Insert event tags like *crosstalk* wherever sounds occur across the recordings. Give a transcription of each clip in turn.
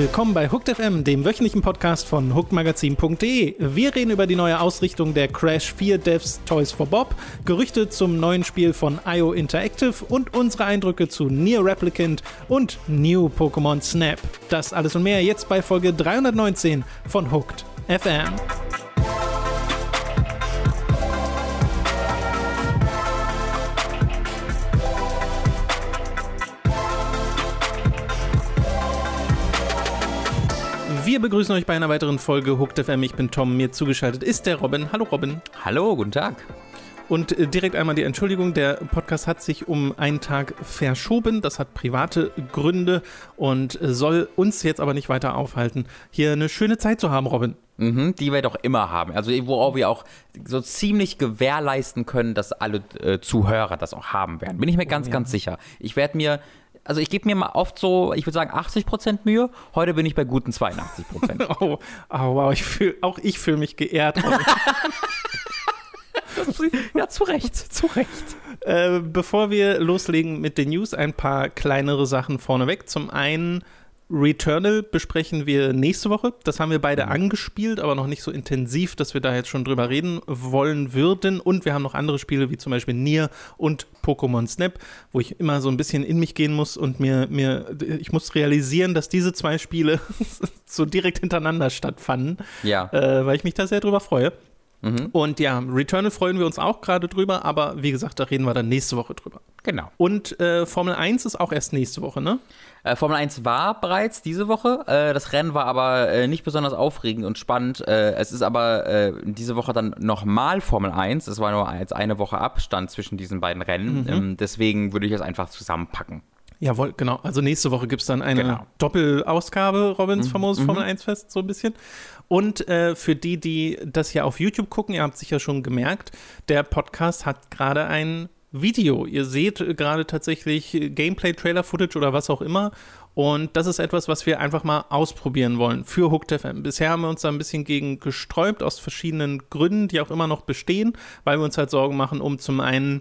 Willkommen bei Hooked FM, dem wöchentlichen Podcast von hookedmagazin.de. Wir reden über die neue Ausrichtung der Crash 4 Devs Toys for Bob, Gerüchte zum neuen Spiel von IO Interactive und unsere Eindrücke zu Near Replicant und New Pokémon Snap. Das alles und mehr jetzt bei Folge 319 von Hooked FM. Wir begrüßen euch bei einer weiteren Folge Hooked FM. Ich bin Tom, mir zugeschaltet ist der Robin. Hallo Robin. Hallo, guten Tag. Und äh, direkt einmal die Entschuldigung, der Podcast hat sich um einen Tag verschoben. Das hat private Gründe und soll uns jetzt aber nicht weiter aufhalten, hier eine schöne Zeit zu haben, Robin. Mhm, die wir doch immer haben. Also worauf wir auch so ziemlich gewährleisten können, dass alle äh, Zuhörer das auch haben werden. Bin ich mir ganz, oh, ja. ganz sicher. Ich werde mir also ich gebe mir mal oft so, ich würde sagen 80% Mühe. Heute bin ich bei guten 82 *laughs* oh, oh, wow, ich fühl, auch ich fühle mich geehrt. *laughs* ja, zu Recht, zu Recht. Äh, bevor wir loslegen mit den News, ein paar kleinere Sachen vorneweg. Zum einen Returnal besprechen wir nächste Woche. Das haben wir beide mhm. angespielt, aber noch nicht so intensiv, dass wir da jetzt schon drüber reden wollen würden. Und wir haben noch andere Spiele, wie zum Beispiel Nier und Pokémon Snap, wo ich immer so ein bisschen in mich gehen muss und mir, mir ich muss realisieren, dass diese zwei Spiele *laughs* so direkt hintereinander stattfanden. Ja. Äh, weil ich mich da sehr drüber freue. Mhm. Und ja, Returnal freuen wir uns auch gerade drüber, aber wie gesagt, da reden wir dann nächste Woche drüber. Genau. Und äh, Formel 1 ist auch erst nächste Woche, ne? Äh, Formel 1 war bereits diese Woche. Äh, das Rennen war aber äh, nicht besonders aufregend und spannend. Äh, es ist aber äh, diese Woche dann nochmal Formel 1. Es war nur jetzt eine Woche Abstand zwischen diesen beiden Rennen. Mhm. Ähm, deswegen würde ich es einfach zusammenpacken. Jawohl, genau. Also nächste Woche gibt es dann eine genau. Doppelausgabe Robins mhm. famoses mhm. Formel 1 Fest, so ein bisschen. Und äh, für die, die das hier auf YouTube gucken, ihr habt sicher schon gemerkt, der Podcast hat gerade ein Video. Ihr seht gerade tatsächlich Gameplay, Trailer, Footage oder was auch immer. Und das ist etwas, was wir einfach mal ausprobieren wollen für Hooked FM. Bisher haben wir uns da ein bisschen gegen gesträubt, aus verschiedenen Gründen, die auch immer noch bestehen, weil wir uns halt Sorgen machen, um zum einen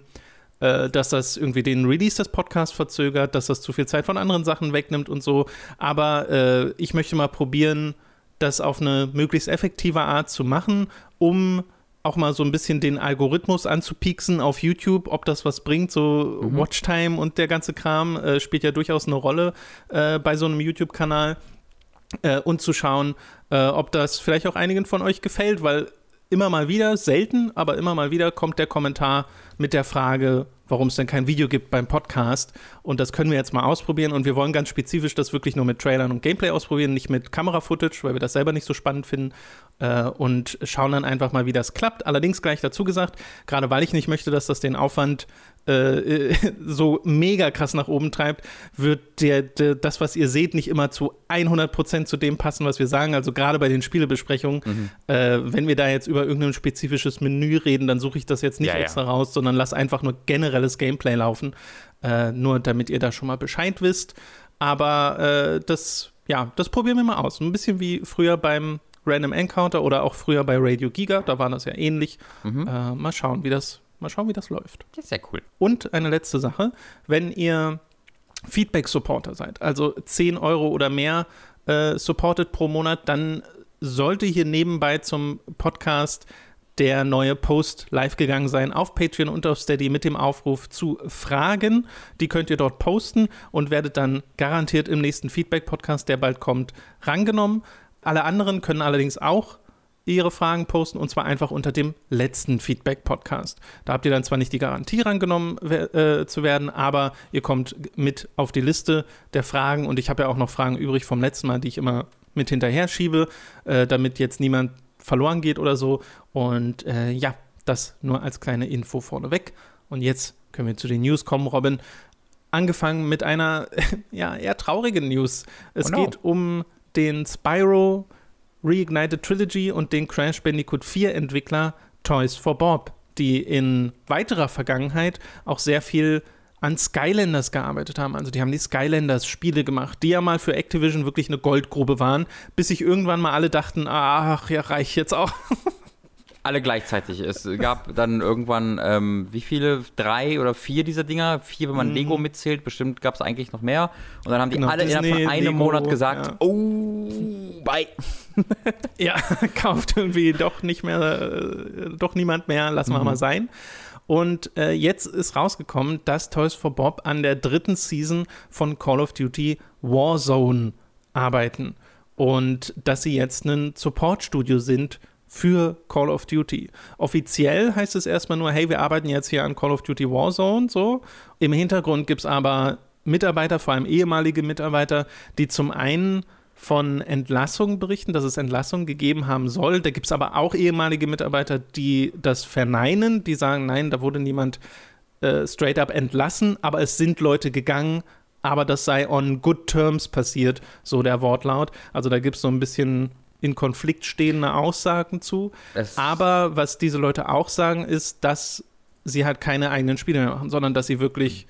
äh, dass das irgendwie den Release des Podcasts verzögert, dass das zu viel Zeit von anderen Sachen wegnimmt und so. Aber äh, ich möchte mal probieren, das auf eine möglichst effektive Art zu machen, um auch mal so ein bisschen den Algorithmus anzupieksen auf YouTube, ob das was bringt. So mhm. Watchtime und der ganze Kram äh, spielt ja durchaus eine Rolle äh, bei so einem YouTube-Kanal. Äh, und zu schauen, äh, ob das vielleicht auch einigen von euch gefällt, weil immer mal wieder, selten, aber immer mal wieder kommt der Kommentar mit der Frage, warum es denn kein Video gibt beim Podcast. Und das können wir jetzt mal ausprobieren. Und wir wollen ganz spezifisch das wirklich nur mit Trailern und Gameplay ausprobieren, nicht mit Kamera-Footage, weil wir das selber nicht so spannend finden. Äh, und schauen dann einfach mal, wie das klappt. Allerdings gleich dazu gesagt, gerade weil ich nicht möchte, dass das den Aufwand äh, *laughs* so mega krass nach oben treibt, wird der, der, das, was ihr seht, nicht immer zu 100% zu dem passen, was wir sagen. Also gerade bei den Spielebesprechungen, mhm. äh, wenn wir da jetzt über irgendein spezifisches Menü reden, dann suche ich das jetzt nicht ja, extra ja. raus, sondern lass einfach nur generelles Gameplay laufen, äh, nur damit ihr da schon mal Bescheid wisst. Aber äh, das, ja, das probieren wir mal aus. Ein bisschen wie früher beim Random Encounter oder auch früher bei Radio Giga, da war das ja ähnlich. Mhm. Äh, mal schauen, wie das Mal schauen, wie das läuft. Das ist sehr cool. Und eine letzte Sache, wenn ihr Feedback-Supporter seid, also 10 Euro oder mehr äh, supportet pro Monat, dann sollte hier nebenbei zum Podcast der neue Post live gegangen sein auf Patreon und auf Steady mit dem Aufruf zu Fragen. Die könnt ihr dort posten und werdet dann garantiert im nächsten Feedback-Podcast, der bald kommt, rangenommen. Alle anderen können allerdings auch ihre Fragen posten und zwar einfach unter dem letzten Feedback-Podcast. Da habt ihr dann zwar nicht die Garantie rangenommen äh, zu werden, aber ihr kommt mit auf die Liste der Fragen und ich habe ja auch noch Fragen übrig vom letzten Mal, die ich immer mit hinterher schiebe, äh, damit jetzt niemand verloren geht oder so. Und äh, ja, das nur als kleine Info vorneweg. Und jetzt können wir zu den News kommen, Robin. Angefangen mit einer *laughs* ja, eher traurigen News. Es oh no. geht um den Spyro Reignited Trilogy und den Crash Bandicoot 4 Entwickler Toys for Bob, die in weiterer Vergangenheit auch sehr viel an Skylanders gearbeitet haben. Also die haben die Skylanders Spiele gemacht, die ja mal für Activision wirklich eine Goldgrube waren, bis sich irgendwann mal alle dachten, ach ja, reicht jetzt auch. *laughs* alle gleichzeitig. Es gab dann irgendwann, ähm, wie viele? Drei oder vier dieser Dinger? Vier, wenn man mhm. Lego mitzählt. Bestimmt gab es eigentlich noch mehr. Und dann haben die genau, alle Disney, innerhalb von einem Lego, Monat gesagt, ja. oh, Bye. *laughs* ja, *laughs* kauft irgendwie doch nicht mehr, äh, doch niemand mehr, lassen wir mhm. mal sein. Und äh, jetzt ist rausgekommen, dass Toys for Bob an der dritten Season von Call of Duty Warzone arbeiten. Und dass sie jetzt ein Support-Studio sind für Call of Duty. Offiziell heißt es erstmal nur, hey, wir arbeiten jetzt hier an Call of Duty Warzone, so. Im Hintergrund gibt es aber Mitarbeiter, vor allem ehemalige Mitarbeiter, die zum einen von Entlassungen berichten, dass es Entlassungen gegeben haben soll. Da gibt es aber auch ehemalige Mitarbeiter, die das verneinen, die sagen, nein, da wurde niemand äh, straight up entlassen, aber es sind Leute gegangen, aber das sei on good terms passiert, so der Wortlaut. Also da gibt es so ein bisschen in Konflikt stehende Aussagen zu. Es aber was diese Leute auch sagen, ist, dass sie halt keine eigenen Spiele mehr machen, sondern dass sie wirklich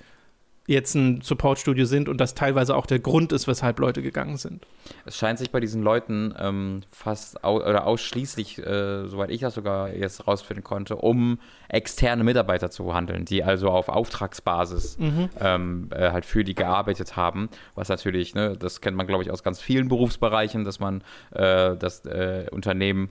jetzt ein Support-Studio sind und das teilweise auch der Grund ist, weshalb Leute gegangen sind. Es scheint sich bei diesen Leuten ähm, fast au oder ausschließlich, äh, soweit ich das sogar jetzt rausfinden konnte, um externe Mitarbeiter zu handeln, die also auf Auftragsbasis mhm. ähm, äh, halt für die gearbeitet haben. Was natürlich, ne, das kennt man, glaube ich, aus ganz vielen Berufsbereichen, dass man äh, das äh, Unternehmen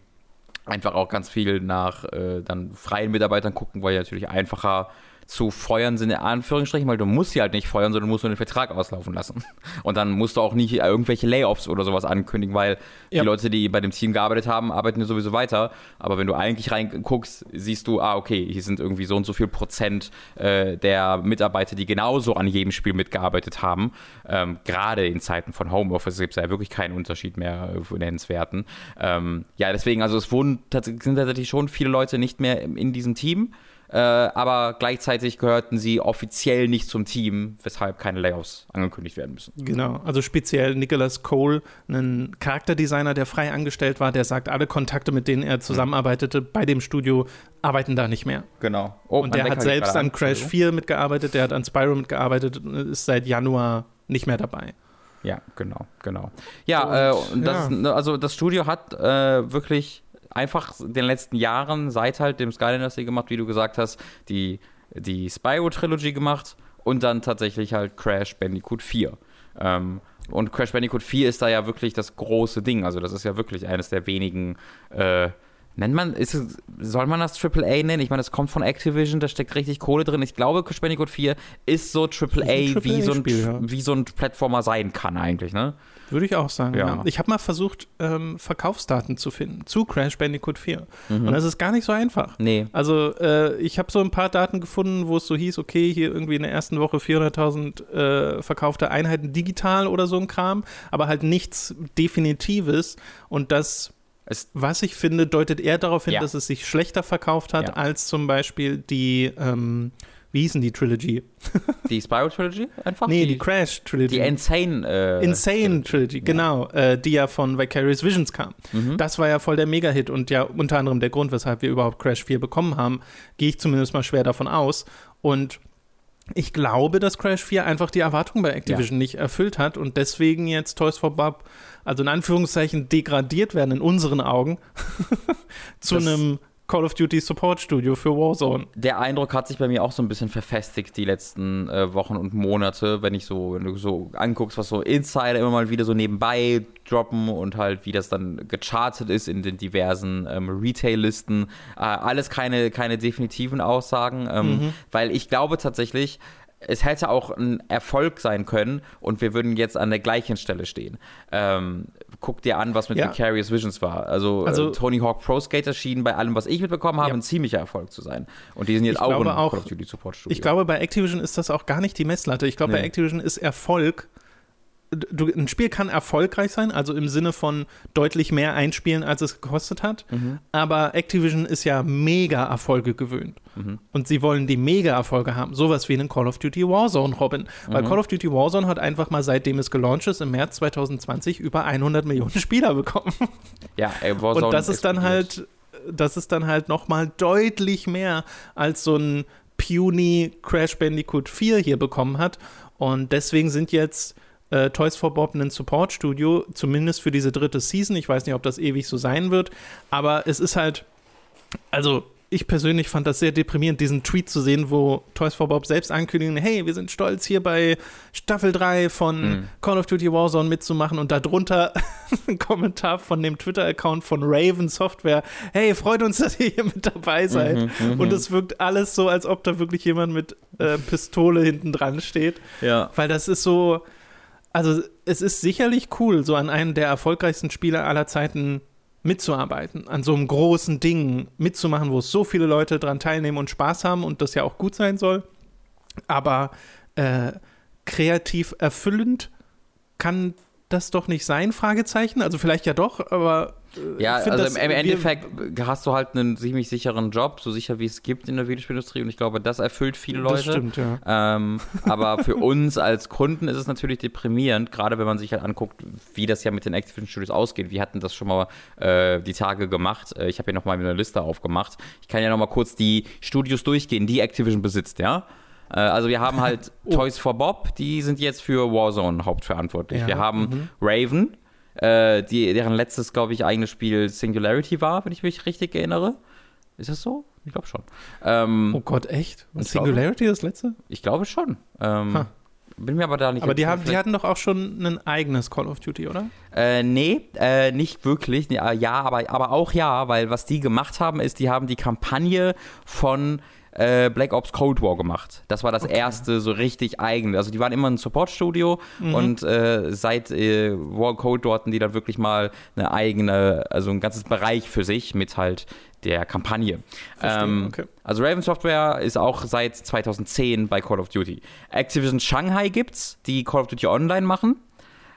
einfach auch ganz viel nach äh, dann freien Mitarbeitern gucken, weil ja natürlich einfacher zu feuern sind in Anführungsstrichen, weil du musst sie halt nicht feuern, sondern du musst nur den Vertrag auslaufen lassen. *laughs* Und dann musst du auch nicht irgendwelche Layoffs oder sowas ankündigen, weil ja. die Leute, die bei dem Team gearbeitet haben, arbeiten ja sowieso weiter. Aber wenn du eigentlich reinguckst, siehst du, ah, okay, hier sind irgendwie so und so viel Prozent äh, der Mitarbeiter, die genauso an jedem Spiel mitgearbeitet haben. Ähm, Gerade in Zeiten von Homeoffice gibt es ja wirklich keinen Unterschied mehr äh, nennenswerten. Ähm, ja, deswegen, also es wurden, sind tatsächlich schon viele Leute nicht mehr in diesem Team. Äh, aber gleichzeitig gehörten sie offiziell nicht zum Team, weshalb keine Layoffs angekündigt werden müssen. Genau, also speziell Nicholas Cole, ein Charakterdesigner, der frei angestellt war, der sagt, alle Kontakte, mit denen er zusammenarbeitete bei dem Studio, arbeiten da nicht mehr. Genau. Oh, und der hat selbst an Crash 4 mitgearbeitet, der hat an Spyro mitgearbeitet und ist seit Januar nicht mehr dabei. Ja, genau, genau. Ja, und, äh, das, ja. also das Studio hat äh, wirklich einfach in den letzten Jahren, seit halt dem Skylanders gemacht, wie du gesagt hast, die, die Spyro-Trilogy gemacht und dann tatsächlich halt Crash Bandicoot 4. Ähm, und Crash Bandicoot 4 ist da ja wirklich das große Ding. Also, das ist ja wirklich eines der wenigen. Äh, nennt man, ist soll man das AAA nennen? Ich meine, es kommt von Activision, da steckt richtig Kohle drin. Ich glaube, Crash Bandicoot 4 ist so AAA, ist AAA wie, so ein, ja. wie so ein Plattformer sein kann, eigentlich, ne? Würde ich auch sagen, ja. ja. Ich habe mal versucht, ähm, Verkaufsdaten zu finden zu Crash Bandicoot 4. Mhm. Und das ist gar nicht so einfach. Nee. Also, äh, ich habe so ein paar Daten gefunden, wo es so hieß, okay, hier irgendwie in der ersten Woche 400.000 äh, verkaufte Einheiten digital oder so ein Kram, aber halt nichts Definitives. Und das was ich finde, deutet eher darauf hin, ja. dass es sich schlechter verkauft hat ja. als zum Beispiel die ähm, wie hießen die Trilogy? die Spiral Trilogy einfach? Nee, die, die Crash Trilogy. Die Insane äh, Insane Trilogy, genau, äh, die ja von Vicarious Visions kam. Mhm. Das war ja voll der Mega-Hit und ja unter anderem der Grund, weshalb wir überhaupt Crash 4 bekommen haben, gehe ich zumindest mal schwer davon aus. Und ich glaube, dass Crash 4 einfach die Erwartungen bei Activision ja. nicht erfüllt hat und deswegen jetzt Toys for Bob, also in Anführungszeichen, degradiert werden in unseren Augen *laughs* zu einem Call of Duty Support Studio für Warzone. Der Eindruck hat sich bei mir auch so ein bisschen verfestigt die letzten äh, Wochen und Monate, wenn ich so, wenn du so anguckst, was so Insider immer mal wieder so nebenbei droppen und halt wie das dann gechartet ist in den diversen ähm, Retail-Listen. Äh, alles keine, keine definitiven Aussagen, ähm, mhm. weil ich glaube tatsächlich, es hätte auch ein Erfolg sein können und wir würden jetzt an der gleichen Stelle stehen. Ähm, guck dir an, was mit ja. Vicarious Visions war. Also, also äh, Tony Hawk Pro Skater schien bei allem, was ich mitbekommen habe, ja. ein ziemlicher Erfolg zu sein. Und die sind jetzt auch ein Call of Duty Support Studio. Ich glaube, bei Activision ist das auch gar nicht die Messlatte. Ich glaube, nee. bei Activision ist Erfolg du, ein Spiel kann erfolgreich sein, also im Sinne von deutlich mehr einspielen, als es gekostet hat. Mhm. Aber Activision ist ja mega Erfolge gewöhnt. Mhm. Und sie wollen die mega Erfolge haben. Sowas wie einen Call of Duty Warzone, Robin. Mhm. Weil Call of Duty Warzone hat einfach mal, seitdem es gelauncht ist, im März 2020 über 100 Millionen *laughs* Spieler bekommen. Ja, ey, Warzone Und das ist dann halt, das ist dann halt nochmal deutlich mehr als so ein puny Crash Bandicoot 4 hier bekommen hat. Und deswegen sind jetzt äh, Toys for Bob ein Support-Studio, zumindest für diese dritte Season. Ich weiß nicht, ob das ewig so sein wird, aber es ist halt, also ich persönlich fand das sehr deprimierend, diesen Tweet zu sehen, wo Toys for Bob selbst ankündigen, hey, wir sind stolz hier bei Staffel 3 von mhm. Call of Duty Warzone mitzumachen und darunter *laughs* ein Kommentar von dem Twitter-Account von Raven Software, hey, freut uns, dass ihr hier mit dabei seid. Mhm, mhm. und es wirkt alles so, als ob da wirklich jemand mit äh, Pistole hinten dran steht. Ja. Weil das ist so, also es ist sicherlich cool, so an einem der erfolgreichsten Spiele aller Zeiten mitzuarbeiten, an so einem großen Ding mitzumachen, wo so viele Leute dran teilnehmen und Spaß haben und das ja auch gut sein soll. Aber äh, kreativ erfüllend kann das doch nicht sein? Fragezeichen. Also vielleicht ja doch, aber äh, ja, also im, im Endeffekt hast du halt einen ziemlich sicheren Job, so sicher wie es gibt in der Videospielindustrie und ich glaube, das erfüllt viele Leute. Das stimmt, ja. Ähm, *laughs* aber für uns als Kunden ist es natürlich deprimierend, gerade wenn man sich halt anguckt, wie das ja mit den Activision Studios ausgeht. Wir hatten das schon mal äh, die Tage gemacht. Äh, ich habe hier nochmal eine Liste aufgemacht. Ich kann ja nochmal kurz die Studios durchgehen, die Activision besitzt, ja. Äh, also wir haben halt *laughs* oh. Toys for Bob, die sind jetzt für Warzone hauptverantwortlich. Ja, wir haben mhm. Raven, äh, die, deren letztes, glaube ich, eigenes Spiel Singularity war, wenn ich mich richtig erinnere. Ist das so? Ich glaube schon. Ähm, oh Gott, echt? Was Singularity glaube, das letzte? Ich glaube schon. Ähm, bin mir aber da nicht. Aber die, haben, die hatten doch auch schon ein eigenes Call of Duty, oder? Äh, nee, äh, nicht wirklich. Ja, aber, aber auch ja, weil was die gemacht haben, ist, die haben die Kampagne von äh, Black Ops Cold War gemacht. Das war das okay. erste so richtig eigene. Also die waren immer ein Support-Studio mhm. und äh, seit äh, War Cold War hatten die dann wirklich mal eine eigene, also ein ganzes Bereich für sich mit halt der Kampagne. Ähm, okay. Also Raven Software ist auch seit 2010 bei Call of Duty. Activision Shanghai gibt's, die Call of Duty Online machen.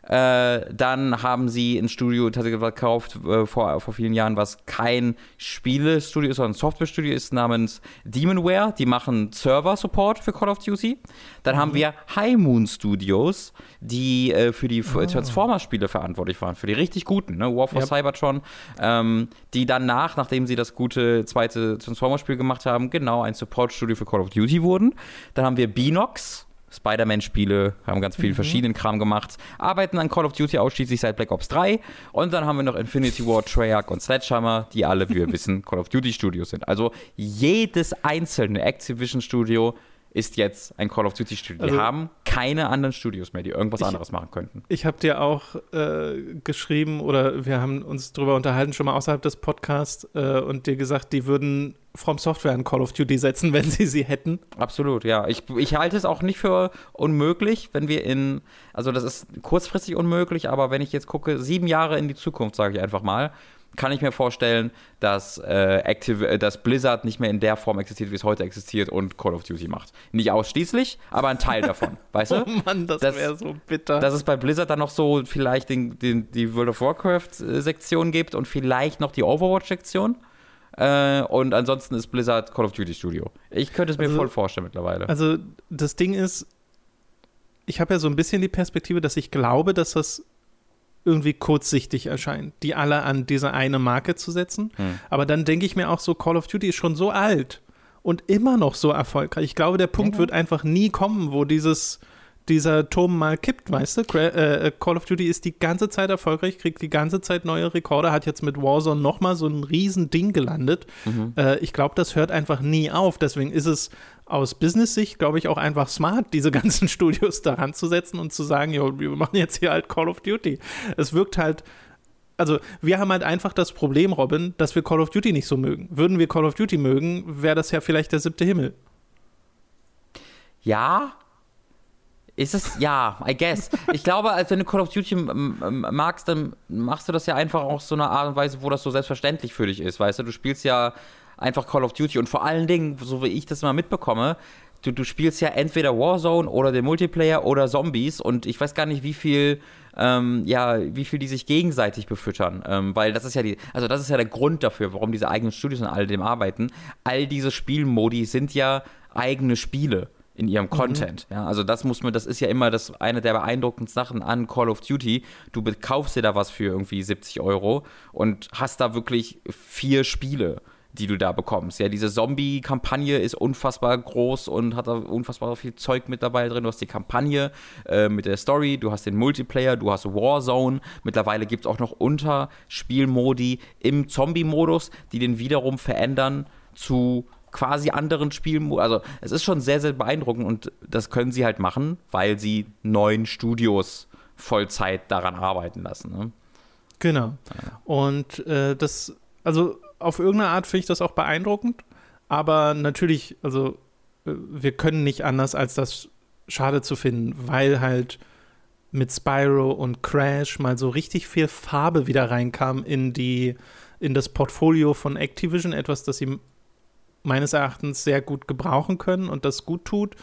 Äh, dann haben sie ein Studio tatsächlich verkauft äh, vor, vor vielen Jahren, was kein Spielestudio ist, sondern ein Softwarestudio ist, namens Demonware. Die machen Server-Support für Call of Duty. Dann mhm. haben wir High Moon Studios, die äh, für die oh. Transformers-Spiele verantwortlich waren, für die richtig guten, ne? War for yep. Cybertron, ähm, die danach, nachdem sie das gute zweite Transformers-Spiel gemacht haben, genau ein Support-Studio für Call of Duty wurden. Dann haben wir Binox, Spider-Man-Spiele, haben ganz viel mhm. verschiedenen Kram gemacht, arbeiten an Call of Duty ausschließlich seit Black Ops 3 und dann haben wir noch Infinity War, Treyarch und Sledgehammer, die alle, wie wir wissen, Call of Duty Studios sind. Also jedes einzelne Activision-Studio ist jetzt ein Call of Duty Studio. Also, die haben keine anderen Studios mehr, die irgendwas ich, anderes machen könnten. Ich habe dir auch äh, geschrieben oder wir haben uns darüber unterhalten, schon mal außerhalb des Podcasts äh, und dir gesagt, die würden From Software in Call of Duty setzen, *laughs* wenn sie sie hätten. Absolut, ja. Ich, ich halte es auch nicht für unmöglich, wenn wir in, also das ist kurzfristig unmöglich, aber wenn ich jetzt gucke, sieben Jahre in die Zukunft, sage ich einfach mal, kann ich mir vorstellen, dass, äh, Active, äh, dass Blizzard nicht mehr in der Form existiert, wie es heute existiert und Call of Duty macht. Nicht ausschließlich, aber ein Teil davon, *laughs* weißt du? Oh Mann, das, das wäre so bitter. Dass es bei Blizzard dann noch so vielleicht den, den, die World of Warcraft-Sektion gibt und vielleicht noch die Overwatch-Sektion. Äh, und ansonsten ist Blizzard Call of Duty Studio. Ich könnte es mir also, voll vorstellen mittlerweile. Also das Ding ist, ich habe ja so ein bisschen die Perspektive, dass ich glaube, dass das irgendwie kurzsichtig erscheint, die alle an diese eine Marke zu setzen. Hm. Aber dann denke ich mir auch so, Call of Duty ist schon so alt und immer noch so erfolgreich. Ich glaube, der Punkt ja. wird einfach nie kommen, wo dieses dieser Turm mal kippt, weißt du? Äh, Call of Duty ist die ganze Zeit erfolgreich, kriegt die ganze Zeit neue Rekorde, hat jetzt mit Warzone nochmal so ein riesen Ding gelandet. Mhm. Äh, ich glaube, das hört einfach nie auf. Deswegen ist es aus Business-Sicht, glaube ich, auch einfach smart, diese *laughs* ganzen Studios daran zu setzen und zu sagen, jo, wir machen jetzt hier halt Call of Duty. Es wirkt halt also wir haben halt einfach das Problem, Robin, dass wir Call of Duty nicht so mögen. Würden wir Call of Duty mögen, wäre das ja vielleicht der siebte Himmel. Ja, ist es, ja, I guess. Ich glaube, als wenn du Call of Duty magst, dann machst du das ja einfach auch so eine Art und Weise, wo das so selbstverständlich für dich ist, weißt du? Du spielst ja einfach Call of Duty und vor allen Dingen, so wie ich das immer mitbekomme, du, du spielst ja entweder Warzone oder den Multiplayer oder Zombies und ich weiß gar nicht, wie viel, ähm, ja, wie viel die sich gegenseitig befüttern, ähm, weil das ist ja die, also das ist ja der Grund dafür, warum diese eigenen Studios an all dem arbeiten. All diese Spielmodi sind ja eigene Spiele in ihrem mhm. Content. Mhm. Ja, also das muss man, das ist ja immer das eine der beeindruckendsten Sachen an Call of Duty. Du kaufst dir da was für irgendwie 70 Euro und hast da wirklich vier Spiele die du da bekommst. Ja, diese Zombie-Kampagne ist unfassbar groß und hat da unfassbar viel Zeug mit dabei drin. Du hast die Kampagne äh, mit der Story, du hast den Multiplayer, du hast Warzone. Mittlerweile gibt es auch noch Unterspielmodi im Zombie-Modus, die den wiederum verändern zu quasi anderen Spielen. Also es ist schon sehr, sehr beeindruckend und das können sie halt machen, weil sie neun Studios Vollzeit daran arbeiten lassen. Ne? Genau. Und äh, das, also auf irgendeine Art finde ich das auch beeindruckend, aber natürlich, also äh, wir können nicht anders, als das schade zu finden, weil halt mit Spyro und Crash mal so richtig viel Farbe wieder reinkam in die in das Portfolio von Activision, etwas, das sie meines Erachtens sehr gut gebrauchen können und das gut tut.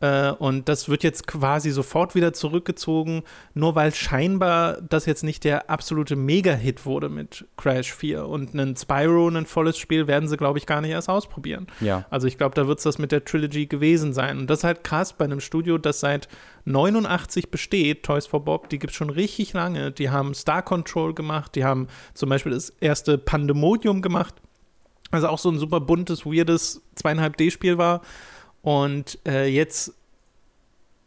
Äh, und das wird jetzt quasi sofort wieder zurückgezogen, nur weil scheinbar das jetzt nicht der absolute Mega-Hit wurde mit Crash 4. Und ein Spyro, ein volles Spiel, werden sie, glaube ich, gar nicht erst ausprobieren. Ja. Also ich glaube, da wird es das mit der Trilogy gewesen sein. Und das ist halt krass bei einem Studio, das seit 89 besteht, Toys for Bob, die gibt es schon richtig lange. Die haben Star Control gemacht, die haben zum Beispiel das erste Pandemonium gemacht also auch so ein super buntes, weirdes 2,5D-Spiel war. Und äh, jetzt,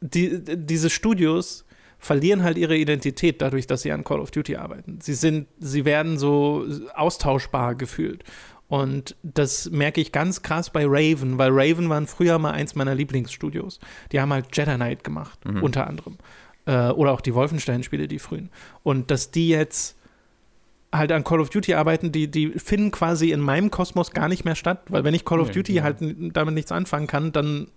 die, diese Studios verlieren halt ihre Identität dadurch, dass sie an Call of Duty arbeiten. Sie sind, sie werden so austauschbar gefühlt. Und das merke ich ganz krass bei Raven, weil Raven waren früher mal eins meiner Lieblingsstudios. Die haben halt Jedi Knight gemacht, mhm. unter anderem. Äh, oder auch die Wolfenstein-Spiele, die frühen. Und dass die jetzt halt an Call of Duty arbeiten, die, die finden quasi in meinem Kosmos gar nicht mehr statt, weil wenn ich Call of nee, Duty ja. halt damit nichts anfangen kann, dann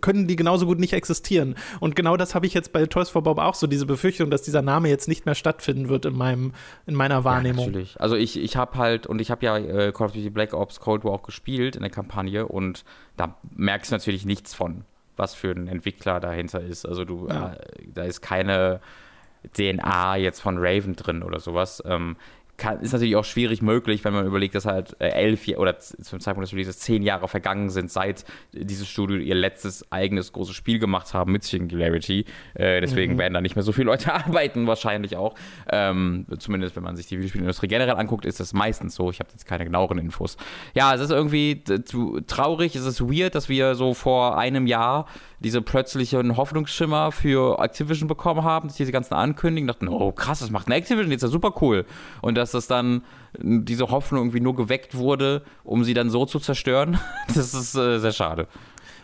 können die genauso gut nicht existieren. Und genau das habe ich jetzt bei Toys for Bob auch so, diese Befürchtung, dass dieser Name jetzt nicht mehr stattfinden wird in, meinem, in meiner Wahrnehmung. Ja, natürlich. Also ich, ich habe halt, und ich habe ja äh, Call of Duty Black Ops Cold War auch gespielt in der Kampagne und da merkst du natürlich nichts von, was für ein Entwickler dahinter ist. Also du, ja. äh, da ist keine DNA jetzt von Raven drin oder sowas. Ähm, kann, ist natürlich auch schwierig möglich, wenn man überlegt, dass halt äh, elf oder zum Zeitpunkt des Releases zehn Jahre vergangen sind, seit dieses Studio ihr letztes eigenes großes Spiel gemacht haben mit Singularity. Äh, deswegen mhm. werden da nicht mehr so viele Leute *laughs* arbeiten, wahrscheinlich auch. Ähm, zumindest, wenn man sich die Videospielindustrie generell anguckt, ist das meistens so. Ich habe jetzt keine genaueren Infos. Ja, es ist irgendwie traurig, es ist weird, dass wir so vor einem Jahr diese plötzlichen Hoffnungsschimmer für Activision bekommen haben, diese ganzen Ankündigungen, dachten, oh krass, das macht ein Activision, jetzt ist ja super cool. Und dass das dann diese Hoffnung irgendwie nur geweckt wurde, um sie dann so zu zerstören, *laughs* das ist äh, sehr schade.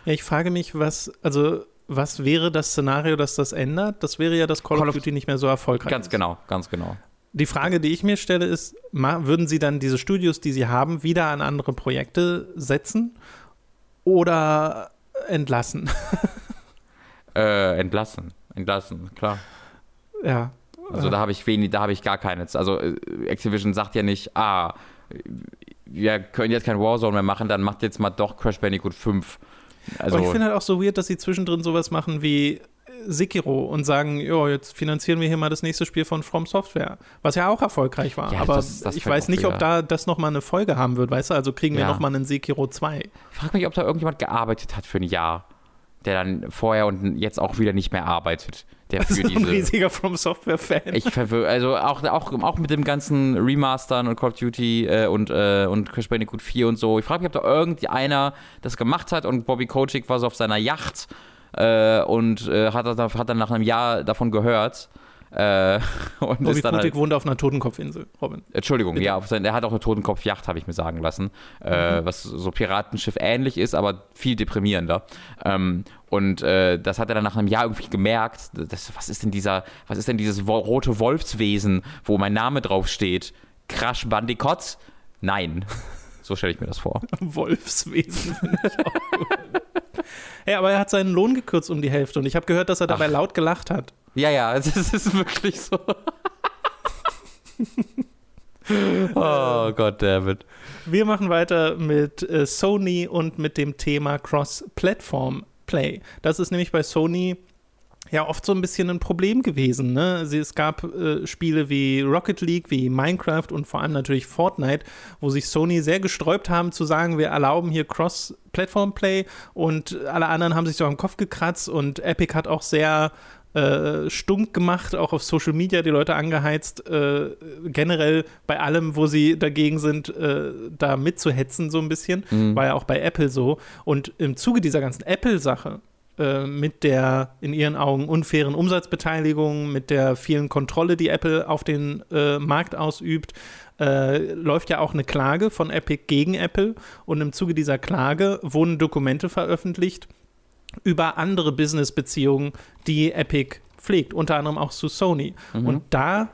Ja, ich frage mich, was, also was wäre das Szenario, das das ändert? Das wäre ja, dass Call, Call of Duty nicht mehr so erfolgreich ganz ist. Ganz genau, ganz genau. Die Frage, die ich mir stelle, ist, würden Sie dann diese Studios, die Sie haben, wieder an andere Projekte setzen oder entlassen? *laughs* äh, entlassen, entlassen, klar. Ja, also da habe ich wenig, da habe ich gar keine. Also äh, Activision sagt ja nicht, ah, wir können jetzt kein Warzone mehr machen, dann macht jetzt mal doch Crash Bandicoot 5. Also, Aber ich finde halt auch so weird, dass sie zwischendrin sowas machen wie Sekiro und sagen, ja, jetzt finanzieren wir hier mal das nächste Spiel von From Software, was ja auch erfolgreich war. Ja, aber das, das ich weiß nicht, ob da das nochmal eine Folge haben wird, weißt du? Also kriegen wir ja. nochmal einen Sekiro 2. Ich frage mich, ob da irgendjemand gearbeitet hat für ein Jahr, der dann vorher und jetzt auch wieder nicht mehr arbeitet der für diese. ein riesiger From Software-Fan. Ich verwirre, also auch, auch, auch mit dem ganzen Remastern und Call of Duty äh, und, äh, und Crash Bandicoot 4 und so. Ich frage mich, ob da irgendeiner das gemacht hat und Bobby Kotick war so auf seiner Yacht äh, und äh, hat, hat dann nach einem Jahr davon gehört. Äh, *laughs* und Bobby ist dann Kotick halt, wohnt auf einer Totenkopfinsel, Robin. Entschuldigung, Bitte. ja, sein, er hat auch eine Totenkopfjacht, habe ich mir sagen lassen. Äh, mhm. was so Piratenschiff ähnlich ist, aber viel deprimierender. Ähm, und äh, das hat er dann nach einem Jahr irgendwie gemerkt. Das, was ist denn dieser, was ist denn dieses rote Wolfswesen, wo mein Name draufsteht? Crash Bandicoot? Nein. *laughs* So stelle ich mir das vor. Wolfswesen *laughs* Hey, aber er hat seinen Lohn gekürzt um die Hälfte und ich habe gehört, dass er dabei Ach. laut gelacht hat. Ja, ja, es ist wirklich so. *laughs* oh Gott, David. Wir machen weiter mit äh, Sony und mit dem Thema Cross-Platform Play. Das ist nämlich bei Sony ja oft so ein bisschen ein Problem gewesen. Ne? Es gab äh, Spiele wie Rocket League, wie Minecraft und vor allem natürlich Fortnite, wo sich Sony sehr gesträubt haben zu sagen, wir erlauben hier Cross-Platform-Play und alle anderen haben sich so am Kopf gekratzt und Epic hat auch sehr äh, stunk gemacht, auch auf Social Media die Leute angeheizt, äh, generell bei allem, wo sie dagegen sind, äh, da mitzuhetzen, so ein bisschen. Mhm. War ja auch bei Apple so. Und im Zuge dieser ganzen Apple-Sache äh, mit der in ihren Augen unfairen Umsatzbeteiligung, mit der vielen Kontrolle, die Apple auf den äh, Markt ausübt, äh, läuft ja auch eine Klage von Epic gegen Apple. Und im Zuge dieser Klage wurden Dokumente veröffentlicht über andere Business-Beziehungen, die Epic pflegt, unter anderem auch zu Sony. Mhm. Und da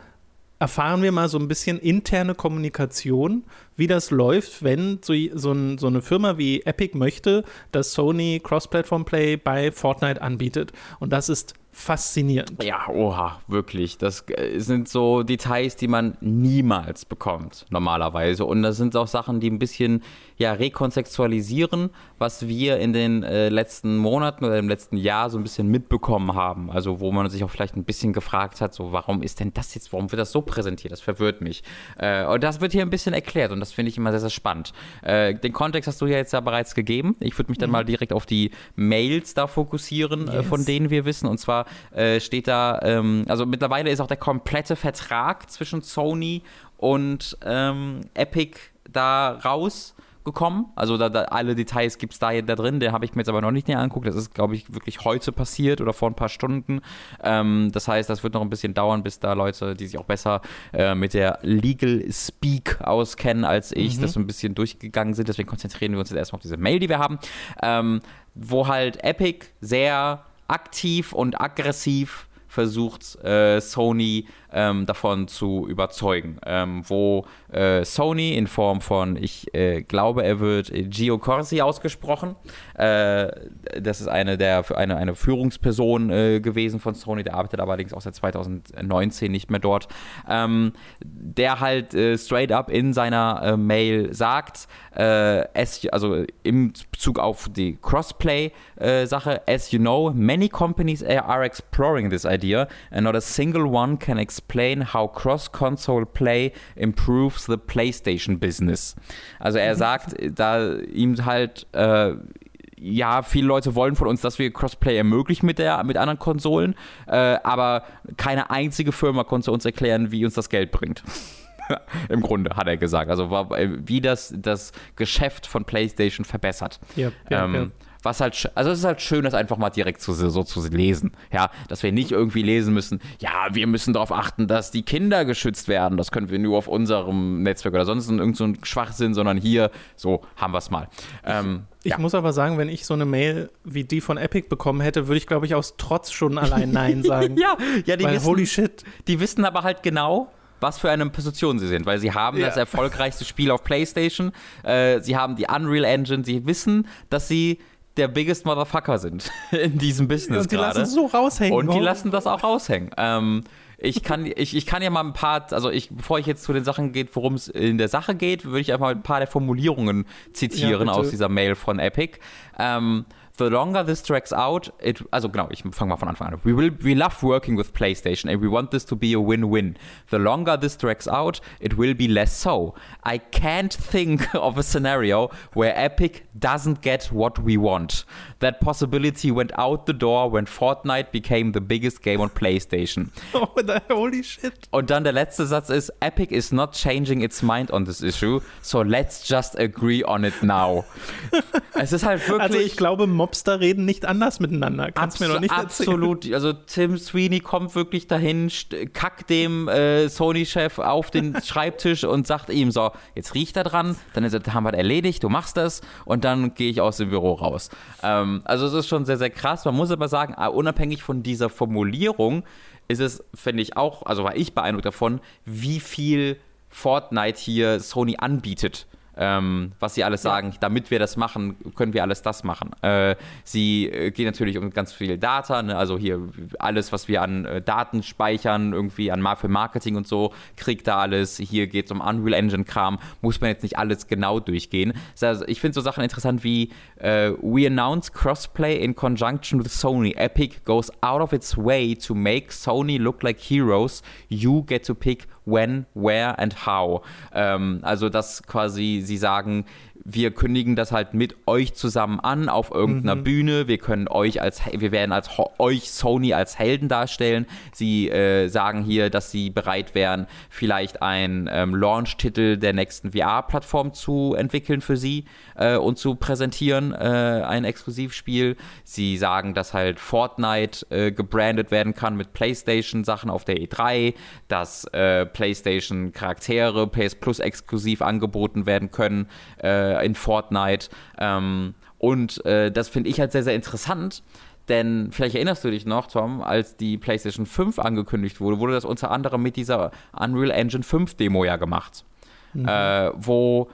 erfahren wir mal so ein bisschen interne Kommunikation, wie das läuft, wenn so, so, ein, so eine Firma wie Epic möchte, dass Sony Cross-Platform-Play bei Fortnite anbietet. Und das ist faszinierend. Ja, oha, wirklich. Das äh, sind so Details, die man niemals bekommt, normalerweise. Und das sind auch Sachen, die ein bisschen ja, rekontextualisieren, was wir in den äh, letzten Monaten oder im letzten Jahr so ein bisschen mitbekommen haben. Also wo man sich auch vielleicht ein bisschen gefragt hat, so warum ist denn das jetzt, warum wird das so präsentiert? Das verwirrt mich. Äh, und das wird hier ein bisschen erklärt und das finde ich immer sehr, sehr spannend. Äh, den Kontext hast du ja jetzt ja bereits gegeben. Ich würde mich dann mhm. mal direkt auf die Mails da fokussieren, äh, yes. von denen wir wissen. Und zwar äh, steht da, ähm, also mittlerweile ist auch der komplette Vertrag zwischen Sony und ähm, Epic da raus gekommen. Also da, da alle Details gibt es da, da drin. Den habe ich mir jetzt aber noch nicht näher angeguckt. Das ist, glaube ich, wirklich heute passiert oder vor ein paar Stunden. Ähm, das heißt, das wird noch ein bisschen dauern, bis da Leute, die sich auch besser äh, mit der Legal Speak auskennen als ich, mhm. das so ein bisschen durchgegangen sind. Deswegen konzentrieren wir uns jetzt erstmal auf diese Mail, die wir haben, ähm, wo halt Epic sehr aktiv und aggressiv versucht, äh, Sony ähm, davon zu überzeugen. Ähm, wo äh, Sony in Form von, ich äh, glaube, er wird Gio Corsi ausgesprochen. Äh, das ist eine der eine, eine Führungsperson äh, gewesen von Sony, der arbeitet allerdings auch seit 2019 nicht mehr dort. Ähm, der halt äh, straight up in seiner äh, Mail sagt, es, also im Bezug auf die Crossplay-Sache, as you know, many companies are exploring this idea and not a single one can explain explain how cross-console play improves the PlayStation business. Also er sagt, da ihm halt äh, ja, viele Leute wollen von uns, dass wir Crossplay ermöglichen mit, der, mit anderen Konsolen, äh, aber keine einzige Firma konnte uns erklären, wie uns das Geld bringt. *laughs* Im Grunde, hat er gesagt. Also wie das das Geschäft von PlayStation verbessert. Ja, ja, ähm, ja. Was halt, also es ist halt schön, das einfach mal direkt zu, so zu lesen. Ja, dass wir nicht irgendwie lesen müssen, ja, wir müssen darauf achten, dass die Kinder geschützt werden. Das können wir nur auf unserem Netzwerk oder sonst in irgendeinem so Schwachsinn, sondern hier, so haben wir es mal. Ähm, ich ja. muss aber sagen, wenn ich so eine Mail wie die von Epic bekommen hätte, würde ich, glaube ich, aus Trotz schon allein Nein *laughs* sagen. ja, ja, die Weil, wissen, holy shit. Die wissen aber halt genau, was für eine Position sie sind, weil sie haben ja. das erfolgreichste Spiel auf PlayStation, äh, sie haben die Unreal Engine, sie wissen, dass sie der biggest Motherfucker sind *laughs* in diesem Business gerade. Und die lassen so raushängen. Und die lassen das auch raushängen. Ähm, ich kann, ich, ich kann ja mal ein paar, also ich, bevor ich jetzt zu den Sachen geht, worum es in der Sache geht, würde ich einfach ein paar der Formulierungen zitieren ja, aus dieser Mail von Epic. Ähm, the longer this drags out, it, also genau, ich fange mal von Anfang an. We, will, we love working with PlayStation and we want this to be a win-win. The longer this drags out, it will be less so. I can't think *laughs* of a scenario where Epic doesn't get what we want. That possibility went out the door when Fortnite became the biggest game on PlayStation. *laughs* Oh, holy shit. Und dann der letzte Satz ist, Epic is not changing its mind on this issue, so let's just agree on it now. *laughs* es ist halt wirklich... Also ich glaube, Mobster reden nicht anders miteinander. Kannst Abs mir noch nicht erzählen. Absolut. Also Tim Sweeney kommt wirklich dahin, kackt dem äh, Sony-Chef auf den *laughs* Schreibtisch und sagt ihm so, jetzt riecht er dran, dann ist, haben wir das erledigt, du machst das und dann gehe ich aus dem Büro raus. Ähm, also es ist schon sehr, sehr krass. Man muss aber sagen, ah, unabhängig von dieser Formulierung ist es, finde ich auch, also war ich beeindruckt davon, wie viel Fortnite hier Sony anbietet ähm, was sie alles sagen. Ja. Damit wir das machen, können wir alles das machen. Äh, sie äh, geht natürlich um ganz viel Data, ne? also hier alles, was wir an äh, Daten speichern, irgendwie an für Marketing und so, kriegt da alles. Hier geht es um Unreal Engine Kram, muss man jetzt nicht alles genau durchgehen. Also ich finde so Sachen interessant wie äh, We announce Crossplay in conjunction with Sony. Epic goes out of its way to make Sony look like heroes. You get to pick when, where and how. Ähm, also, dass quasi sie sagen, wir kündigen das halt mit euch zusammen an auf irgendeiner mhm. Bühne. Wir können euch als, wir werden als euch Sony als Helden darstellen. Sie äh, sagen hier, dass sie bereit wären, vielleicht einen ähm, Launch-Titel der nächsten VR-Plattform zu entwickeln für sie äh, und zu präsentieren, äh, ein Exklusivspiel. Sie sagen, dass halt Fortnite äh, gebrandet werden kann mit PlayStation-Sachen auf der E3, dass äh, PlayStation-Charaktere PS Plus exklusiv angeboten werden können äh, in Fortnite. Ähm, und äh, das finde ich halt sehr, sehr interessant. Denn vielleicht erinnerst du dich noch, Tom, als die PlayStation 5 angekündigt wurde, wurde das unter anderem mit dieser Unreal Engine 5 Demo ja gemacht. Mhm. Äh, wo,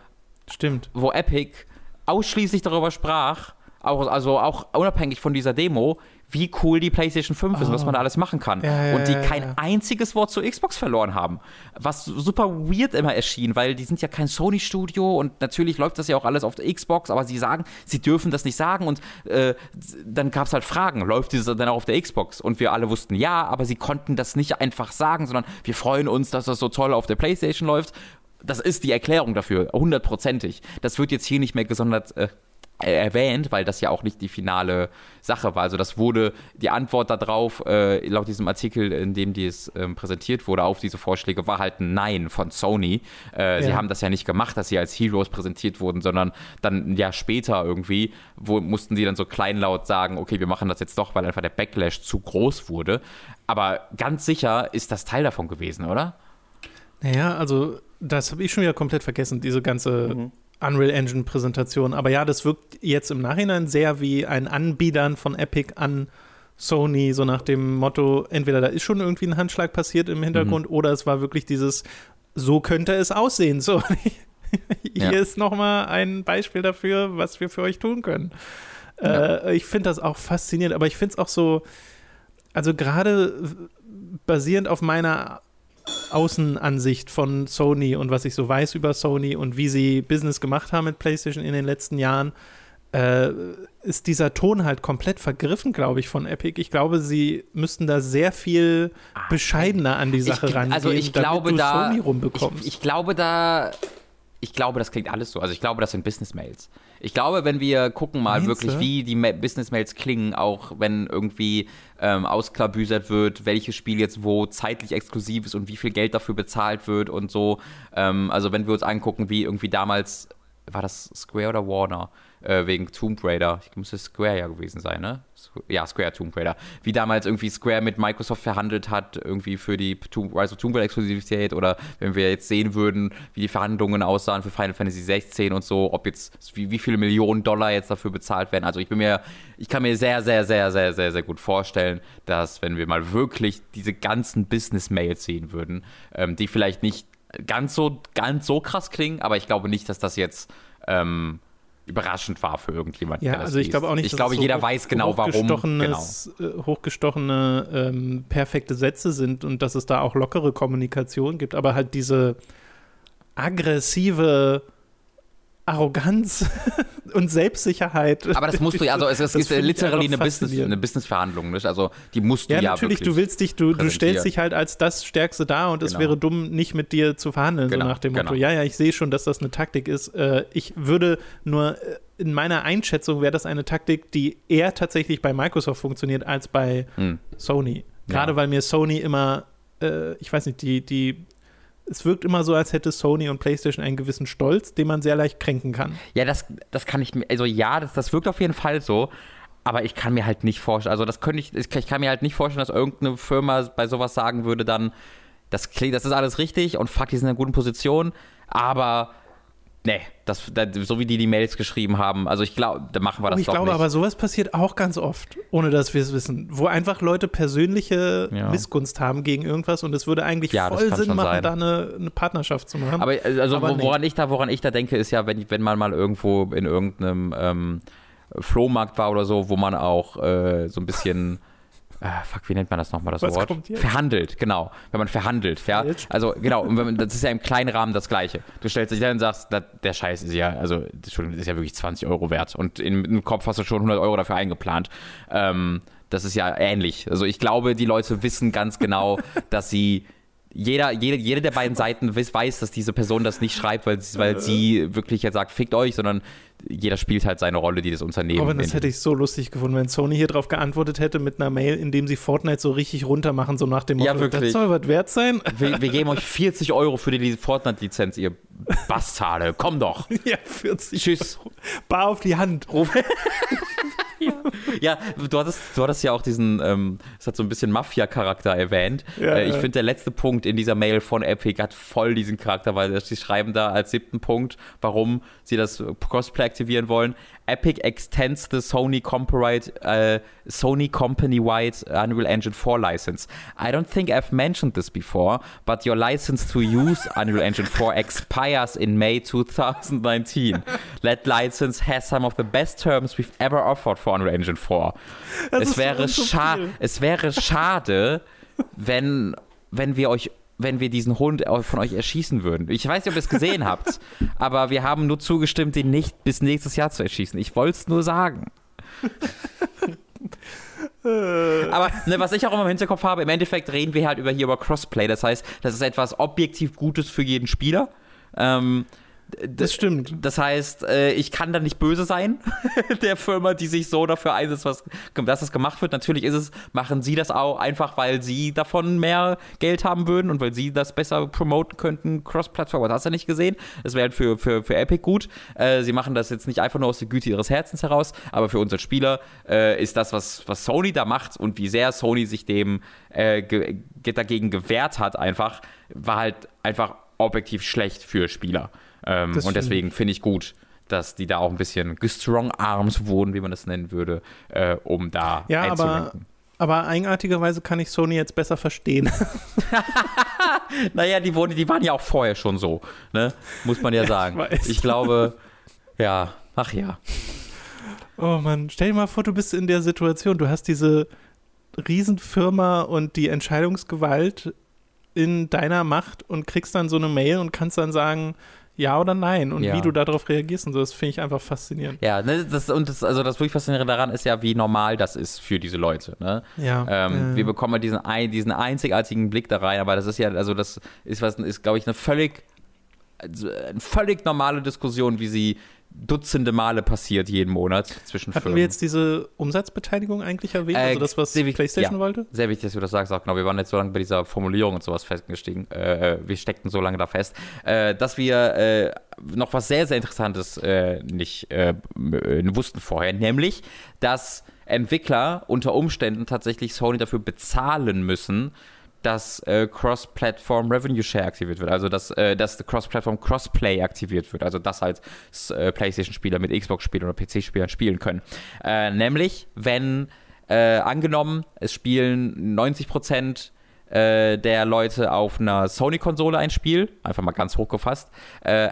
Stimmt. wo Epic ausschließlich darüber sprach, auch, also auch unabhängig von dieser Demo, wie cool die PlayStation 5 ist und was man da alles machen kann. Ja, ja, und die kein ja, einziges Wort zur Xbox verloren haben. Was super weird immer erschien, weil die sind ja kein Sony-Studio und natürlich läuft das ja auch alles auf der Xbox, aber sie sagen, sie dürfen das nicht sagen und äh, dann gab es halt Fragen, läuft dieses dann auch auf der Xbox? Und wir alle wussten ja, aber sie konnten das nicht einfach sagen, sondern wir freuen uns, dass das so toll auf der PlayStation läuft. Das ist die Erklärung dafür, hundertprozentig. Das wird jetzt hier nicht mehr gesondert äh, erwähnt, weil das ja auch nicht die finale Sache war. Also das wurde die Antwort darauf, äh, laut diesem Artikel, in dem dies ähm, präsentiert wurde, auf diese Vorschläge, war halt ein Nein von Sony. Äh, ja. Sie haben das ja nicht gemacht, dass sie als Heroes präsentiert wurden, sondern dann ein Jahr später irgendwie, wo mussten sie dann so kleinlaut sagen, okay, wir machen das jetzt doch, weil einfach der Backlash zu groß wurde. Aber ganz sicher ist das Teil davon gewesen, oder? Naja, also das habe ich schon wieder komplett vergessen, diese ganze mhm. Unreal Engine Präsentation. Aber ja, das wirkt jetzt im Nachhinein sehr wie ein Anbiedern von Epic an Sony, so nach dem Motto, entweder da ist schon irgendwie ein Handschlag passiert im Hintergrund mhm. oder es war wirklich dieses, so könnte es aussehen. So, *laughs* hier ja. ist nochmal ein Beispiel dafür, was wir für euch tun können. Ja. Äh, ich finde das auch faszinierend, aber ich finde es auch so, also gerade basierend auf meiner Außenansicht von Sony und was ich so weiß über Sony und wie sie Business gemacht haben mit PlayStation in den letzten Jahren, äh, ist dieser Ton halt komplett vergriffen, glaube ich, von Epic. Ich glaube, sie müssten da sehr viel ah, bescheidener an die Sache ich, rangehen, also ich glaube, da, Sony rumbekommst. Ich, ich glaube da, ich glaube, das klingt alles so. Also ich glaube, das sind Business-Mails. Ich glaube, wenn wir gucken mal Meinst wirklich, du? wie die Business-Mails klingen, auch wenn irgendwie ähm, ausklabüsert wird, welches Spiel jetzt wo zeitlich exklusiv ist und wie viel Geld dafür bezahlt wird und so. Ähm, also wenn wir uns angucken, wie irgendwie damals, war das Square oder Warner? äh, wegen Tomb Raider. Ich muss es Square ja gewesen sein, ne? Ja, Square Tomb Raider. Wie damals irgendwie Square mit Microsoft verhandelt hat, irgendwie für die Tomb, Rise of Tomb Raider Exklusivität oder wenn wir jetzt sehen würden, wie die Verhandlungen aussahen für Final Fantasy 16 und so, ob jetzt, wie, wie viele Millionen Dollar jetzt dafür bezahlt werden. Also ich bin mir, ich kann mir sehr, sehr, sehr, sehr, sehr, sehr gut vorstellen, dass wenn wir mal wirklich diese ganzen Business-Mails sehen würden, ähm, die vielleicht nicht ganz so, ganz so krass klingen, aber ich glaube nicht, dass das jetzt ähm, überraschend war für irgendjemand. Ja, also ich glaube auch nicht. Ich glaube, so jeder weiß genau, warum. Genau. Äh, hochgestochene, ähm, perfekte Sätze sind und dass es da auch lockere Kommunikation gibt, aber halt diese aggressive Arroganz *laughs* und Selbstsicherheit. Aber das musst du ja, also es, es ist literally eine Business, eine Business-Verhandlung, nicht? Also die musst du ja, ja natürlich. Du willst dich, du, du stellst dich halt als das Stärkste dar und genau. es wäre dumm, nicht mit dir zu verhandeln, genau. so nach dem Motto. Genau. Ja, ja, ich sehe schon, dass das eine Taktik ist. Äh, ich würde nur äh, in meiner Einschätzung wäre das eine Taktik, die eher tatsächlich bei Microsoft funktioniert als bei hm. Sony. Gerade ja. weil mir Sony immer, äh, ich weiß nicht, die, die es wirkt immer so, als hätte Sony und PlayStation einen gewissen Stolz, den man sehr leicht kränken kann. Ja, das, das kann ich mir, also ja, das, das wirkt auf jeden Fall so. Aber ich kann mir halt nicht vorstellen, also das könnte ich, ich kann mir halt nicht vorstellen, dass irgendeine Firma bei sowas sagen würde, dann, das klingt, das ist alles richtig und fuck, die sind in einer guten Position, aber Nee, das, das, so wie die die Mails geschrieben haben, also ich glaube, da machen wir das ich doch glaube, nicht. aber sowas passiert auch ganz oft, ohne dass wir es wissen, wo einfach Leute persönliche ja. Missgunst haben gegen irgendwas und es würde eigentlich ja, voll Sinn machen, sein. da eine, eine, Partnerschaft zu machen. Aber also aber woran nee. ich da, woran ich da denke, ist ja, wenn, wenn man mal irgendwo in irgendeinem ähm, Flohmarkt war oder so, wo man auch äh, so ein bisschen äh, fuck, wie nennt man das nochmal, das Was Wort? Verhandelt, genau. Wenn man verhandelt, ja. Also, genau, man, das ist ja im kleinen Rahmen das Gleiche. Du stellst dich hin und sagst, das, der Scheiß ist ja, also, das ist ja wirklich 20 Euro wert und in, im Kopf hast du schon 100 Euro dafür eingeplant. Ähm, das ist ja ähnlich. Also, ich glaube, die Leute wissen ganz genau, *laughs* dass sie jeder, jede, jede der beiden Seiten weiß, dass diese Person das nicht schreibt, weil, weil sie wirklich jetzt sagt, fickt euch, sondern jeder spielt halt seine Rolle, die das Unternehmen. Aber das hätte ich so lustig gefunden, wenn Sony hier drauf geantwortet hätte mit einer Mail, in dem sie Fortnite so richtig runtermachen, so nach dem Motto, ja, wirklich. das soll was wert sein. *laughs* Wir, wir geben euch 40 Euro für die Fortnite-Lizenz, ihr Bastarde. Komm doch. *laughs* Ja, 40 Tschüss. Euro. Bar auf die Hand. ja. *laughs* ja, du hattest, du hattest ja auch diesen, ähm, es hat so ein bisschen Mafia-Charakter erwähnt. Ja, äh, ich finde, der letzte Punkt in dieser Mail von Epic hat voll diesen Charakter, weil sie schreiben da als siebten Punkt, warum sie das Crossplay aktivieren wollen. Epic extends the Sony uh, Sony company-wide Unreal Engine 4 license. I don't think I've mentioned this before, but your license to use *laughs* Unreal Engine 4 expires in May 2019. That license has some of the best terms we've ever offered for Unreal Engine 4. Es wäre, scha es wäre schade, wenn, wenn wir euch wenn wir diesen Hund von euch erschießen würden. Ich weiß nicht, ob ihr es gesehen *laughs* habt, aber wir haben nur zugestimmt, den nicht bis nächstes Jahr zu erschießen. Ich wollte es nur sagen. *laughs* aber ne, was ich auch immer im Hinterkopf habe, im Endeffekt reden wir halt über hier über Crossplay. Das heißt, das ist etwas objektiv Gutes für jeden Spieler. Ähm, das stimmt. Das heißt, äh, ich kann da nicht böse sein, *laughs* der Firma, die sich so dafür einsetzt, was, dass das gemacht wird. Natürlich ist es, machen sie das auch einfach, weil sie davon mehr Geld haben würden und weil sie das besser promoten könnten, Cross-Plattform. Das hast du nicht gesehen. Das wäre halt für, für, für Epic gut. Äh, sie machen das jetzt nicht einfach nur aus der Güte ihres Herzens heraus, aber für unsere Spieler äh, ist das, was, was Sony da macht und wie sehr Sony sich dem ge dagegen gewehrt hat, einfach, war halt einfach objektiv schlecht für Spieler. Ähm, und deswegen finde ich gut, dass die da auch ein bisschen gestrong arms wurden, wie man das nennen würde, äh, um da ja, aber, aber eigenartigerweise kann ich Sony jetzt besser verstehen. *laughs* *laughs* naja, die, wurden, die waren ja auch vorher schon so, ne? muss man ja *laughs* sagen. Ich, ich glaube, ja, ach ja. Oh Mann, stell dir mal vor, du bist in der Situation, du hast diese Riesenfirma und die Entscheidungsgewalt in deiner Macht und kriegst dann so eine Mail und kannst dann sagen, ja oder nein und ja. wie du darauf reagierst und so, das finde ich einfach faszinierend. Ja, ne, das, und das, also das wirklich Faszinierende daran ist ja, wie normal das ist für diese Leute. Ne? Ja. Ähm, äh. Wir bekommen diesen, diesen einzigartigen Blick da rein, aber das ist ja, also das ist was, ist, glaube ich, eine völlig, also eine völlig normale Diskussion, wie sie Dutzende Male passiert jeden Monat zwischen Hatten Firmen. wir jetzt diese Umsatzbeteiligung eigentlich erwähnt? Äh, also das, was wichtig, PlayStation ja, wollte? Sehr wichtig, dass du das sagst. Auch genau, wir waren jetzt so lange bei dieser Formulierung und sowas festgestiegen. Äh, wir steckten so lange da fest, äh, dass wir äh, noch was sehr, sehr Interessantes äh, nicht äh, wussten vorher, nämlich, dass Entwickler unter Umständen tatsächlich Sony dafür bezahlen müssen, dass äh, Cross-Platform Revenue Share aktiviert wird, also dass, äh, dass Cross-Platform Crossplay aktiviert wird, also dass halt äh, PlayStation-Spieler mit Xbox-Spielern oder PC-Spielern spielen können. Äh, nämlich, wenn äh, angenommen, es spielen 90% äh, der Leute auf einer Sony-Konsole ein Spiel, einfach mal ganz hochgefasst,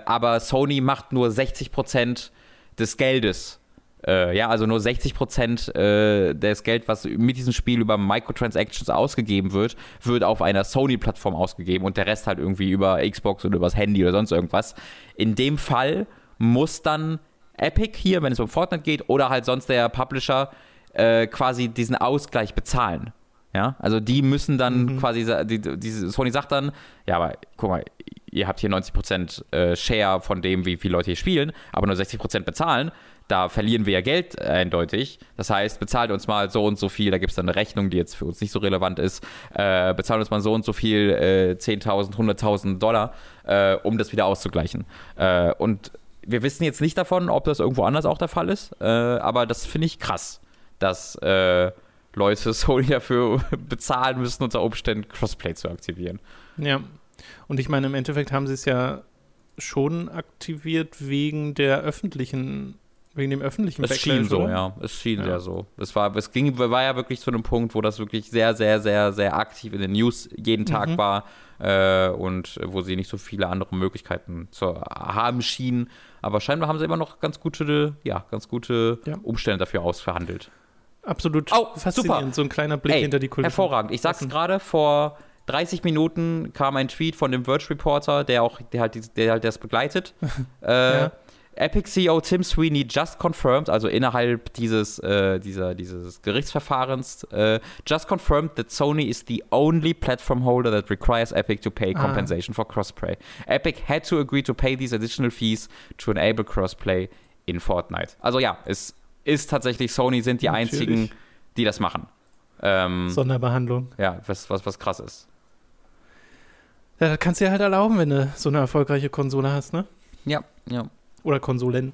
aber Sony macht nur 60% des Geldes äh, ja, also nur 60 Prozent äh, des Geld, was mit diesem Spiel über Microtransactions ausgegeben wird, wird auf einer Sony-Plattform ausgegeben und der Rest halt irgendwie über Xbox oder übers Handy oder sonst irgendwas. In dem Fall muss dann Epic hier, wenn es um Fortnite geht, oder halt sonst der Publisher äh, quasi diesen Ausgleich bezahlen. Ja, also die müssen dann mhm. quasi, die, die, Sony sagt dann, ja, aber guck mal, ihr habt hier 90% äh, Share von dem, wie viele Leute hier spielen, aber nur 60% bezahlen da verlieren wir ja Geld eindeutig. Das heißt, bezahlt uns mal so und so viel, da gibt es dann eine Rechnung, die jetzt für uns nicht so relevant ist, äh, bezahlt uns mal so und so viel, äh, 10.000, 100.000 Dollar, äh, um das wieder auszugleichen. Äh, und wir wissen jetzt nicht davon, ob das irgendwo anders auch der Fall ist, äh, aber das finde ich krass, dass äh, Leute *laughs* Sony dafür *laughs* bezahlen müssen, unter Umständen Crossplay zu aktivieren. Ja, und ich meine, im Endeffekt haben sie es ja schon aktiviert wegen der öffentlichen Wegen dem öffentlichen Es schien so, oder? ja. Es schien ja. sehr so. Es war, es ging, war ja wirklich zu einem Punkt, wo das wirklich sehr, sehr, sehr, sehr aktiv in den News jeden Tag mhm. war äh, und wo sie nicht so viele andere Möglichkeiten zu haben schienen. Aber scheinbar haben sie immer noch ganz gute, ja, ganz gute ja. Umstände dafür ausverhandelt. Absolut oh, faszinierend, super. so ein kleiner Blick Ey, hinter die Kulissen. Hervorragend. Ich sag's gerade, vor 30 Minuten kam ein Tweet von dem Verge Reporter, der auch, der halt, der halt das begleitet. *laughs* äh, ja Epic CEO Tim Sweeney just confirmed, also innerhalb dieses, äh, dieser, dieses Gerichtsverfahrens, äh, just confirmed that Sony is the only platform holder that requires Epic to pay ah. compensation ah. for crossplay. Epic had to agree to pay these additional fees to enable crossplay in Fortnite. Also ja, es ist tatsächlich Sony sind die Natürlich. einzigen, die das machen. Ähm, Sonderbehandlung. Ja, was, was, was krass ist. Ja, das kannst du dir halt erlauben, wenn du so eine erfolgreiche Konsole hast, ne? Ja, ja. Oder Konsolen.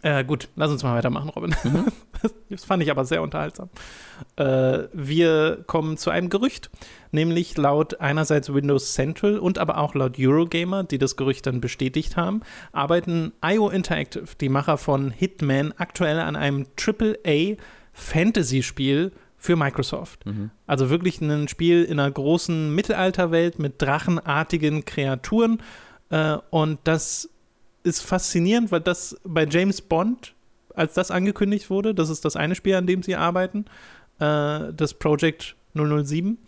Äh, gut, lass uns mal weitermachen, Robin. Mhm. *laughs* Das fand ich aber sehr unterhaltsam. Äh, wir kommen zu einem Gerücht, nämlich laut einerseits Windows Central und aber auch laut Eurogamer, die das Gerücht dann bestätigt haben, arbeiten IO Interactive, die Macher von Hitman, aktuell an einem AAA Fantasy-Spiel für Microsoft. Mhm. Also wirklich ein Spiel in einer großen Mittelalterwelt mit drachenartigen Kreaturen. Äh, und das ist faszinierend, weil das bei James Bond, als das angekündigt wurde, das ist das eine Spiel, an dem sie arbeiten, äh, das Project 007,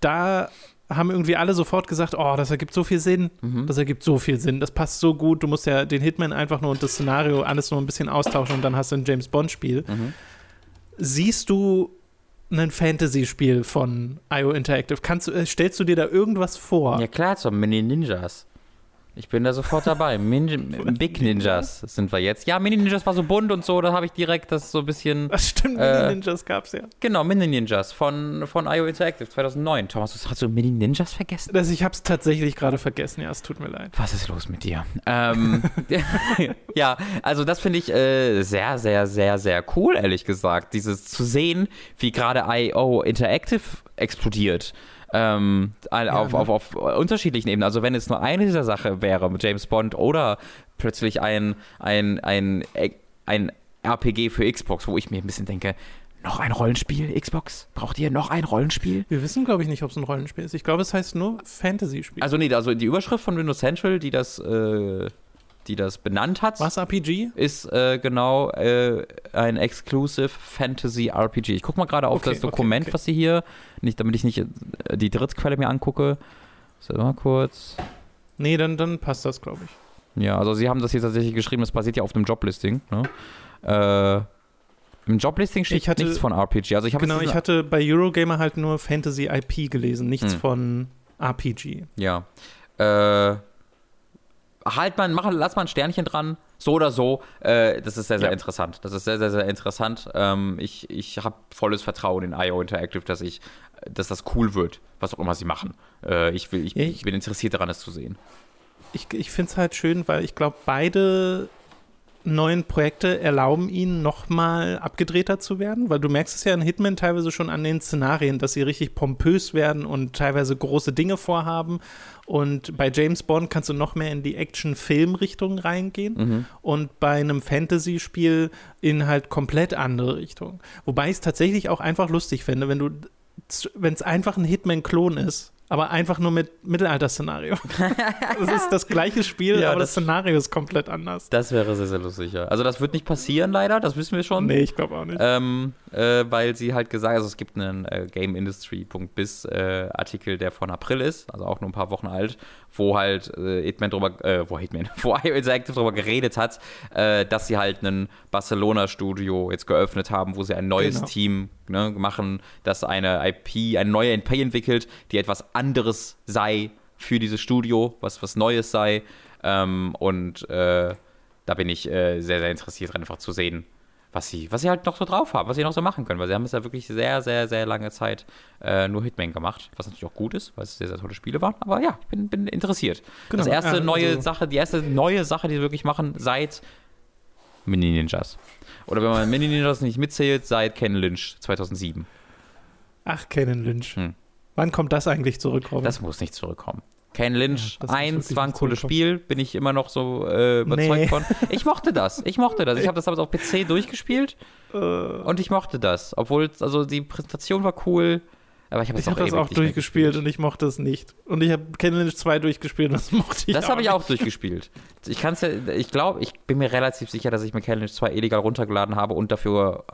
da haben irgendwie alle sofort gesagt, oh, das ergibt so viel Sinn, mhm. das ergibt so viel Sinn, das passt so gut, du musst ja den Hitman einfach nur und das Szenario alles nur ein bisschen austauschen und dann hast du ein James Bond-Spiel. Mhm. Siehst du ein Fantasy-Spiel von IO Interactive? Kannst du, äh, stellst du dir da irgendwas vor? Ja klar, so Mini Ninjas. Ich bin da sofort dabei. *laughs* Min Big Ninjas sind wir jetzt. Ja, Mini Ninjas war so bunt und so, da habe ich direkt das so ein bisschen. Das stimmt, äh, Mini Ninjas gab es ja. Genau, Mini Ninjas von, von IO Interactive 2009. Thomas, hast du Mini Ninjas vergessen? Das, ich habe es tatsächlich gerade vergessen, ja, es tut mir leid. Was ist los mit dir? Ähm, *laughs* *laughs* ja, also das finde ich äh, sehr, sehr, sehr, sehr cool, ehrlich gesagt. Dieses zu sehen, wie gerade IO Interactive explodiert ähm, ja, auf, ne? auf, auf, unterschiedlichen Ebenen. Also wenn es nur eine dieser Sachen wäre, mit James Bond oder plötzlich ein, ein, ein, ein RPG für Xbox, wo ich mir ein bisschen denke, noch ein Rollenspiel, Xbox? Braucht ihr noch ein Rollenspiel? Wir wissen, glaube ich, nicht, ob es ein Rollenspiel ist. Ich glaube, es heißt nur Fantasy-Spiel. Also nee, also die Überschrift von Windows Central, die das äh, die das benannt hat. Was RPG? Ist äh, genau äh, ein Exclusive Fantasy RPG. Ich gucke mal gerade auf okay, das Dokument, okay, okay. was sie hier, nicht, damit ich nicht äh, die Drittquelle mir angucke. So, mal kurz. Nee, dann, dann passt das, glaube ich. Ja, also sie haben das hier tatsächlich geschrieben, das basiert ja auf dem Joblisting. Ne? Äh, Im Joblisting steht hatte, nichts von RPG. Also ich genau, ich hatte bei Eurogamer halt nur Fantasy IP gelesen, nichts hm. von RPG. Ja. Äh, halt mal, mach, lass mal ein Sternchen dran, so oder so. Äh, das ist sehr, sehr ja. interessant. Das ist sehr, sehr, sehr interessant. Ähm, ich ich habe volles Vertrauen in IO Interactive, dass ich, dass das cool wird, was auch immer sie machen. Äh, ich, will, ich, ich, ich bin interessiert daran, es zu sehen. Ich, ich finde es halt schön, weil ich glaube, beide neuen Projekte erlauben ihnen nochmal abgedrehter zu werden, weil du merkst es ja in Hitman teilweise schon an den Szenarien, dass sie richtig pompös werden und teilweise große Dinge vorhaben. Und bei James Bond kannst du noch mehr in die Action-Film-Richtung reingehen mhm. und bei einem Fantasy-Spiel in halt komplett andere Richtungen. Wobei ich es tatsächlich auch einfach lustig finde, wenn du, wenn es einfach ein Hitman-Klon ist aber einfach nur mit Mittelalter-Szenario. *laughs* das ist das gleiche Spiel, ja, aber das, das, Szenario ist komplett anders. Das wäre sehr, sehr lustig, ja. Also das wird nicht passieren, leider, das wissen wir schon. Nee, ich glaube auch nicht. Ähm, äh, weil sie halt gesagt, also es gibt einen äh, GameIndustry.biz äh, Artikel, der von April ist, also auch nur ein paar Wochen alt, wo halt äh, Hitman drüber, äh, wo Hitman, *laughs* wo Interactive drüber geredet hat, äh, dass sie halt ein Barcelona-Studio jetzt geöffnet haben, wo sie ein neues genau. Team ne, machen, das eine IP, eine neue IP entwickelt, die etwas anderes sei für dieses Studio, was was Neues sei. Ähm, und äh, da bin ich äh, sehr, sehr interessiert einfach zu sehen, was sie, was sie halt noch so drauf haben, was sie noch so machen können, weil sie haben es ja wirklich sehr, sehr, sehr lange Zeit äh, nur Hitman gemacht, was natürlich auch gut ist, weil es sehr, sehr tolle Spiele waren. Aber ja, ich bin, bin interessiert. Genau. Das erste neue also Sache, die erste neue Sache, die sie wirklich machen, seit Mini Ninjas. Oder wenn man Mini Ninjas nicht mitzählt, seit Ken Lynch 2007. Ach, Ken Lynch. Hm. Wann kommt das eigentlich zurück, Robin? Das muss nicht zurückkommen. Ken Lynch ja, 1 war ein cooles Spiel, bin ich immer noch so äh, überzeugt nee. von. Ich mochte das, ich mochte das. Ich habe das damals auf PC durchgespielt äh. und ich mochte das. Obwohl, also die Präsentation war cool, aber ich habe hab das auch durchgespielt und ich mochte es nicht. Und ich habe Ken Lynch 2 durchgespielt und das mochte ich Das habe ich auch durchgespielt. Ich kann ja, ich glaube, ich bin mir relativ sicher, dass ich mir Ken Lynch 2 illegal runtergeladen habe und dafür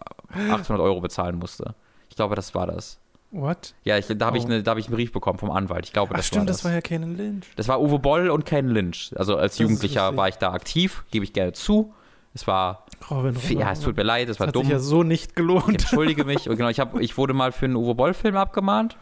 800 Euro bezahlen musste. Ich glaube, das war das. What? Ja, ich, da habe oh. ich, ne, hab ich einen Brief bekommen vom Anwalt. Ich glaube, Ach, das stimmt, war das. das war ja Ken Lynch. Das war Uwe Boll und Ken Lynch. Also als das Jugendlicher war ich da aktiv, gebe ich gerne zu. Es war. Robin, Robin, ja, es tut mir leid, es war hat dumm. Sich ja so nicht gelohnt. Ich entschuldige mich. Und genau, ich, hab, ich wurde mal für einen Uwe Boll-Film abgemahnt,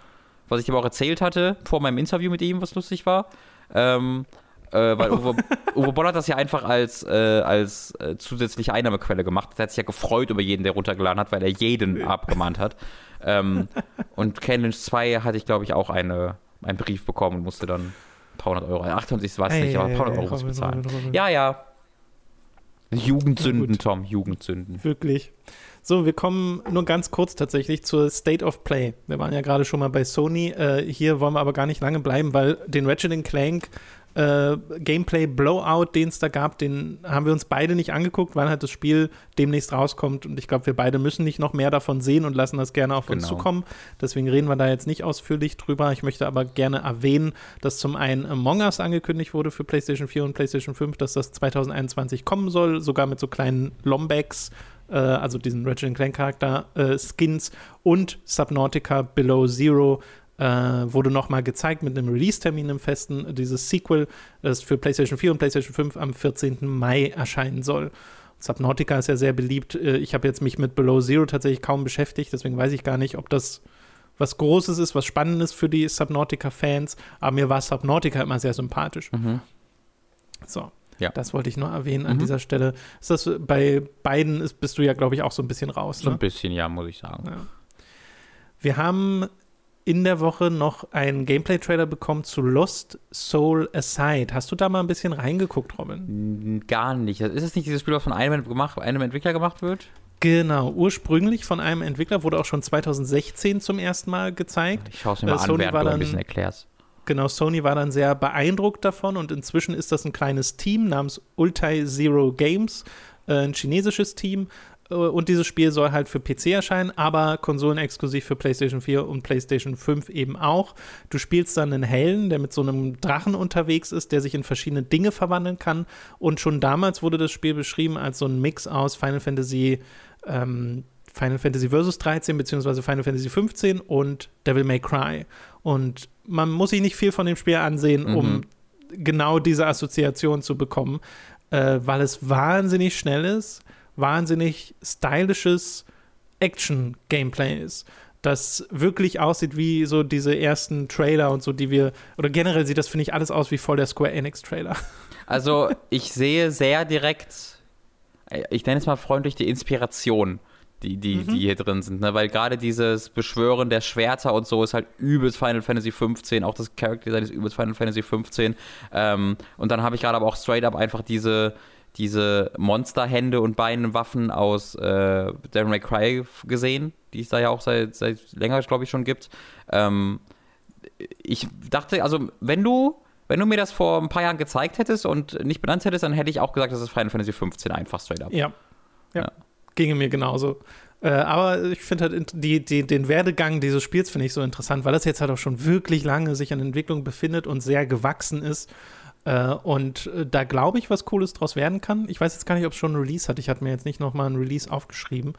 was ich aber auch erzählt hatte vor meinem Interview mit ihm, was lustig war. Ähm, äh, weil Uwe, *laughs* Uwe Boll hat das ja einfach als, äh, als äh, zusätzliche Einnahmequelle gemacht. Er hat sich ja gefreut über jeden, der runtergeladen hat, weil er jeden abgemahnt hat. Ähm, und Lynch 2 hatte ich, glaube ich, auch eine, einen Brief bekommen und musste dann ein paar hundert Euro, 800 war es nicht, aber ein paar hundert Euro bezahlen. Ja, ja, Jugendsünden, Tom, Jugendsünden. Wirklich. So, wir kommen nur ganz kurz tatsächlich zur State of Play. Wir waren ja gerade schon mal bei Sony. Äh, hier wollen wir aber gar nicht lange bleiben, weil den Ratchet Clank äh, Gameplay Blowout, den es da gab, den haben wir uns beide nicht angeguckt, weil halt das Spiel demnächst rauskommt und ich glaube, wir beide müssen nicht noch mehr davon sehen und lassen das gerne auf genau. uns zukommen. Deswegen reden wir da jetzt nicht ausführlich drüber. Ich möchte aber gerne erwähnen, dass zum einen Among Us angekündigt wurde für PlayStation 4 und PlayStation 5, dass das 2021 kommen soll, sogar mit so kleinen Lombax äh, also diesen Ratchet Clank Charakter äh, Skins und Subnautica Below Zero äh, wurde nochmal gezeigt mit einem Release-Termin im Festen, dieses Sequel, das für PlayStation 4 und PlayStation 5 am 14. Mai erscheinen soll. Subnautica ist ja sehr beliebt. Äh, ich habe jetzt mich mit Below Zero tatsächlich kaum beschäftigt, deswegen weiß ich gar nicht, ob das was Großes ist, was Spannendes für die Subnautica-Fans. Aber mir war Subnautica immer sehr sympathisch. Mhm. So. Ja. Das wollte ich nur erwähnen an mhm. dieser Stelle. Ist das bei beiden ist, bist du ja, glaube ich, auch so ein bisschen raus. So ne? ein bisschen, ja, muss ich sagen. Ja. Wir haben in der Woche noch einen Gameplay-Trailer bekommen zu Lost Soul Aside. Hast du da mal ein bisschen reingeguckt, Robin? Gar nicht. Ist es nicht dieses Spiel, was von einem, gemacht, einem Entwickler gemacht wird? Genau, ursprünglich von einem Entwickler, wurde auch schon 2016 zum ersten Mal gezeigt. Ich schaue es mir mal äh, Sony an, während du ein bisschen erklärst. Genau, Sony war dann sehr beeindruckt davon und inzwischen ist das ein kleines Team namens Ultai Zero Games, äh, ein chinesisches Team, und dieses Spiel soll halt für PC erscheinen, aber konsolenexklusiv für PlayStation 4 und PlayStation 5 eben auch. Du spielst dann einen Helden, der mit so einem Drachen unterwegs ist, der sich in verschiedene Dinge verwandeln kann. Und schon damals wurde das Spiel beschrieben als so ein Mix aus Final Fantasy, ähm, Final Fantasy Versus 13 beziehungsweise Final Fantasy 15 und Devil May Cry. Und man muss sich nicht viel von dem Spiel ansehen, um mhm. genau diese Assoziation zu bekommen, äh, weil es wahnsinnig schnell ist wahnsinnig stylisches Action-Gameplay ist. Das wirklich aussieht wie so diese ersten Trailer und so, die wir, oder generell sieht das, finde ich, alles aus wie voll der Square Enix-Trailer. *laughs* Also, ich sehe sehr direkt, ich nenne es mal freundlich, die Inspiration, die, die, mhm. die hier drin sind, ne? weil gerade dieses Beschwören der Schwerter und so ist halt übelst Final Fantasy 15, auch das Character Design ist übelst Final Fantasy 15. Ähm, und dann habe ich gerade aber auch straight up einfach diese, diese Monsterhände und Beinwaffen aus äh, Devil May Cry gesehen, die es da ja auch seit, seit länger, glaube ich, schon gibt. Ähm, ich dachte, also wenn du, wenn du mir das vor ein paar Jahren gezeigt hättest und nicht benannt hättest, dann hätte ich auch gesagt, das ist Final Fantasy 15 einfach straight up. Ja. Ja. ja. Ginge mir genauso. Äh, aber ich finde halt die, die, den Werdegang dieses Spiels finde ich so interessant, weil das jetzt halt auch schon wirklich lange sich an Entwicklung befindet und sehr gewachsen ist. Äh, und äh, da glaube ich, was Cooles draus werden kann. Ich weiß jetzt gar nicht, ob es schon ein Release hat. Ich hatte mir jetzt nicht nochmal ein Release aufgeschrieben.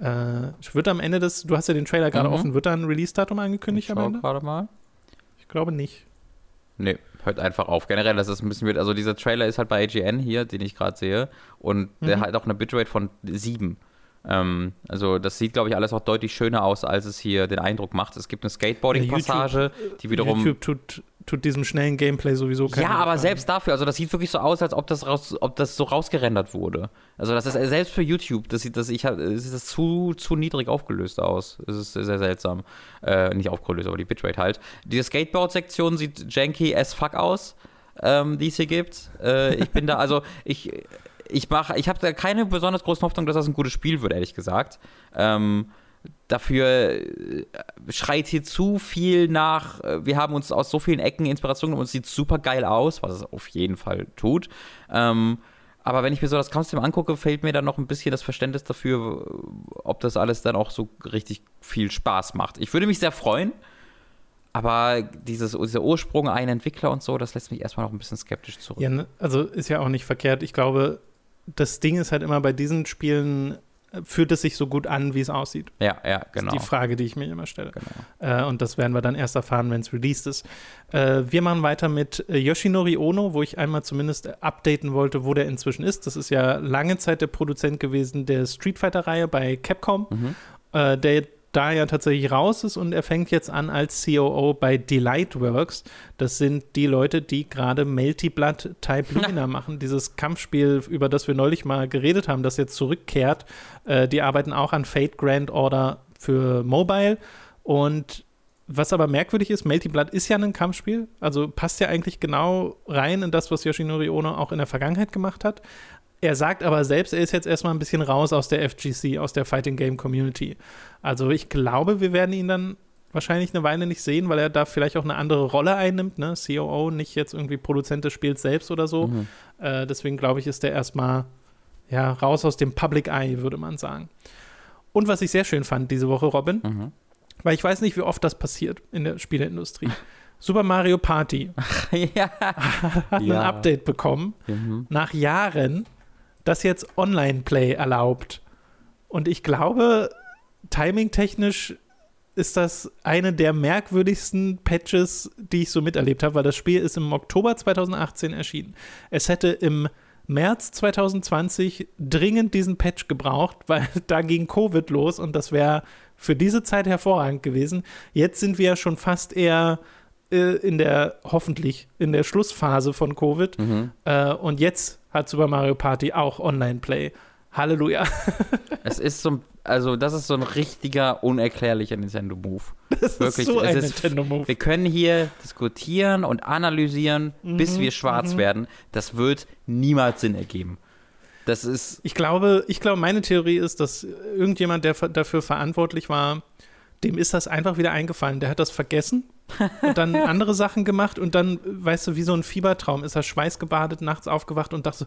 Äh, ich würde am Ende des, du hast ja den Trailer gerade mhm. offen, wird da ein Release-Datum angekündigt ich am Ende? gerade mal. Ich glaube nicht. Nee, hört einfach auf. Generell, das ist ein bisschen weird. Also dieser Trailer ist halt bei AGN hier, den ich gerade sehe. Und mhm. der hat auch eine Bitrate von 7. Ähm, also das sieht, glaube ich, alles auch deutlich schöner aus, als es hier den Eindruck macht. Es gibt eine Skateboarding-Passage, die wiederum... YouTube tut tut diesem schnellen Gameplay sowieso keine Ja, aber Gefallen. selbst dafür, also das sieht wirklich so aus, als ob das raus, ob das so rausgerendert wurde. Also das ist selbst für YouTube, das sieht das ich sieht das zu zu niedrig aufgelöst aus. Es ist sehr seltsam. Äh, nicht aufgelöst, aber die Bitrate halt. Diese Skateboard Sektion sieht janky as fuck aus, ähm, die es hier gibt. Äh, ich bin da also *laughs* ich ich mache ich habe da keine besonders große Hoffnung, dass das ein gutes Spiel wird, ehrlich gesagt. Ähm, dafür äh, schreit hier zu viel nach, äh, wir haben uns aus so vielen Ecken Inspiration und es sieht super geil aus, was es auf jeden Fall tut. Ähm, aber wenn ich mir so das Kampfsystem angucke, fehlt mir dann noch ein bisschen das Verständnis dafür, ob das alles dann auch so richtig viel Spaß macht. Ich würde mich sehr freuen, aber dieses, dieser Ursprung, ein Entwickler und so, das lässt mich erstmal noch ein bisschen skeptisch zurück. Ja, ne? also ist ja auch nicht verkehrt. Ich glaube, das Ding ist halt immer bei diesen Spielen, fühlt es sich so gut an, wie es aussieht? Ja, ja, genau. Das ist die. Frage, die ich mir immer stelle. Genau. Äh, und das werden wir dann erst erfahren, wenn es released ist. Äh, wir machen weiter mit äh, Yoshinori Ono, wo ich einmal zumindest updaten wollte, wo der inzwischen ist. Das ist ja lange Zeit der Produzent gewesen der Street Fighter-Reihe bei Capcom. Mhm. Äh, der da ja tatsächlich raus ist und er fängt jetzt an als COO bei Delightworks. Das sind die Leute, die gerade Melty Blood Type Lumina *laughs* machen. Dieses Kampfspiel, über das wir neulich mal geredet haben, das jetzt zurückkehrt. Äh, die arbeiten auch an Fate Grand Order für Mobile. Und was aber merkwürdig ist, Melty Blood ist ja ein Kampfspiel, also passt ja eigentlich genau rein in das, was Yoshinori Ono auch in der Vergangenheit gemacht hat. Er sagt aber selbst, er ist jetzt erstmal ein bisschen raus aus der FGC, aus der Fighting Game Community. Also ich glaube, wir werden ihn dann wahrscheinlich eine Weile nicht sehen, weil er da vielleicht auch eine andere Rolle einnimmt, ne? COO, nicht jetzt irgendwie Produzent des Spiels selbst oder so. Mhm. Äh, deswegen glaube ich, ist der erstmal ja, raus aus dem Public Eye, würde man sagen. Und was ich sehr schön fand diese Woche, Robin, mhm. weil ich weiß nicht, wie oft das passiert in der Spieleindustrie. *laughs* Super Mario Party *laughs* ja. hat ein ja. Update bekommen mhm. nach Jahren das jetzt Online-Play erlaubt. Und ich glaube, timing-technisch ist das eine der merkwürdigsten Patches, die ich so miterlebt habe, weil das Spiel ist im Oktober 2018 erschienen. Es hätte im März 2020 dringend diesen Patch gebraucht, weil *laughs* da ging Covid los und das wäre für diese Zeit hervorragend gewesen. Jetzt sind wir ja schon fast eher äh, in der, hoffentlich, in der Schlussphase von Covid. Mhm. Äh, und jetzt hat Super Mario Party auch Online-Play. Halleluja. *laughs* es ist so, also das ist so ein richtiger, unerklärlicher Nintendo-Move. *laughs* Das Wirklich, ist so ein Nintendo-Move. Wir können hier diskutieren und analysieren, mhm, bis wir schwarz mhm. werden. Das wird niemals Sinn ergeben. Das ist. Ich glaube, ich glaube, meine Theorie ist, dass irgendjemand, der dafür verantwortlich war, dem ist das einfach wieder eingefallen. Der hat das vergessen und dann *laughs* andere Sachen gemacht und dann, weißt du, wie so ein Fiebertraum ist er schweißgebadet, nachts aufgewacht und dachte so,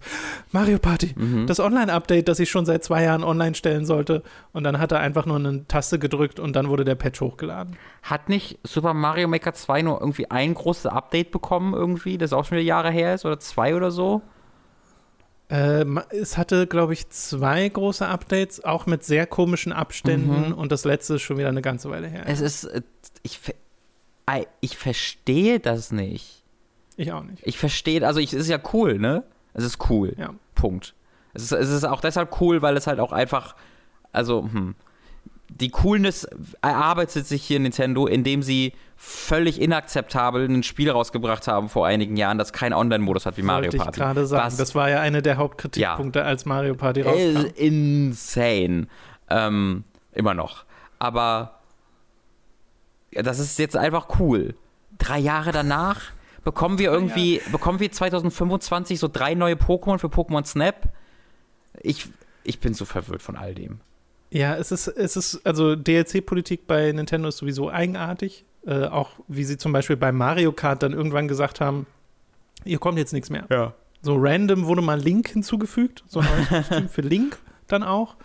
Mario Party, mhm. das Online-Update, das ich schon seit zwei Jahren online stellen sollte. Und dann hat er einfach nur eine Taste gedrückt und dann wurde der Patch hochgeladen. Hat nicht Super Mario Maker 2 nur irgendwie ein großes Update bekommen irgendwie, das auch schon wieder Jahre her ist oder zwei oder so? Äh, es hatte, glaube ich, zwei große Updates, auch mit sehr komischen Abständen mhm. und das letzte ist schon wieder eine ganze Weile her. Es ist, äh, ich, ich verstehe das nicht. Ich auch nicht. Ich verstehe, also ich, es ist ja cool, ne? Es ist cool. Ja. Punkt. Es ist, es ist auch deshalb cool, weil es halt auch einfach, also, hm, die Coolness erarbeitet sich hier Nintendo, indem sie völlig inakzeptabel ein Spiel rausgebracht haben vor einigen Jahren, das keinen Online-Modus hat wie Mario Party. Ich gerade sagen, Was, das war ja einer der Hauptkritikpunkte, ja, als Mario Party rauskam. Insane. Ähm, immer noch. Aber das ist jetzt einfach cool. Drei Jahre danach bekommen wir irgendwie, ja. bekommen wir 2025 so drei neue Pokémon für Pokémon Snap. Ich, ich bin so verwirrt von all dem. Ja, es ist, es ist, also DLC-Politik bei Nintendo ist sowieso eigenartig. Äh, auch wie sie zum Beispiel bei Mario Kart dann irgendwann gesagt haben, hier kommt jetzt nichts mehr. Ja. So random wurde mal Link hinzugefügt, so ein Kostüm für Link dann auch.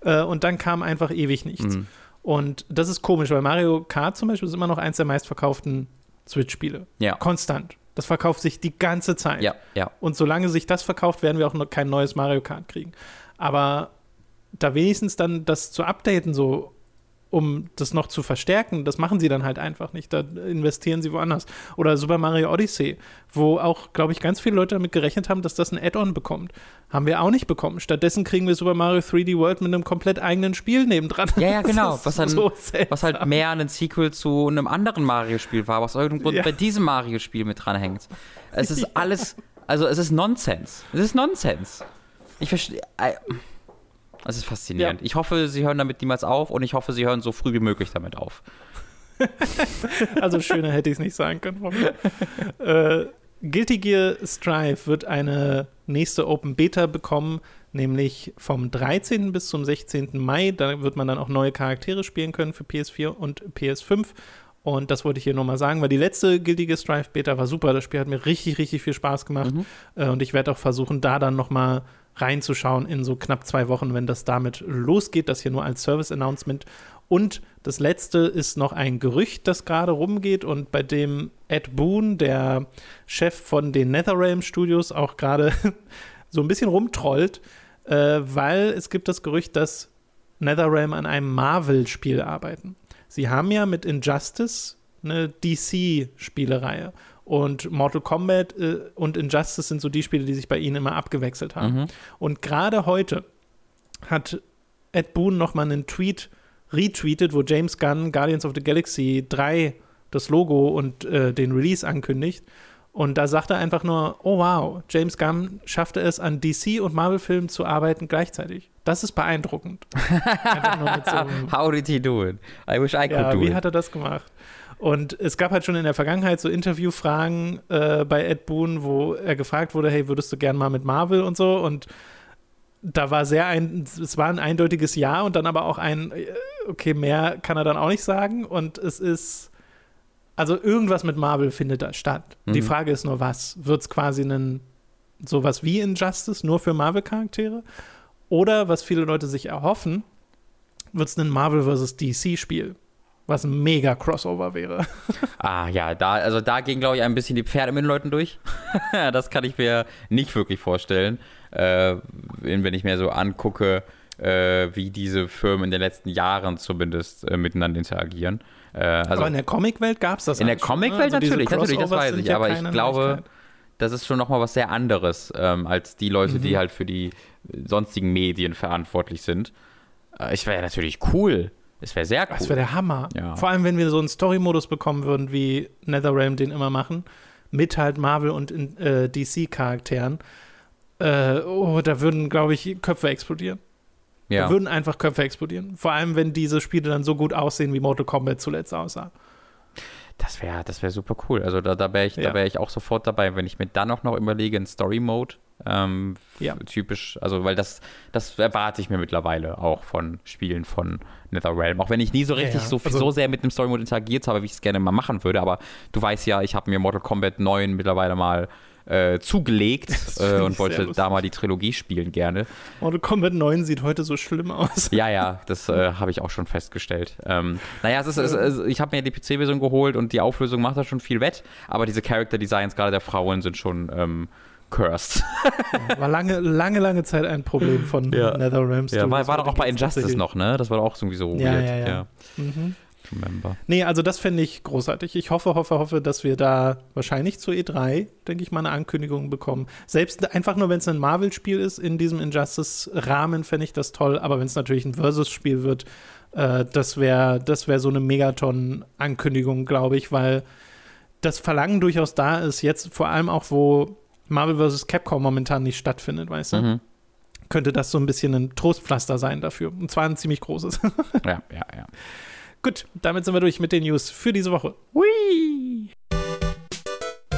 Äh, und dann kam einfach ewig nichts. Mhm. Und das ist komisch, weil Mario Kart zum Beispiel ist immer noch eins der meistverkauften Switch-Spiele. Ja. Konstant. Das verkauft sich die ganze Zeit. Ja, ja. Und solange sich das verkauft, werden wir auch noch kein neues Mario Kart kriegen. Aber da wenigstens dann das zu updaten, so um das noch zu verstärken, das machen sie dann halt einfach nicht. Da investieren sie woanders. Oder Super Mario Odyssey, wo auch, glaube ich, ganz viele Leute damit gerechnet haben, dass das ein Add-on bekommt. Haben wir auch nicht bekommen. Stattdessen kriegen wir Super Mario 3D World mit einem komplett eigenen Spiel nebendran. Ja, ja, *laughs* genau. Was, dann, so was halt mehr ein Sequel zu einem anderen Mario-Spiel war, was irgendwo ja. bei diesem Mario-Spiel mit dranhängt. Es ist *laughs* alles, also es ist Nonsens. Es ist Nonsens. Ich verstehe. Das ist faszinierend. Ja. Ich hoffe, Sie hören damit niemals auf und ich hoffe, Sie hören so früh wie möglich damit auf. *laughs* also schöner hätte ich es nicht sagen können. *laughs* äh, Guilty Gear Strive wird eine nächste Open Beta bekommen, nämlich vom 13. bis zum 16. Mai. Da wird man dann auch neue Charaktere spielen können für PS4 und PS5. Und das wollte ich hier nochmal sagen, weil die letzte Guilty Gear Strive Beta war super. Das Spiel hat mir richtig, richtig viel Spaß gemacht. Mhm. Äh, und ich werde auch versuchen, da dann nochmal reinzuschauen in so knapp zwei Wochen, wenn das damit losgeht. Das hier nur als Service-Announcement. Und das letzte ist noch ein Gerücht, das gerade rumgeht und bei dem Ed Boon, der Chef von den NetherRealm Studios, auch gerade *laughs* so ein bisschen rumtrollt, äh, weil es gibt das Gerücht, dass NetherRealm an einem Marvel-Spiel arbeiten. Sie haben ja mit Injustice eine DC-Spielereihe. Und Mortal Kombat äh, und Injustice sind so die Spiele, die sich bei ihnen immer abgewechselt haben. Mhm. Und gerade heute hat Ed Boon nochmal einen Tweet retweetet, wo James Gunn Guardians of the Galaxy 3 das Logo und äh, den Release ankündigt. Und da sagt er einfach nur, oh wow, James Gunn schaffte es, an DC und Marvel-Filmen zu arbeiten gleichzeitig. Das ist beeindruckend. *laughs* so How did he do it? I wish I could ja, do wie it. Wie hat er das gemacht? Und es gab halt schon in der Vergangenheit so Interviewfragen äh, bei Ed Boon, wo er gefragt wurde, hey, würdest du gern mal mit Marvel und so? Und da war sehr ein, es war ein eindeutiges Ja und dann aber auch ein, äh, okay, mehr kann er dann auch nicht sagen. Und es ist, also irgendwas mit Marvel findet da statt. Mhm. Die Frage ist nur, was? Wird es quasi ein, sowas wie Injustice, nur für Marvel-Charaktere? Oder, was viele Leute sich erhoffen, wird es ein Marvel vs. DC-Spiel? Was ein mega Crossover wäre. *laughs* ah, ja, da, also da gehen, glaube ich, ein bisschen die Pferde mit den Leuten durch. *laughs* das kann ich mir nicht wirklich vorstellen. Äh, wenn ich mir so angucke, äh, wie diese Firmen in den letzten Jahren zumindest äh, miteinander interagieren. Äh, also, aber in der Comicwelt gab es das In der Comicwelt also natürlich, natürlich, das weiß ich. Ja aber ich glaube, das ist schon nochmal was sehr anderes ähm, als die Leute, mhm. die halt für die sonstigen Medien verantwortlich sind. Äh, ich wäre natürlich cool das wäre sehr cool. Das wäre der Hammer. Ja. Vor allem, wenn wir so einen Story-Modus bekommen würden, wie NetherRealm den immer machen, mit halt Marvel und äh, DC-Charakteren. Äh, oh, da würden, glaube ich, Köpfe explodieren. Ja. Da würden einfach Köpfe explodieren. Vor allem, wenn diese Spiele dann so gut aussehen, wie Mortal Kombat zuletzt aussah. Das wäre das wär super cool. Also da, da wäre ich, ja. wär ich auch sofort dabei, wenn ich mir dann auch noch überlege, einen Story-Mode ähm, ja. Typisch, also weil das, das erwarte ich mir mittlerweile auch von Spielen von NetherRealm. Auch wenn ich nie so richtig ja, ja. So, also, so sehr mit dem Story Mode interagiert habe, wie ich es gerne mal machen würde. Aber du weißt ja, ich habe mir Mortal Kombat 9 mittlerweile mal äh, zugelegt *laughs* äh, und wollte da mal die Trilogie spielen gerne. Mortal Kombat 9 sieht heute so schlimm aus. Ja, ja, das äh, habe ich auch schon festgestellt. Ähm, naja, es ist, es ist, ich habe mir die PC-Version geholt und die Auflösung macht da schon viel wett, aber diese Character Designs gerade der Frauen sind schon ähm, cursed. *laughs* war lange, lange, lange Zeit ein Problem von ja. NetherRealm Ja, war, war doch auch bei Injustice noch, ne? Das war doch auch irgendwie so ja, weird. Ja, ja. ja. Mhm. Remember. Nee, also das fände ich großartig. Ich hoffe, hoffe, hoffe, dass wir da wahrscheinlich zur E3, denke ich mal, eine Ankündigung bekommen. Selbst einfach nur, wenn es ein Marvel-Spiel ist, in diesem Injustice-Rahmen, fände ich das toll. Aber wenn es natürlich ein Versus-Spiel wird, äh, das wäre das wär so eine Megaton-Ankündigung, glaube ich, weil das Verlangen durchaus da ist, jetzt vor allem auch, wo Marvel vs. Capcom momentan nicht stattfindet, weißt du? Mhm. Könnte das so ein bisschen ein Trostpflaster sein dafür. Und zwar ein ziemlich großes. *laughs* ja, ja, ja. Gut, damit sind wir durch mit den News für diese Woche. Hui!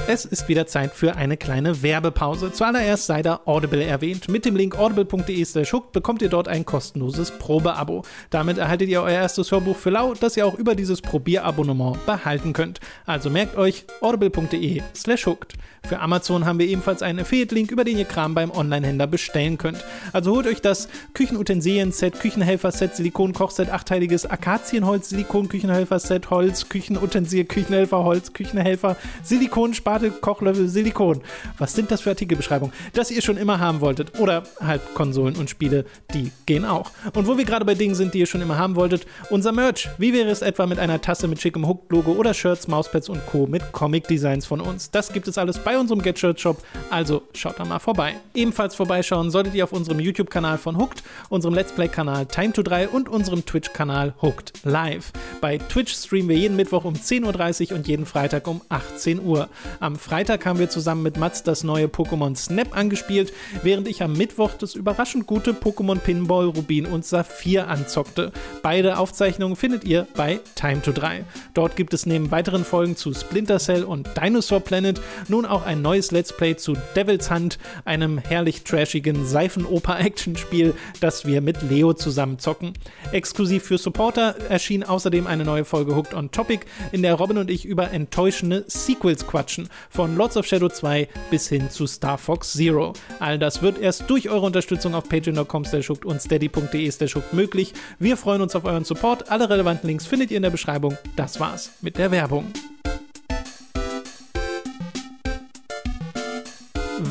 Es ist wieder Zeit für eine kleine Werbepause. Zuallererst sei da Audible erwähnt. Mit dem Link audible.de slash bekommt ihr dort ein kostenloses Probeabo. Damit erhaltet ihr euer erstes Hörbuch für lau, das ihr auch über dieses Probierabonnement behalten könnt. Also merkt euch audible.de slash hooked. Für Amazon haben wir ebenfalls einen Affiliate-Link, über den ihr Kram beim Online-Händler bestellen könnt. Also holt euch das Küchenutensilien-Set, Küchenhelfer-Set, Silikon-Kochset, achteiliges Akazienholz, Silikon-Küchenhelfer-Set, Holz, Küchenutensil, Küchenhelfer, Holz, Küchenhelfer, Silikon, Spatel, Kochlöffel, Silikon. Was sind das für Artikelbeschreibungen? Das ihr schon immer haben wolltet. Oder halt Konsolen und Spiele, die gehen auch. Und wo wir gerade bei Dingen sind, die ihr schon immer haben wolltet, unser Merch. Wie wäre es etwa mit einer Tasse mit schickem Hook-Logo oder Shirts, Mauspads und Co. mit Comic-Designs von uns? Das gibt es alles bei unserem Get Shop, also schaut da mal vorbei. Ebenfalls vorbeischauen solltet ihr auf unserem YouTube-Kanal von Hooked, unserem Let's Play-Kanal Time to 3 und unserem Twitch-Kanal Hooked Live. Bei Twitch streamen wir jeden Mittwoch um 10.30 Uhr und jeden Freitag um 18 Uhr. Am Freitag haben wir zusammen mit Mats das neue Pokémon Snap angespielt, während ich am Mittwoch das überraschend gute Pokémon Pinball Rubin und Saphir anzockte. Beide Aufzeichnungen findet ihr bei Time to 3. Dort gibt es neben weiteren Folgen zu Splinter Cell und Dinosaur Planet nun auch ein neues Let's Play zu Devil's Hunt, einem herrlich trashigen Seifenoper-Action-Spiel, das wir mit Leo zusammen zocken. Exklusiv für Supporter erschien außerdem eine neue Folge Hooked on Topic, in der Robin und ich über enttäuschende Sequels quatschen, von Lords of Shadow 2 bis hin zu Star Fox Zero. All das wird erst durch eure Unterstützung auf patreon.com und steady.de möglich. Wir freuen uns auf euren Support. Alle relevanten Links findet ihr in der Beschreibung. Das war's mit der Werbung.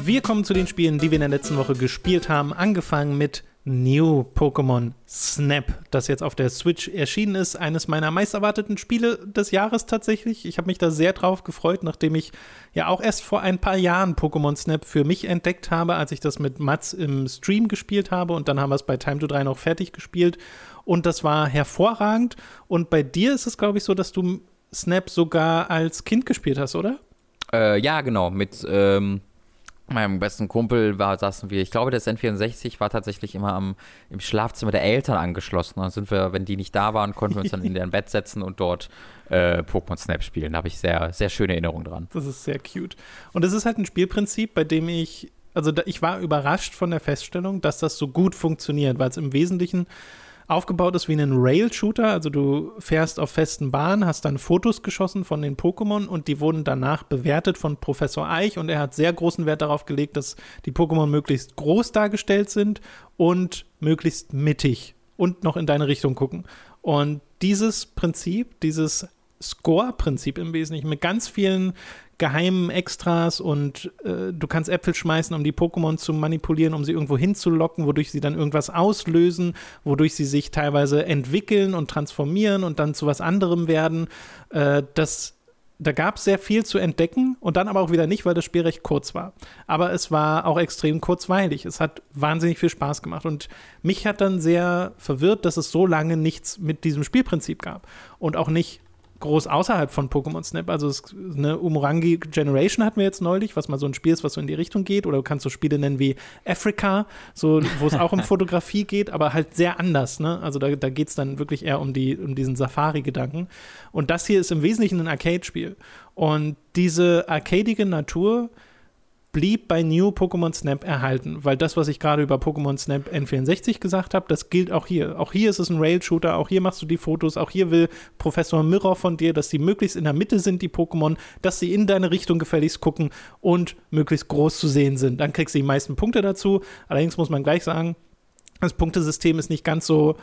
Wir kommen zu den Spielen, die wir in der letzten Woche gespielt haben. Angefangen mit New Pokémon Snap, das jetzt auf der Switch erschienen ist. Eines meiner meist erwarteten Spiele des Jahres tatsächlich. Ich habe mich da sehr drauf gefreut, nachdem ich ja auch erst vor ein paar Jahren Pokémon Snap für mich entdeckt habe, als ich das mit Mats im Stream gespielt habe und dann haben wir es bei Time to 3 noch fertig gespielt und das war hervorragend. Und bei dir ist es, glaube ich, so, dass du Snap sogar als Kind gespielt hast, oder? Äh, ja, genau, mit ähm meinem besten Kumpel war, saßen wir, ich glaube, der N64 war tatsächlich immer am, im Schlafzimmer der Eltern angeschlossen. Dann sind wir, wenn die nicht da waren, konnten wir uns dann in deren Bett setzen und dort äh, Pokémon Snap spielen. Da habe ich sehr, sehr schöne Erinnerungen dran. Das ist sehr cute. Und es ist halt ein Spielprinzip, bei dem ich, also da, ich war überrascht von der Feststellung, dass das so gut funktioniert, weil es im Wesentlichen aufgebaut ist wie ein Rail-Shooter. Also du fährst auf festen Bahnen, hast dann Fotos geschossen von den Pokémon und die wurden danach bewertet von Professor Eich und er hat sehr großen Wert darauf gelegt, dass die Pokémon möglichst groß dargestellt sind und möglichst mittig und noch in deine Richtung gucken. Und dieses Prinzip, dieses Score-Prinzip im Wesentlichen mit ganz vielen geheimen Extras und äh, du kannst Äpfel schmeißen, um die Pokémon zu manipulieren, um sie irgendwo hinzulocken, wodurch sie dann irgendwas auslösen, wodurch sie sich teilweise entwickeln und transformieren und dann zu was anderem werden. Äh, das da gab es sehr viel zu entdecken und dann aber auch wieder nicht, weil das Spiel recht kurz war. Aber es war auch extrem kurzweilig. Es hat wahnsinnig viel Spaß gemacht und mich hat dann sehr verwirrt, dass es so lange nichts mit diesem Spielprinzip gab und auch nicht groß außerhalb von Pokémon Snap. Also es, eine Umurangi Generation hatten wir jetzt neulich, was mal so ein Spiel ist, was so in die Richtung geht. Oder du kannst so Spiele nennen wie Africa, so, wo es auch um *laughs* Fotografie geht, aber halt sehr anders. Ne? Also da, da geht es dann wirklich eher um, die, um diesen Safari-Gedanken. Und das hier ist im Wesentlichen ein Arcade-Spiel. Und diese arcadige Natur blieb bei New Pokémon Snap erhalten, weil das, was ich gerade über Pokémon Snap N64 gesagt habe, das gilt auch hier. Auch hier ist es ein Rail-Shooter, auch hier machst du die Fotos, auch hier will Professor Mirror von dir, dass sie möglichst in der Mitte sind, die Pokémon, dass sie in deine Richtung gefälligst gucken und möglichst groß zu sehen sind. Dann kriegst du die meisten Punkte dazu. Allerdings muss man gleich sagen, das Punktesystem ist nicht ganz so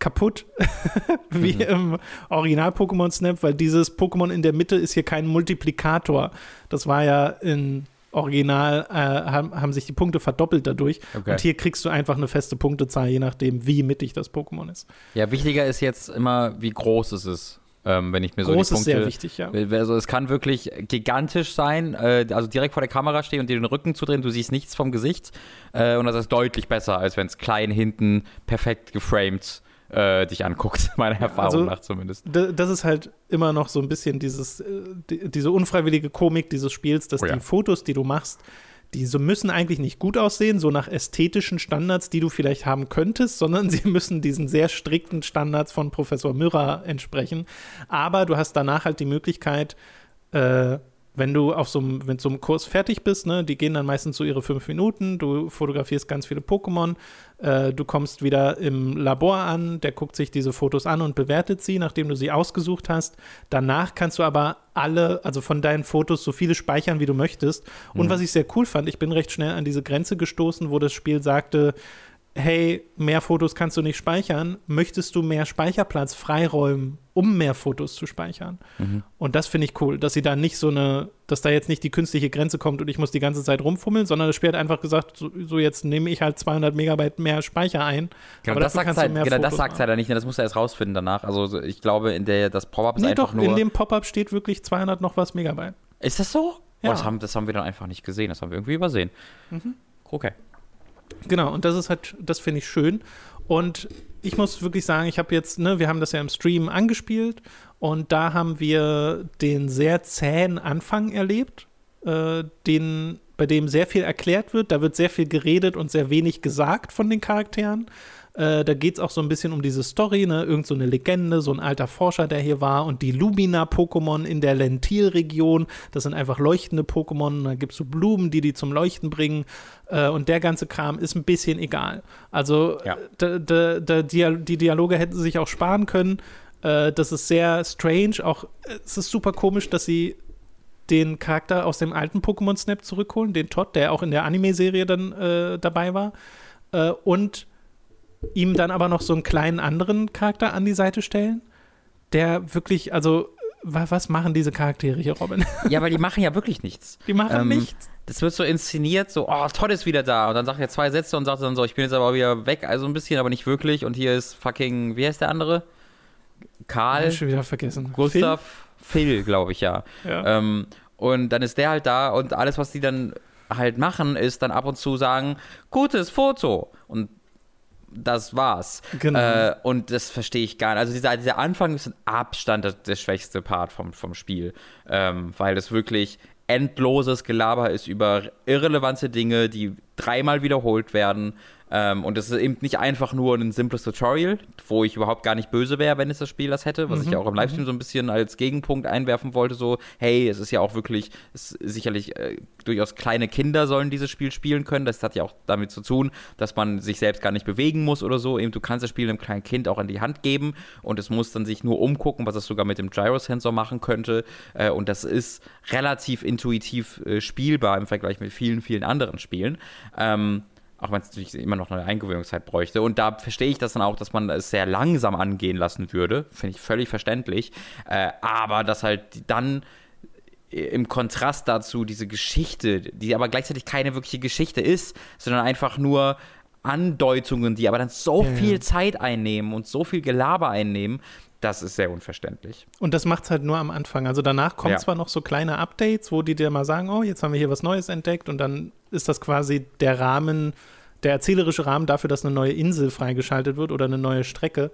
kaputt *laughs* wie mhm. im Original Pokémon Snap, weil dieses Pokémon in der Mitte ist hier kein Multiplikator. Das war ja in Original äh, haben, haben, sich die Punkte verdoppelt dadurch. Okay. Und hier kriegst du einfach eine feste Punktezahl, je nachdem, wie mittig das Pokémon ist. Ja, wichtiger ist jetzt immer, wie groß es ist. Ähm, wenn ich mir groß so die Punkte, ist sehr wichtig, ja. Also es kann wirklich gigantisch sein, äh, also direkt vor der Kamera stehen und dir den Rücken zu drehen, du siehst nichts vom Gesicht äh, und das ist deutlich besser, als wenn es klein hinten perfekt geframed ist äh, dich anguckt, *laughs* meiner Erfahrung also, nach zumindest. Das ist halt immer noch so ein bisschen dieses, äh, die, diese unfreiwillige Komik dieses Spiels, dass oh ja. die Fotos, die du machst, diese müssen eigentlich nicht gut aussehen, so nach ästhetischen Standards, die du vielleicht haben könntest, sondern *laughs* sie müssen diesen sehr strikten Standards von Professor Myrrah entsprechen. Aber du hast danach halt die Möglichkeit, äh, wenn du auf so einem, mit so einem Kurs fertig bist, ne, die gehen dann meistens so ihre fünf Minuten, du fotografierst ganz viele Pokémon, äh, du kommst wieder im Labor an, der guckt sich diese Fotos an und bewertet sie, nachdem du sie ausgesucht hast. Danach kannst du aber alle, also von deinen Fotos so viele speichern, wie du möchtest. Und mhm. was ich sehr cool fand, ich bin recht schnell an diese Grenze gestoßen, wo das Spiel sagte, hey, mehr Fotos kannst du nicht speichern, möchtest du mehr Speicherplatz freiräumen, um mehr Fotos zu speichern? Mhm. Und das finde ich cool, dass sie da nicht so eine, dass da jetzt nicht die künstliche Grenze kommt und ich muss die ganze Zeit rumfummeln, sondern das Spiel hat einfach gesagt, so, so jetzt nehme ich halt 200 Megabyte mehr Speicher ein. Genau, aber das sagt halt, genau, das sagt halt nicht, das muss er erst rausfinden danach. Also ich glaube, in der das Pop-up ist nee, einfach doch, nur in dem Pop-up steht wirklich 200 noch was Megabyte. Ist das so? Ja. Oh, das, haben, das haben wir dann einfach nicht gesehen, das haben wir irgendwie übersehen. Mhm. Okay. Genau, und das ist halt, das finde ich schön. Und ich muss wirklich sagen, ich habe jetzt, ne, wir haben das ja im Stream angespielt und da haben wir den sehr zähen Anfang erlebt, äh, den, bei dem sehr viel erklärt wird. Da wird sehr viel geredet und sehr wenig gesagt von den Charakteren. Äh, da geht es auch so ein bisschen um diese Story, ne? Irgend so eine Legende, so ein alter Forscher, der hier war und die Lumina-Pokémon in der Lentil-Region. Das sind einfach leuchtende Pokémon. Da gibt es so Blumen, die die zum Leuchten bringen. Äh, und der ganze Kram ist ein bisschen egal. Also ja. die Dialoge hätten sie sich auch sparen können. Äh, das ist sehr strange. Auch es ist super komisch, dass sie den Charakter aus dem alten Pokémon Snap zurückholen, den Todd, der auch in der Anime-Serie dann äh, dabei war. Äh, und ihm dann aber noch so einen kleinen anderen Charakter an die Seite stellen, der wirklich, also was machen diese Charaktere hier, Robin? *laughs* Ja, weil die machen ja wirklich nichts. Die machen ähm, nichts. Das wird so inszeniert, so, oh, Todd ist wieder da. Und dann sagt er zwei Sätze und sagt dann so, ich bin jetzt aber wieder weg, also ein bisschen, aber nicht wirklich. Und hier ist fucking, wie heißt der andere? Karl. Ich schon wieder vergessen. Gustav Phil, Phil glaube ich, ja. ja. Ähm, und dann ist der halt da und alles, was die dann halt machen, ist dann ab und zu sagen, gutes Foto. Und das war's. Genau. Äh, und das verstehe ich gar nicht. Also dieser, dieser Anfang ist ein Abstand der, der schwächste Part vom, vom Spiel, ähm, weil es wirklich endloses Gelaber ist über irrelevante Dinge, die dreimal wiederholt werden. Ähm, und es ist eben nicht einfach nur ein simples Tutorial, wo ich überhaupt gar nicht böse wäre, wenn es das Spiel das hätte, was mhm. ich ja auch im Livestream mhm. so ein bisschen als Gegenpunkt einwerfen wollte, so, hey, es ist ja auch wirklich, sicherlich äh, durchaus kleine Kinder sollen dieses Spiel spielen können. Das hat ja auch damit zu tun, dass man sich selbst gar nicht bewegen muss oder so. Eben, du kannst das Spiel einem kleinen Kind auch in die Hand geben und es muss dann sich nur umgucken, was es sogar mit dem Gyrosensor machen könnte. Äh, und das ist relativ intuitiv äh, spielbar im Vergleich mit vielen, vielen anderen Spielen. Ähm, auch wenn es natürlich immer noch eine Eingewöhnungszeit bräuchte. Und da verstehe ich das dann auch, dass man es sehr langsam angehen lassen würde. Finde ich völlig verständlich. Äh, aber dass halt dann im Kontrast dazu diese Geschichte, die aber gleichzeitig keine wirkliche Geschichte ist, sondern einfach nur Andeutungen, die aber dann so ja, viel ja. Zeit einnehmen und so viel Gelaber einnehmen, das ist sehr unverständlich. Und das macht es halt nur am Anfang. Also danach kommen ja. zwar noch so kleine Updates, wo die dir mal sagen, oh, jetzt haben wir hier was Neues entdeckt und dann ist das quasi der Rahmen, der erzählerische Rahmen dafür, dass eine neue Insel freigeschaltet wird oder eine neue Strecke.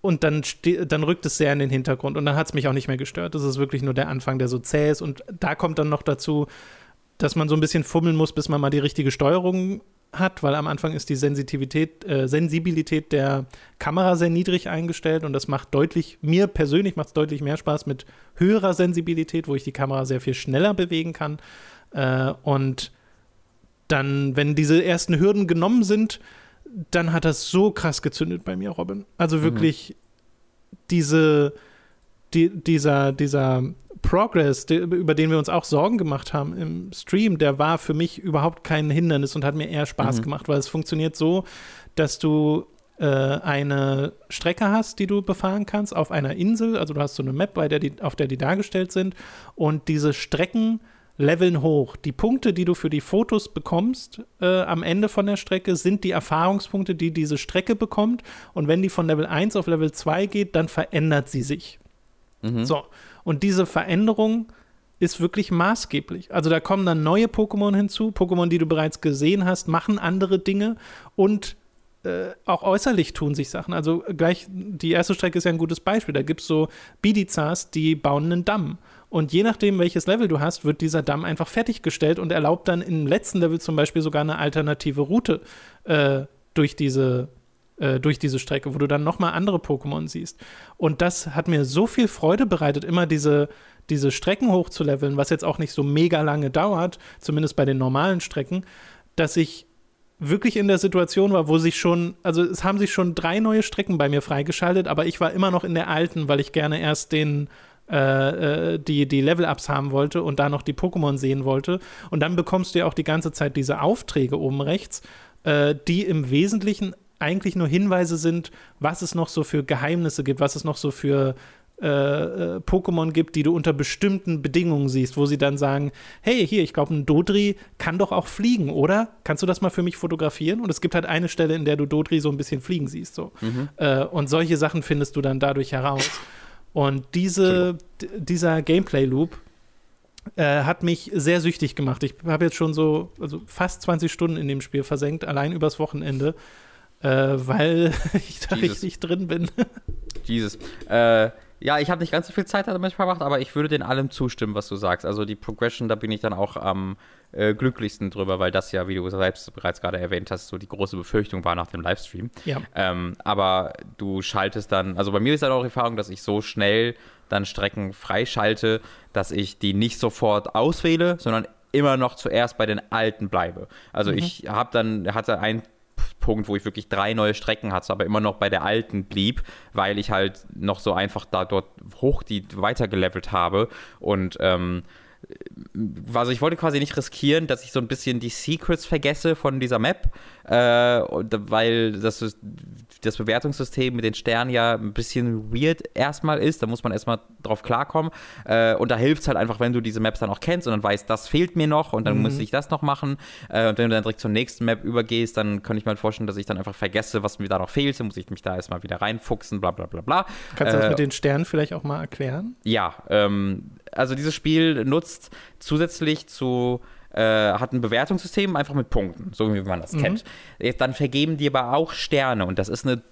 Und dann, dann rückt es sehr in den Hintergrund und dann hat es mich auch nicht mehr gestört. Das ist wirklich nur der Anfang, der so zäh ist. Und da kommt dann noch dazu, dass man so ein bisschen fummeln muss, bis man mal die richtige Steuerung hat, weil am Anfang ist die Sensitivität, äh, Sensibilität der Kamera sehr niedrig eingestellt und das macht deutlich, mir persönlich macht es deutlich mehr Spaß mit höherer Sensibilität, wo ich die Kamera sehr viel schneller bewegen kann. Äh, und dann, wenn diese ersten Hürden genommen sind, dann hat das so krass gezündet bei mir, Robin. Also mhm. wirklich mhm. diese, die, dieser, dieser Progress, der, über den wir uns auch Sorgen gemacht haben im Stream, der war für mich überhaupt kein Hindernis und hat mir eher Spaß mhm. gemacht, weil es funktioniert so, dass du äh, eine Strecke hast, die du befahren kannst auf einer Insel. Also du hast so eine Map, bei der die, auf der die dargestellt sind. Und diese Strecken leveln hoch. Die Punkte, die du für die Fotos bekommst äh, am Ende von der Strecke, sind die Erfahrungspunkte, die diese Strecke bekommt. Und wenn die von Level 1 auf Level 2 geht, dann verändert sie sich. Mhm. So. Und diese Veränderung ist wirklich maßgeblich. Also da kommen dann neue Pokémon hinzu, Pokémon, die du bereits gesehen hast, machen andere Dinge und äh, auch äußerlich tun sich Sachen. Also gleich, die erste Strecke ist ja ein gutes Beispiel. Da gibt es so Bidizas, die bauen einen Damm. Und je nachdem, welches Level du hast, wird dieser Damm einfach fertiggestellt und erlaubt dann im letzten Level zum Beispiel sogar eine alternative Route äh, durch diese äh, durch diese Strecke, wo du dann nochmal andere Pokémon siehst. Und das hat mir so viel Freude bereitet, immer diese, diese Strecken hochzuleveln, was jetzt auch nicht so mega lange dauert, zumindest bei den normalen Strecken, dass ich wirklich in der Situation war, wo sich schon, also es haben sich schon drei neue Strecken bei mir freigeschaltet, aber ich war immer noch in der alten, weil ich gerne erst den äh, äh die, die Level-Ups haben wollte und da noch die Pokémon sehen wollte. Und dann bekommst du ja auch die ganze Zeit diese Aufträge oben rechts, äh, die im Wesentlichen eigentlich nur Hinweise sind, was es noch so für Geheimnisse gibt, was es noch so für äh, äh, Pokémon gibt, die du unter bestimmten Bedingungen siehst, wo sie dann sagen, hey, hier, ich glaube, ein Dodri kann doch auch fliegen, oder? Kannst du das mal für mich fotografieren? Und es gibt halt eine Stelle, in der du Dodri so ein bisschen fliegen siehst. So. Mhm. Äh, und solche Sachen findest du dann dadurch heraus. Und diese, dieser Gameplay-Loop äh, hat mich sehr süchtig gemacht. Ich habe jetzt schon so also fast 20 Stunden in dem Spiel versenkt, allein übers Wochenende äh, weil *laughs* ich da Jesus. richtig drin bin. *laughs* Jesus. Äh, ja, ich habe nicht ganz so viel Zeit damit verbracht, aber ich würde den allem zustimmen, was du sagst. Also die Progression, da bin ich dann auch am äh, glücklichsten drüber, weil das ja, wie du selbst bereits gerade erwähnt hast, so die große Befürchtung war nach dem Livestream. Ja. Ähm, aber du schaltest dann, also bei mir ist dann auch die Erfahrung, dass ich so schnell dann Strecken freischalte, dass ich die nicht sofort auswähle, sondern immer noch zuerst bei den alten bleibe. Also mhm. ich habe dann, hatte ein Punkt, wo ich wirklich drei neue Strecken hatte, aber immer noch bei der alten blieb, weil ich halt noch so einfach da dort hoch die weitergelevelt habe. Und ähm, also ich wollte quasi nicht riskieren, dass ich so ein bisschen die Secrets vergesse von dieser Map, äh, weil das, das Bewertungssystem mit den Sternen ja ein bisschen weird erstmal ist. Da muss man erstmal drauf klarkommen. Äh, und da hilft es halt einfach, wenn du diese Maps dann auch kennst und dann weißt, das fehlt mir noch und dann mhm. muss ich das noch machen. Äh, und wenn du dann direkt zur nächsten Map übergehst, dann kann ich mir halt vorstellen, dass ich dann einfach vergesse, was mir da noch fehlt. Dann muss ich mich da erstmal wieder reinfuchsen, bla bla bla bla. Kannst du das äh, mit den Sternen vielleicht auch mal erklären? Ja, ähm, also dieses Spiel nutzt zusätzlich zu äh, hat ein Bewertungssystem einfach mit Punkten, so wie man das mhm. kennt. Dann vergeben die aber auch Sterne und das ist eine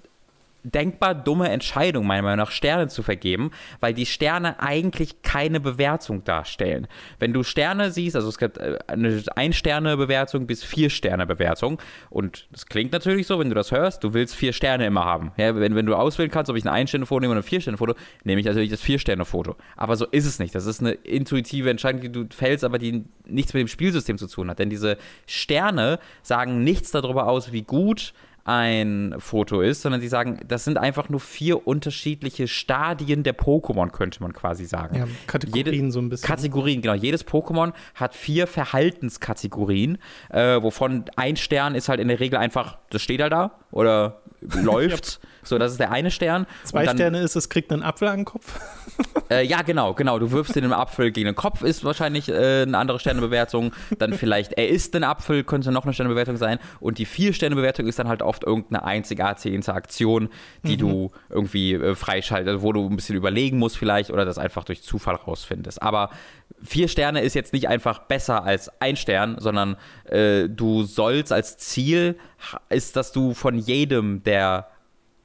denkbar dumme Entscheidung, meiner Meinung nach, Sterne zu vergeben, weil die Sterne eigentlich keine Bewertung darstellen. Wenn du Sterne siehst, also es gibt äh, eine Ein-Sterne-Bewertung bis Vier-Sterne-Bewertung und das klingt natürlich so, wenn du das hörst, du willst vier Sterne immer haben. Ja, wenn, wenn du auswählen kannst, ob ich ein Ein-Sterne-Foto nehme oder ein Vier-Sterne-Foto, nehme ich natürlich das Vier-Sterne-Foto. Aber so ist es nicht. Das ist eine intuitive Entscheidung, die du fällst, aber die nichts mit dem Spielsystem zu tun hat. Denn diese Sterne sagen nichts darüber aus, wie gut ein Foto ist, sondern sie sagen, das sind einfach nur vier unterschiedliche Stadien der Pokémon, könnte man quasi sagen. Ja, Kategorien Jede, so ein bisschen. Kategorien, genau. Jedes Pokémon hat vier Verhaltenskategorien, äh, wovon ein Stern ist halt in der Regel einfach, das steht halt da oder *laughs* läuft. So, das ist der eine Stern. Zwei dann, Sterne ist, es kriegt einen Apfel an den Kopf. *laughs* Äh, ja, genau, genau. Du wirfst den Apfel gegen den Kopf, ist wahrscheinlich äh, eine andere Sternebewertung. Dann vielleicht, er isst den Apfel, könnte noch eine Sternebewertung sein. Und die vier Sternebewertung ist dann halt oft irgendeine einzigartige Interaktion, die mhm. du irgendwie äh, freischaltest, wo du ein bisschen überlegen musst vielleicht oder das einfach durch Zufall rausfindest. Aber vier Sterne ist jetzt nicht einfach besser als ein Stern, sondern äh, du sollst als Ziel ist, dass du von jedem der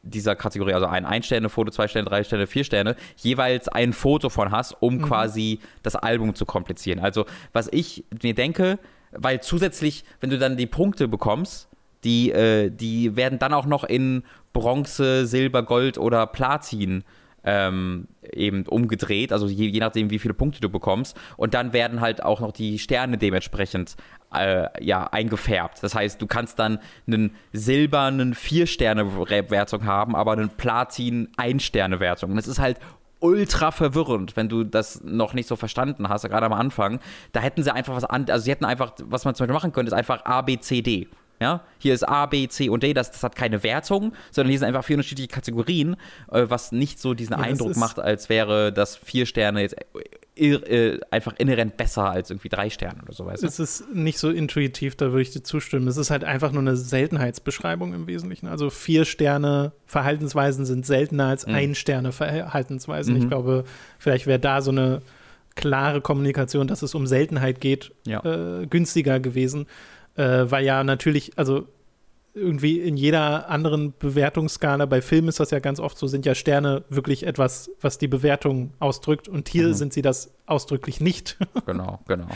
dieser Kategorie, also ein Ein-Sterne-Foto, zwei Sterne, drei Sterne, vier Sterne, jeweils ein Foto von hast, um mhm. quasi das Album zu komplizieren. Also, was ich mir denke, weil zusätzlich, wenn du dann die Punkte bekommst, die, äh, die werden dann auch noch in Bronze, Silber, Gold oder Platin ähm, eben umgedreht, also je, je, nachdem, wie viele Punkte du bekommst. Und dann werden halt auch noch die Sterne dementsprechend äh, ja, eingefärbt. Das heißt, du kannst dann einen silbernen Vier-Sterne-Wertung haben, aber einen Platin-Ein-Sterne-Wertung. Und das ist halt ultra verwirrend, wenn du das noch nicht so verstanden hast, gerade am Anfang. Da hätten sie einfach was an, also sie hätten einfach, was man zum Beispiel machen könnte, ist einfach A, B, C, D. Ja, hier ist A, B, C und D, das, das hat keine Wertung, sondern hier sind einfach vier unterschiedliche Kategorien, äh, was nicht so diesen ja, Eindruck macht, als wäre das vier Sterne jetzt äh, einfach inhärent besser als irgendwie drei Sterne oder so. Weißt du? Es ist nicht so intuitiv, da würde ich dir zustimmen. Es ist halt einfach nur eine Seltenheitsbeschreibung im Wesentlichen. Also vier Sterne Verhaltensweisen sind seltener als mhm. ein Sterne Verhaltensweisen. Mhm. Ich glaube, vielleicht wäre da so eine klare Kommunikation, dass es um Seltenheit geht, ja. äh, günstiger gewesen. Äh, weil ja natürlich, also irgendwie in jeder anderen Bewertungsskala, bei Filmen ist das ja ganz oft so, sind ja Sterne wirklich etwas, was die Bewertung ausdrückt und hier mhm. sind sie das ausdrücklich nicht. *laughs* genau, genau.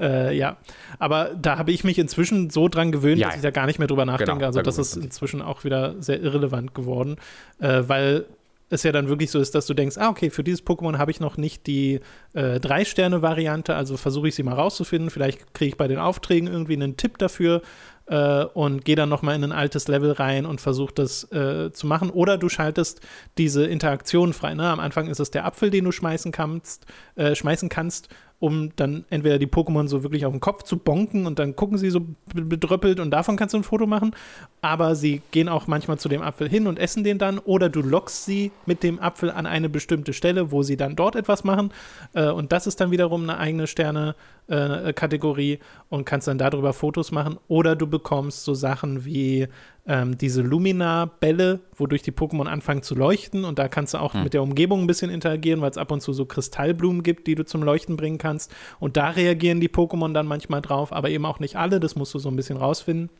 äh, ja, aber da habe ich mich inzwischen so dran gewöhnt, ja. dass ich da gar nicht mehr drüber nachdenke. Genau, also das ist inzwischen auch wieder sehr irrelevant geworden, äh, weil es ja dann wirklich so ist, dass du denkst, ah, okay, für dieses Pokémon habe ich noch nicht die äh, Drei-Sterne-Variante, also versuche ich sie mal rauszufinden. Vielleicht kriege ich bei den Aufträgen irgendwie einen Tipp dafür äh, und gehe dann nochmal in ein altes Level rein und versuche das äh, zu machen. Oder du schaltest diese Interaktion frei. Ne? Am Anfang ist es der Apfel, den du schmeißen kannst, äh, schmeißen kannst um dann entweder die Pokémon so wirklich auf den Kopf zu bonken und dann gucken sie so bedröppelt und davon kannst du ein Foto machen. Aber sie gehen auch manchmal zu dem Apfel hin und essen den dann oder du lockst sie mit dem Apfel an eine bestimmte Stelle, wo sie dann dort etwas machen. Äh, und das ist dann wiederum eine eigene Sterne-Kategorie äh, und kannst dann darüber Fotos machen. Oder du bekommst so Sachen wie ähm, diese Lumina-Bälle, wodurch die Pokémon anfangen zu leuchten. Und da kannst du auch hm. mit der Umgebung ein bisschen interagieren, weil es ab und zu so Kristallblumen gibt, die du zum Leuchten bringen kannst. Und da reagieren die Pokémon dann manchmal drauf, aber eben auch nicht alle. Das musst du so ein bisschen rausfinden.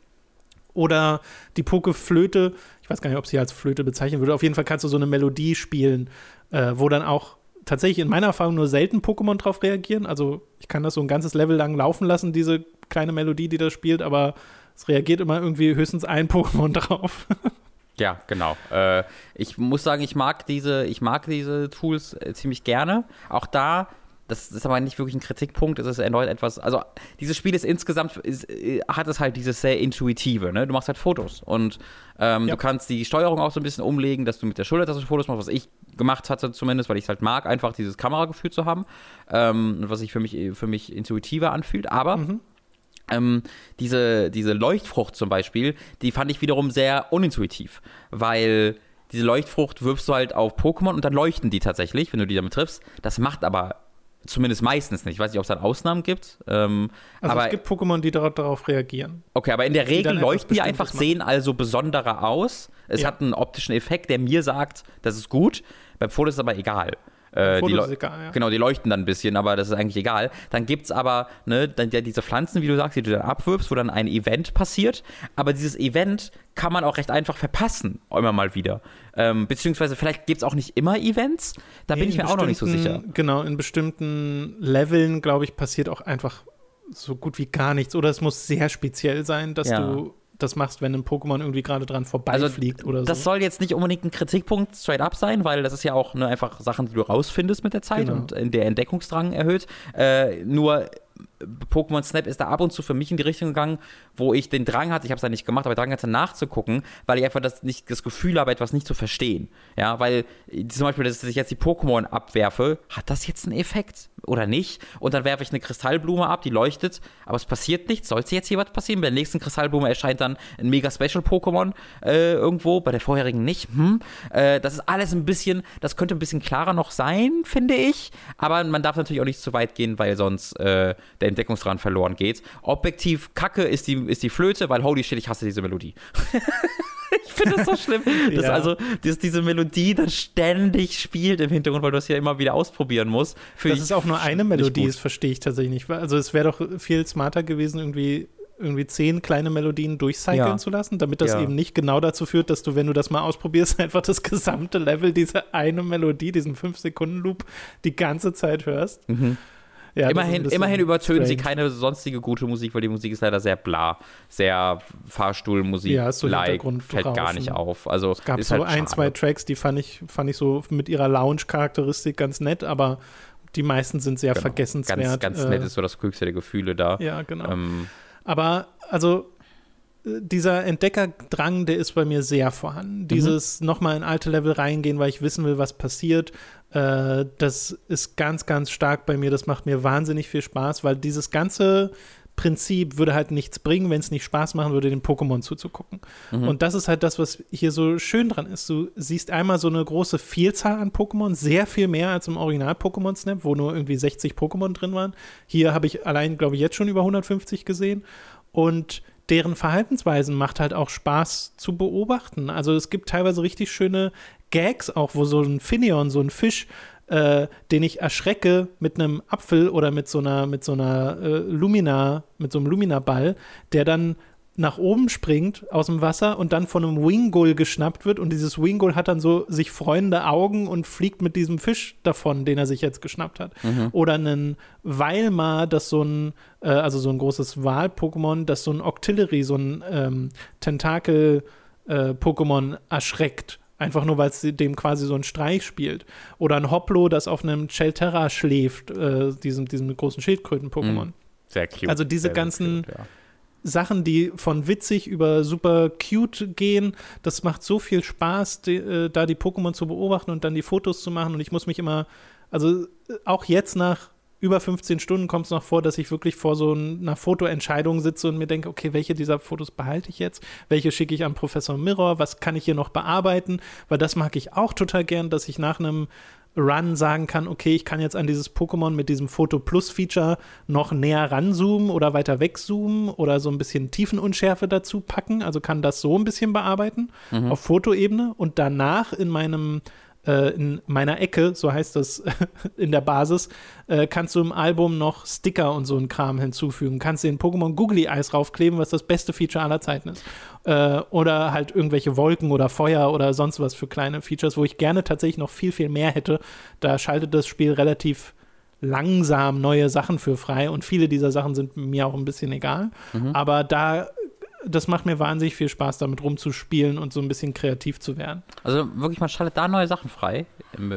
Oder die Pokeflöte, ich weiß gar nicht, ob sie als Flöte bezeichnen würde. Auf jeden Fall kannst du so eine Melodie spielen, äh, wo dann auch tatsächlich in meiner Erfahrung nur selten Pokémon drauf reagieren. Also ich kann das so ein ganzes Level lang laufen lassen, diese kleine Melodie, die das spielt, aber es reagiert immer irgendwie höchstens ein Pokémon *laughs* drauf. Ja, genau. Äh, ich muss sagen, ich mag diese, ich mag diese Tools äh, ziemlich gerne. Auch da das ist aber nicht wirklich ein Kritikpunkt, es ist erneut etwas, also dieses Spiel ist insgesamt, ist, äh, hat es halt dieses sehr intuitive, ne? Du machst halt Fotos und ähm, ja. du kannst die Steuerung auch so ein bisschen umlegen, dass du mit der Schultertaste Fotos machst, was ich gemacht hatte zumindest, weil ich es halt mag, einfach dieses Kameragefühl zu haben, ähm, was sich für mich, für mich intuitiver anfühlt, aber mhm. Ähm, diese, diese Leuchtfrucht zum Beispiel, die fand ich wiederum sehr unintuitiv, weil diese Leuchtfrucht wirfst du halt auf Pokémon und dann leuchten die tatsächlich, wenn du die damit triffst. Das macht aber Zumindest meistens nicht. Ich weiß nicht, ob es dann Ausnahmen gibt. Ähm, also aber, es gibt Pokémon, die darauf, reagieren. Okay, aber in der Regel leuchten die einfach, machen. sehen also besonderer aus. Es ja. hat einen optischen Effekt, der mir sagt, das ist gut. Beim Foto ist es aber egal. Äh, die egal, ja. Genau, die leuchten dann ein bisschen, aber das ist eigentlich egal. Dann gibt es aber ne, dann ja diese Pflanzen, wie du sagst, die du dann abwirbst, wo dann ein Event passiert. Aber dieses Event kann man auch recht einfach verpassen, immer mal wieder. Ähm, beziehungsweise vielleicht gibt es auch nicht immer Events. Da nee, bin ich mir auch noch nicht so sicher. Genau, in bestimmten Leveln, glaube ich, passiert auch einfach so gut wie gar nichts. Oder es muss sehr speziell sein, dass ja. du das machst, wenn ein Pokémon irgendwie gerade dran vorbeifliegt also, oder so. Das soll jetzt nicht unbedingt ein Kritikpunkt straight up sein, weil das ist ja auch ne, einfach Sachen, die du rausfindest mit der Zeit genau. und der Entdeckungsdrang erhöht. Äh, nur Pokémon Snap ist da ab und zu für mich in die Richtung gegangen, wo ich den Drang hatte, ich habe es ja nicht gemacht, aber Drang hatte nachzugucken, weil ich einfach das, nicht, das Gefühl habe, etwas nicht zu verstehen. Ja, weil zum Beispiel, dass ich jetzt die Pokémon abwerfe, hat das jetzt einen Effekt oder nicht? Und dann werfe ich eine Kristallblume ab, die leuchtet, aber es passiert nichts. Sollte jetzt hier was passieren? Bei der nächsten Kristallblume erscheint dann ein mega Special Pokémon äh, irgendwo, bei der vorherigen nicht. Hm? Äh, das ist alles ein bisschen, das könnte ein bisschen klarer noch sein, finde ich. Aber man darf natürlich auch nicht zu weit gehen, weil sonst äh, der Entdeckungsdrang verloren geht. Objektiv kacke ist die, ist die Flöte, weil holy shit, ich hasse diese Melodie. *laughs* ich finde das so schlimm, dass ja. also dass diese Melodie dann ständig spielt im Hintergrund, weil du das ja immer wieder ausprobieren musst. Dass es auch nur eine Melodie ist, verstehe ich tatsächlich nicht. Also es wäre doch viel smarter gewesen, irgendwie irgendwie zehn kleine Melodien durchcyclen ja. zu lassen, damit das ja. eben nicht genau dazu führt, dass du, wenn du das mal ausprobierst, *laughs* einfach das gesamte Level, diese eine Melodie, diesen 5-Sekunden-Loop die ganze Zeit hörst. Mhm. Ja, immerhin, immerhin übertönen strange. sie keine sonstige gute Musik, weil die Musik ist leider sehr bla, sehr Fahrstuhlmusik, ja, so like, fällt gar nicht auf. Also es gab so halt ein, zwei Tracks, die fand ich, fand ich so mit ihrer Lounge-Charakteristik ganz nett, aber die meisten sind sehr genau. vergessenswert. Ganz, ganz äh, nett ist so das höchste der Gefühle da. Ja, genau. Ähm, aber also dieser Entdeckerdrang, der ist bei mir sehr vorhanden. Mhm. Dieses nochmal in alte Level reingehen, weil ich wissen will, was passiert, äh, das ist ganz, ganz stark bei mir. Das macht mir wahnsinnig viel Spaß, weil dieses ganze Prinzip würde halt nichts bringen, wenn es nicht Spaß machen würde, den Pokémon zuzugucken. Mhm. Und das ist halt das, was hier so schön dran ist. Du siehst einmal so eine große Vielzahl an Pokémon, sehr viel mehr als im Original Pokémon Snap, wo nur irgendwie 60 Pokémon drin waren. Hier habe ich allein, glaube ich, jetzt schon über 150 gesehen. Und deren Verhaltensweisen macht halt auch Spaß zu beobachten. Also es gibt teilweise richtig schöne Gags auch, wo so ein Finion, so ein Fisch, äh, den ich erschrecke mit einem Apfel oder mit so einer, mit so einer äh, Lumina, mit so einem Lumina-Ball, der dann nach oben springt aus dem Wasser und dann von einem Wingull geschnappt wird und dieses Wingull hat dann so sich freunde Augen und fliegt mit diesem Fisch davon, den er sich jetzt geschnappt hat. Mhm. Oder einen Weilmar, das so ein, äh, also so ein großes Wal-Pokémon, das so ein Octillery, so ein ähm, Tentakel-Pokémon äh, erschreckt. Einfach nur, weil es dem quasi so einen Streich spielt. Oder ein Hoplo, das auf einem Chelterra schläft, äh, diesem, diesem großen Schildkröten-Pokémon. Mhm. Sehr cute. Also diese sehr, ganzen cute, ja. Sachen, die von witzig über super cute gehen. Das macht so viel Spaß, die, äh, da die Pokémon zu beobachten und dann die Fotos zu machen. Und ich muss mich immer, also äh, auch jetzt nach über 15 Stunden kommt es noch vor, dass ich wirklich vor so einer Fotoentscheidung sitze und mir denke, okay, welche dieser Fotos behalte ich jetzt? Welche schicke ich an Professor Mirror? Was kann ich hier noch bearbeiten? Weil das mag ich auch total gern, dass ich nach einem Run sagen kann, okay, ich kann jetzt an dieses Pokémon mit diesem Foto Plus Feature noch näher ranzoomen oder weiter wegzoomen oder so ein bisschen Tiefenunschärfe dazu packen. Also kann das so ein bisschen bearbeiten mhm. auf Fotoebene und danach in meinem äh, in meiner Ecke, so heißt das *laughs* in der Basis, äh, kannst du im Album noch Sticker und so ein Kram hinzufügen. Kannst den Pokémon Googly Eyes raufkleben, was das beste Feature aller Zeiten ist. Äh, oder halt irgendwelche Wolken oder Feuer oder sonst was für kleine Features, wo ich gerne tatsächlich noch viel, viel mehr hätte. Da schaltet das Spiel relativ langsam neue Sachen für frei und viele dieser Sachen sind mir auch ein bisschen egal. Mhm. Aber da das macht mir wahnsinnig viel Spaß, damit rumzuspielen und so ein bisschen kreativ zu werden. Also wirklich, man schaltet da neue Sachen frei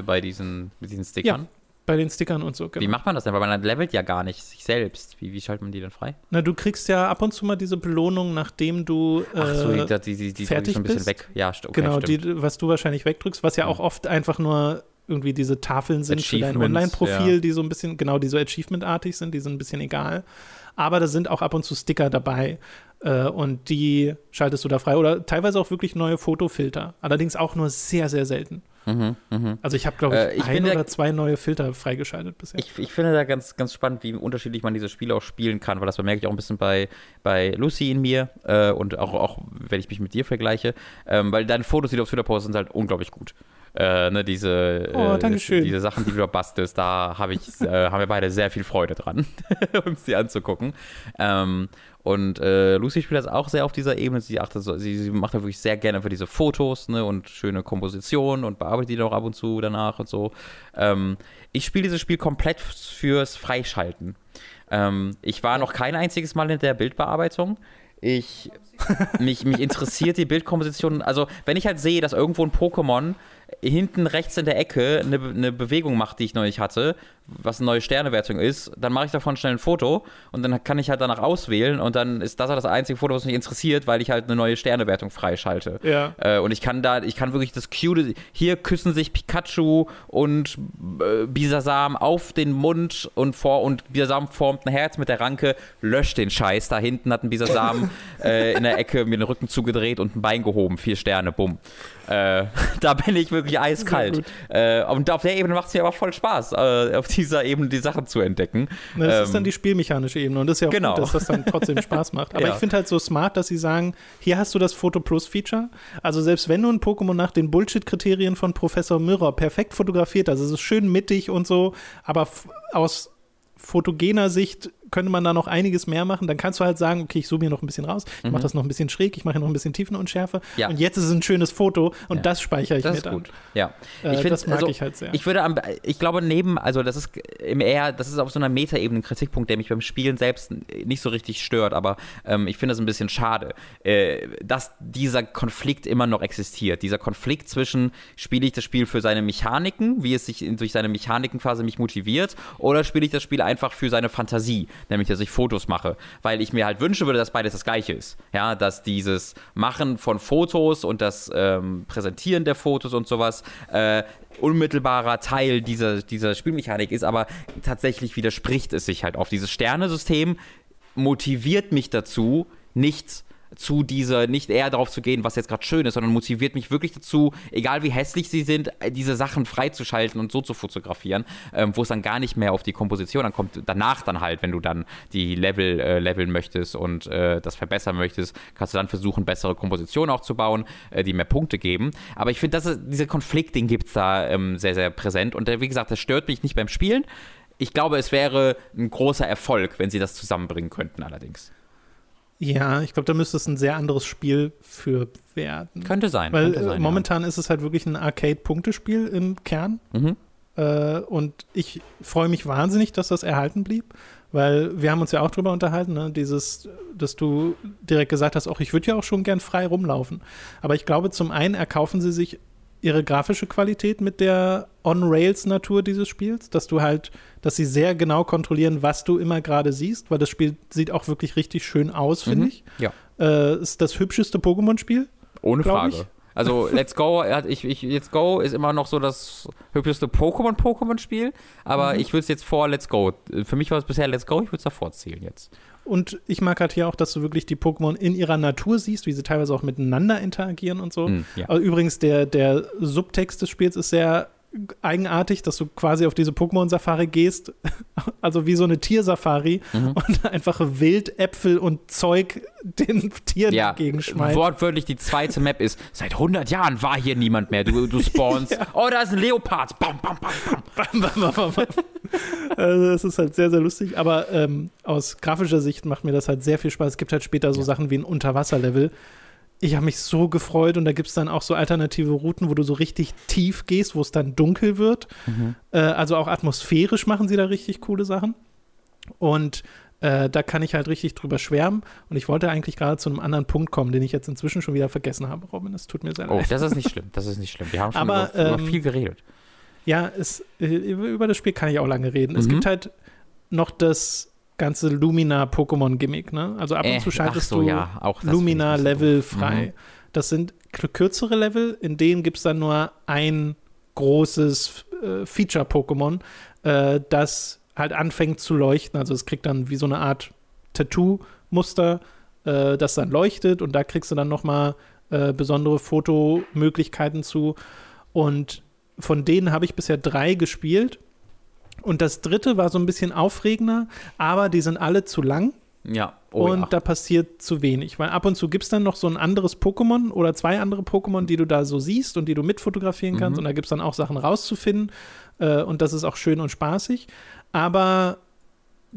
bei diesen, mit diesen Stickern. Ja bei den Stickern und so. Genau. Wie macht man das denn? Weil man levelt ja gar nicht sich selbst. Wie, wie schaltet man die denn frei? Na, du kriegst ja ab und zu mal diese Belohnung, nachdem du äh, Ach so, die, die, die, die fertig schon ein bisschen bist. weg. Ja, okay, genau, die, was du wahrscheinlich wegdrückst, was ja mhm. auch oft einfach nur irgendwie diese Tafeln sind für dein Online-Profil, ja. die so ein bisschen, genau, die so Achievement-artig sind, die sind ein bisschen egal. Aber da sind auch ab und zu Sticker dabei. Äh, und die schaltest du da frei. Oder teilweise auch wirklich neue Fotofilter. Allerdings auch nur sehr, sehr selten. Mhm, mh. Also ich habe, glaube ich, äh, ich ein oder da, zwei neue Filter freigeschaltet bisher. Ich, ich, finde da ganz, ganz spannend, wie unterschiedlich man diese Spiele auch spielen kann, weil das bemerke ich auch ein bisschen bei, bei Lucy in mir äh, und auch, auch, wenn ich mich mit dir vergleiche, ähm, weil deine Fotos, die du auf Twitter postest, sind halt unglaublich gut. Äh, ne, diese, oh, äh, diese Sachen, die du da bastelst, da hab ich, äh, haben wir beide sehr viel Freude dran, *laughs* uns die anzugucken. Ähm, und äh, Lucy spielt das auch sehr auf dieser Ebene. Sie, achtet sie, sie macht da wirklich sehr gerne für diese Fotos ne, und schöne Kompositionen und bearbeitet die auch ab und zu danach und so. Ähm, ich spiele dieses Spiel komplett fürs Freischalten. Ähm, ich war noch kein einziges Mal in der Bildbearbeitung. Ich, mich, mich interessiert die Bildkomposition. Also, wenn ich halt sehe, dass irgendwo ein Pokémon hinten rechts in der Ecke eine, eine Bewegung macht, die ich neulich hatte, was eine neue Sternewertung ist, dann mache ich davon schnell ein Foto und dann kann ich halt danach auswählen und dann ist das halt das einzige Foto, was mich interessiert, weil ich halt eine neue Sternewertung freischalte. Ja. Äh, und ich kann da, ich kann wirklich das Cute, hier küssen sich Pikachu und äh, Bisasam auf den Mund und vor und Bisasam formt ein Herz mit der Ranke, löscht den Scheiß. Da hinten hat ein Bisasam *laughs* äh, in der Ecke mir den Rücken zugedreht und ein Bein gehoben, vier Sterne, bumm. Äh, *laughs* da bin ich wirklich eiskalt. Äh, und auf der Ebene macht es mir aber voll Spaß, äh, auf dieser Ebene die Sachen zu entdecken. Das ähm, ist dann die spielmechanische Ebene und das ist ja auch genau. gut, dass das dann trotzdem *laughs* Spaß macht. Aber ja. ich finde halt so smart, dass sie sagen, hier hast du das Photo Plus Feature. Also selbst wenn du ein Pokémon nach den Bullshit-Kriterien von Professor Mirror perfekt fotografiert hast, also es ist schön mittig und so, aber aus fotogener Sicht könnte man da noch einiges mehr machen. Dann kannst du halt sagen, okay, ich zoome hier noch ein bisschen raus, ich mhm. mache das noch ein bisschen schräg, ich mache hier noch ein bisschen Tiefenunschärfe. Ja. Und jetzt ist es ein schönes Foto und ja. das speichere ich das mir dann. Gut. Ja, äh, ich find, das mag also, ich halt sehr. Ich würde, am, ich glaube neben, also das ist im eher, das ist auf so einer Metaebene ein Kritikpunkt, der mich beim Spielen selbst nicht so richtig stört, aber ähm, ich finde das ein bisschen schade, äh, dass dieser Konflikt immer noch existiert. Dieser Konflikt zwischen, spiele ich das Spiel für seine Mechaniken, wie es sich durch seine Mechaniken quasi mich motiviert, oder spiele ich das Spiel einfach für seine Fantasie nämlich dass ich Fotos mache, weil ich mir halt wünschen würde, dass beides das gleiche ist. Ja, dass dieses Machen von Fotos und das ähm, Präsentieren der Fotos und sowas äh, unmittelbarer Teil dieser, dieser Spielmechanik ist, aber tatsächlich widerspricht es sich halt auf dieses Sternesystem, motiviert mich dazu, nichts zu dieser, nicht eher darauf zu gehen, was jetzt gerade schön ist, sondern motiviert mich wirklich dazu, egal wie hässlich sie sind, diese Sachen freizuschalten und so zu fotografieren, ähm, wo es dann gar nicht mehr auf die Komposition ankommt. Danach dann halt, wenn du dann die Level äh, leveln möchtest und äh, das verbessern möchtest, kannst du dann versuchen, bessere Kompositionen auch zu bauen, äh, die mehr Punkte geben. Aber ich finde, dieser Konflikt, den gibt es da ähm, sehr, sehr präsent. Und äh, wie gesagt, das stört mich nicht beim Spielen. Ich glaube, es wäre ein großer Erfolg, wenn sie das zusammenbringen könnten, allerdings. Ja, ich glaube, da müsste es ein sehr anderes Spiel für werden. Könnte sein. Weil könnte sein, momentan ja. ist es halt wirklich ein Arcade-Punktespiel im Kern. Mhm. Äh, und ich freue mich wahnsinnig, dass das erhalten blieb, weil wir haben uns ja auch drüber unterhalten, ne? dieses, dass du direkt gesagt hast, auch ich würde ja auch schon gern frei rumlaufen. Aber ich glaube, zum einen erkaufen sie sich ihre grafische Qualität mit der On-Rails-Natur dieses Spiels, dass du halt, dass sie sehr genau kontrollieren, was du immer gerade siehst, weil das Spiel sieht auch wirklich richtig schön aus, finde mhm. ich. Ja. Äh, ist das hübscheste Pokémon-Spiel. Ohne Frage. Ich. Also Let's Go, ich, ich, Let's Go ist immer noch so das hübscheste Pokémon-Pokémon-Spiel, aber mhm. ich würde es jetzt vor Let's Go. Für mich war es bisher Let's Go, ich würde es davor zählen jetzt. Und ich mag halt hier auch, dass du wirklich die Pokémon in ihrer Natur siehst, wie sie teilweise auch miteinander interagieren und so. Mm, ja. Übrigens, der, der Subtext des Spiels ist sehr eigenartig, dass du quasi auf diese Pokémon-Safari gehst, *laughs* also wie so eine Tiersafari mhm. und *laughs* einfach wild Äpfel und Zeug den Tieren ja, entgegenschmeißt. Wortwörtlich die zweite Map ist, seit 100 Jahren war hier niemand mehr, du, du *laughs* spawnst, ja. oh, da ist ein Leopard, bam, bam, bam, bam. bam, bam, bam *laughs* also das ist halt sehr, sehr lustig, aber ähm, aus grafischer Sicht macht mir das halt sehr viel Spaß. Es gibt halt später so ja. Sachen wie ein Unterwasserlevel, ich habe mich so gefreut und da gibt es dann auch so alternative Routen, wo du so richtig tief gehst, wo es dann dunkel wird. Mhm. Äh, also auch atmosphärisch machen sie da richtig coole Sachen. Und äh, da kann ich halt richtig drüber schwärmen. Und ich wollte eigentlich gerade zu einem anderen Punkt kommen, den ich jetzt inzwischen schon wieder vergessen habe, Robin. Das tut mir sehr oh, leid. Oh, das ist nicht *laughs* schlimm. Das ist nicht schlimm. Wir haben schon Aber, über, ähm, über viel geredet. Ja, es, äh, über das Spiel kann ich auch lange reden. Mhm. Es gibt halt noch das ganze Lumina-Pokémon-Gimmick, ne? Also ab und äh, zu schaltest so, du ja, Lumina-Level frei. Mhm. Das sind kürzere Level, in denen gibt es dann nur ein großes äh, Feature-Pokémon, äh, das halt anfängt zu leuchten. Also es kriegt dann wie so eine Art Tattoo-Muster, äh, das dann leuchtet und da kriegst du dann noch mal äh, besondere Fotomöglichkeiten zu. Und von denen habe ich bisher drei gespielt. Und das dritte war so ein bisschen aufregender, aber die sind alle zu lang. Ja. Oh, und ja. da passiert zu wenig, weil ab und zu gibt es dann noch so ein anderes Pokémon oder zwei andere Pokémon, die du da so siehst und die du mitfotografieren kannst. Mhm. Und da gibt es dann auch Sachen rauszufinden. Äh, und das ist auch schön und spaßig. Aber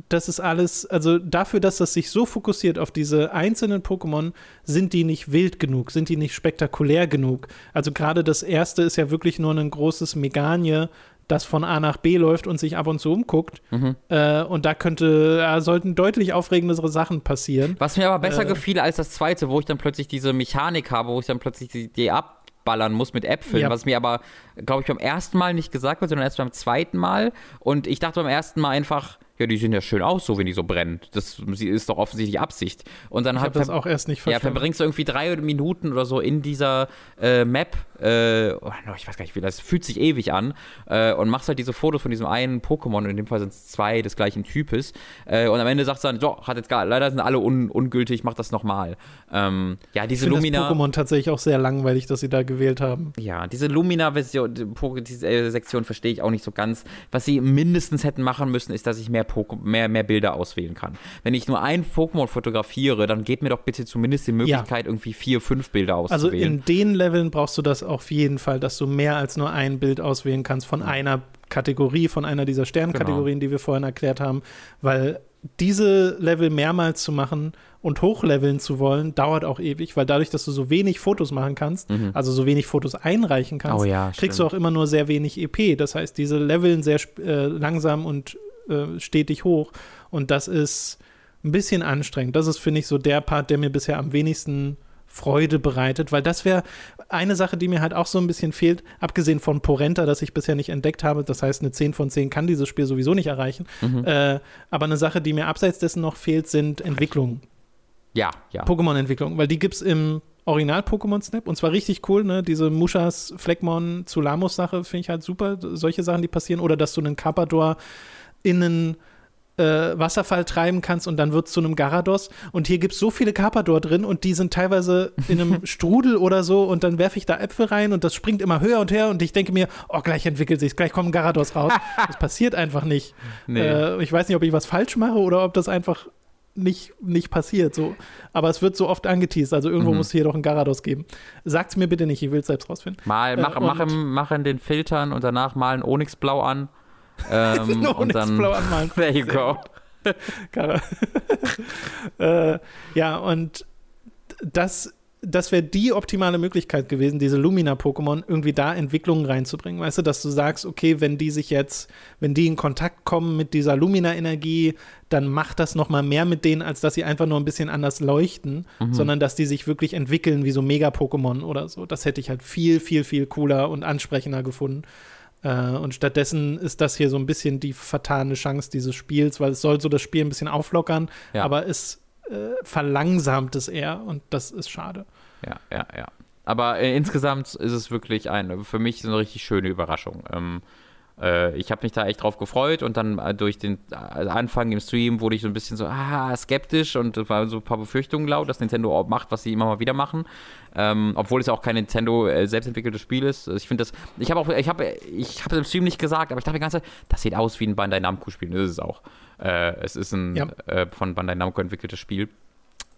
das ist alles, also dafür, dass das sich so fokussiert auf diese einzelnen Pokémon, sind die nicht wild genug, sind die nicht spektakulär genug. Also gerade das erste ist ja wirklich nur ein großes Meganie, das von A nach B läuft und sich ab und zu umguckt. Mhm. Äh, und da könnte, äh, sollten deutlich aufregendere Sachen passieren. Was mir aber besser äh, gefiel als das zweite, wo ich dann plötzlich diese Mechanik habe, wo ich dann plötzlich die, die abballern muss mit Äpfeln, ja. was mir aber, glaube ich, beim ersten Mal nicht gesagt wird, sondern erst beim zweiten Mal. Und ich dachte beim ersten Mal einfach, ja, die sehen ja schön aus, so wenn die so brennen. Das ist doch offensichtlich Absicht. Und dann ich hat das auch erst nicht verstanden. Ja, verbringst du irgendwie drei Minuten oder so in dieser äh, Map. Äh, oh, ich weiß gar nicht, wie das fühlt sich ewig an. Äh, und machst halt diese Fotos von diesem einen Pokémon. In dem Fall sind es zwei des gleichen Types. Äh, und am Ende sagst du dann, so, hat jetzt gar, leider sind alle un ungültig, mach das nochmal. Ähm, ja, diese ich Lumina. Das Pokémon tatsächlich auch sehr langweilig, dass sie da gewählt haben. Ja, diese Lumina-Version, diese äh, Sektion verstehe ich auch nicht so ganz. Was sie mindestens hätten machen müssen, ist, dass ich mehr mehr, mehr Bilder auswählen kann. Wenn ich nur ein Pokémon fotografiere, dann geht mir doch bitte zumindest die Möglichkeit, ja. irgendwie vier, fünf Bilder auszuwählen. Also in den Leveln brauchst du das auf jeden Fall, dass du mehr als nur ein Bild auswählen kannst von einer Kategorie, von einer dieser Sternkategorien, genau. die wir vorhin erklärt haben, weil diese Level mehrmals zu machen und hochleveln zu wollen, dauert auch ewig, weil dadurch, dass du so wenig Fotos machen kannst, mhm. also so wenig Fotos einreichen kannst, oh ja, kriegst du auch immer nur sehr wenig EP. Das heißt, diese Leveln sehr äh, langsam und äh, stetig hoch. Und das ist ein bisschen anstrengend. Das ist, finde ich, so der Part, der mir bisher am wenigsten Freude bereitet, weil das wäre eine Sache, die mir halt auch so ein bisschen fehlt, abgesehen von Porenta, das ich bisher nicht entdeckt habe. Das heißt, eine 10 von 10 kann dieses Spiel sowieso nicht erreichen. Mhm. Äh, aber eine Sache, die mir abseits dessen noch fehlt, sind Entwicklungen. Ja, ja. Pokémon-Entwicklungen, weil die gibt es im Original-Pokémon-Snap und zwar richtig cool, ne? Diese Mushas, Fleckmon, Zulamos-Sache finde ich halt super. Solche Sachen, die passieren. Oder dass du einen Carpador in einen äh, Wasserfall treiben kannst und dann wird es zu einem Garados. Und hier gibt es so viele Carpador drin und die sind teilweise in einem *laughs* Strudel oder so und dann werfe ich da Äpfel rein und das springt immer höher und höher und ich denke mir, oh, gleich entwickelt sich gleich kommen Garados raus. *laughs* das passiert einfach nicht. Nee. Äh, ich weiß nicht, ob ich was falsch mache oder ob das einfach nicht, nicht passiert. So. Aber es wird so oft angeteased, also irgendwo mhm. muss es hier doch ein Garados geben. Sag's mir bitte nicht, ich will es selbst rausfinden. Mal, mach, äh, mach, im, mach in den Filtern und danach malen Onyx blau an. Ähm, *laughs* und dann blau anmalen. *laughs* There you go. *laughs* äh, ja, und das das wäre die optimale Möglichkeit gewesen, diese Lumina-Pokémon irgendwie da Entwicklungen reinzubringen. Weißt du, dass du sagst, okay, wenn die sich jetzt, wenn die in Kontakt kommen mit dieser Lumina-Energie, dann macht das nochmal mehr mit denen, als dass sie einfach nur ein bisschen anders leuchten, mhm. sondern dass die sich wirklich entwickeln wie so Mega-Pokémon oder so. Das hätte ich halt viel, viel, viel cooler und ansprechender gefunden. Äh, und stattdessen ist das hier so ein bisschen die vertane Chance dieses Spiels, weil es soll so das Spiel ein bisschen auflockern, ja. aber es äh, verlangsamt es eher und das ist schade. Ja, ja, ja. Aber äh, insgesamt ist es wirklich eine, für mich eine richtig schöne Überraschung. Ähm, äh, ich habe mich da echt drauf gefreut und dann äh, durch den äh, Anfang im Stream wurde ich so ein bisschen so ah, skeptisch und war so ein paar Befürchtungen laut, dass Nintendo auch macht, was sie immer mal wieder machen. Ähm, obwohl es auch kein Nintendo äh, selbstentwickeltes Spiel ist. Also ich finde das, ich habe auch, ich habe, ich habe im Stream nicht gesagt, aber ich dachte die ganze Zeit, das sieht aus wie ein Bandai Namco Spiel. Das ist es auch. Äh, es ist ein ja. äh, von Bandai Namco entwickeltes Spiel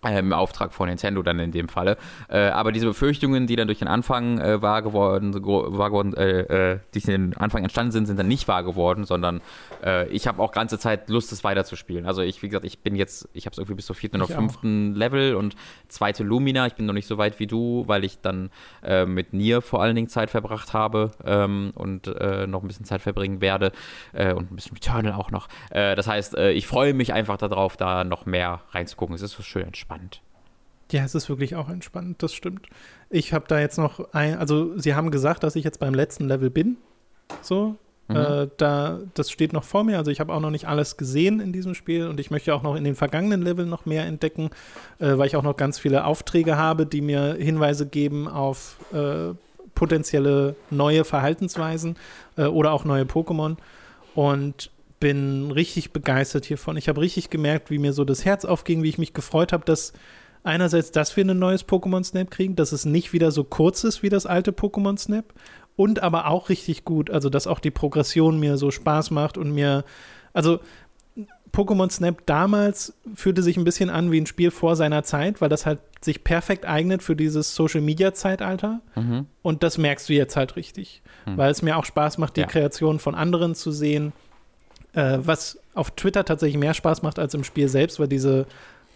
im Auftrag von Nintendo dann in dem Falle. Äh, aber diese Befürchtungen, die dann durch den Anfang äh, wahr geworden, wahr geworden äh, äh, die durch den Anfang entstanden sind, sind dann nicht wahr geworden, sondern äh, ich habe auch ganze Zeit Lust, es weiterzuspielen. Also ich, wie gesagt, ich bin jetzt, ich habe es irgendwie bis zur vierten oder fünften Level und zweite Lumina. Ich bin noch nicht so weit wie du, weil ich dann äh, mit Nier vor allen Dingen Zeit verbracht habe ähm, und noch ein bisschen Zeit verbringen werde und ein bisschen Returnal auch noch. das heißt, ich freue mich einfach darauf, da noch mehr reinzugucken. Es ist so schön entspannt entspannt. Ja, es ist wirklich auch entspannt, das stimmt. Ich habe da jetzt noch ein, also sie haben gesagt, dass ich jetzt beim letzten Level bin. So, Mhm. Äh, da, das steht noch vor mir. Also ich habe auch noch nicht alles gesehen in diesem Spiel und ich möchte auch noch in den vergangenen Leveln noch mehr entdecken, äh, weil ich auch noch ganz viele Aufträge habe, die mir Hinweise geben auf äh, potenzielle neue Verhaltensweisen äh, oder auch neue Pokémon. Und bin richtig begeistert hiervon. Ich habe richtig gemerkt, wie mir so das Herz aufging, wie ich mich gefreut habe, dass einerseits, dass wir ein neues Pokémon Snap kriegen, dass es nicht wieder so kurz ist wie das alte Pokémon Snap und aber auch richtig gut, also dass auch die Progression mir so Spaß macht und mir, also Pokémon Snap damals fühlte sich ein bisschen an wie ein Spiel vor seiner Zeit, weil das halt sich perfekt eignet für dieses Social Media Zeitalter. Mhm. Und das merkst du jetzt halt richtig, mhm. weil es mir auch Spaß macht, die ja. Kreation von anderen zu sehen. Äh, was auf Twitter tatsächlich mehr Spaß macht als im Spiel selbst, weil diese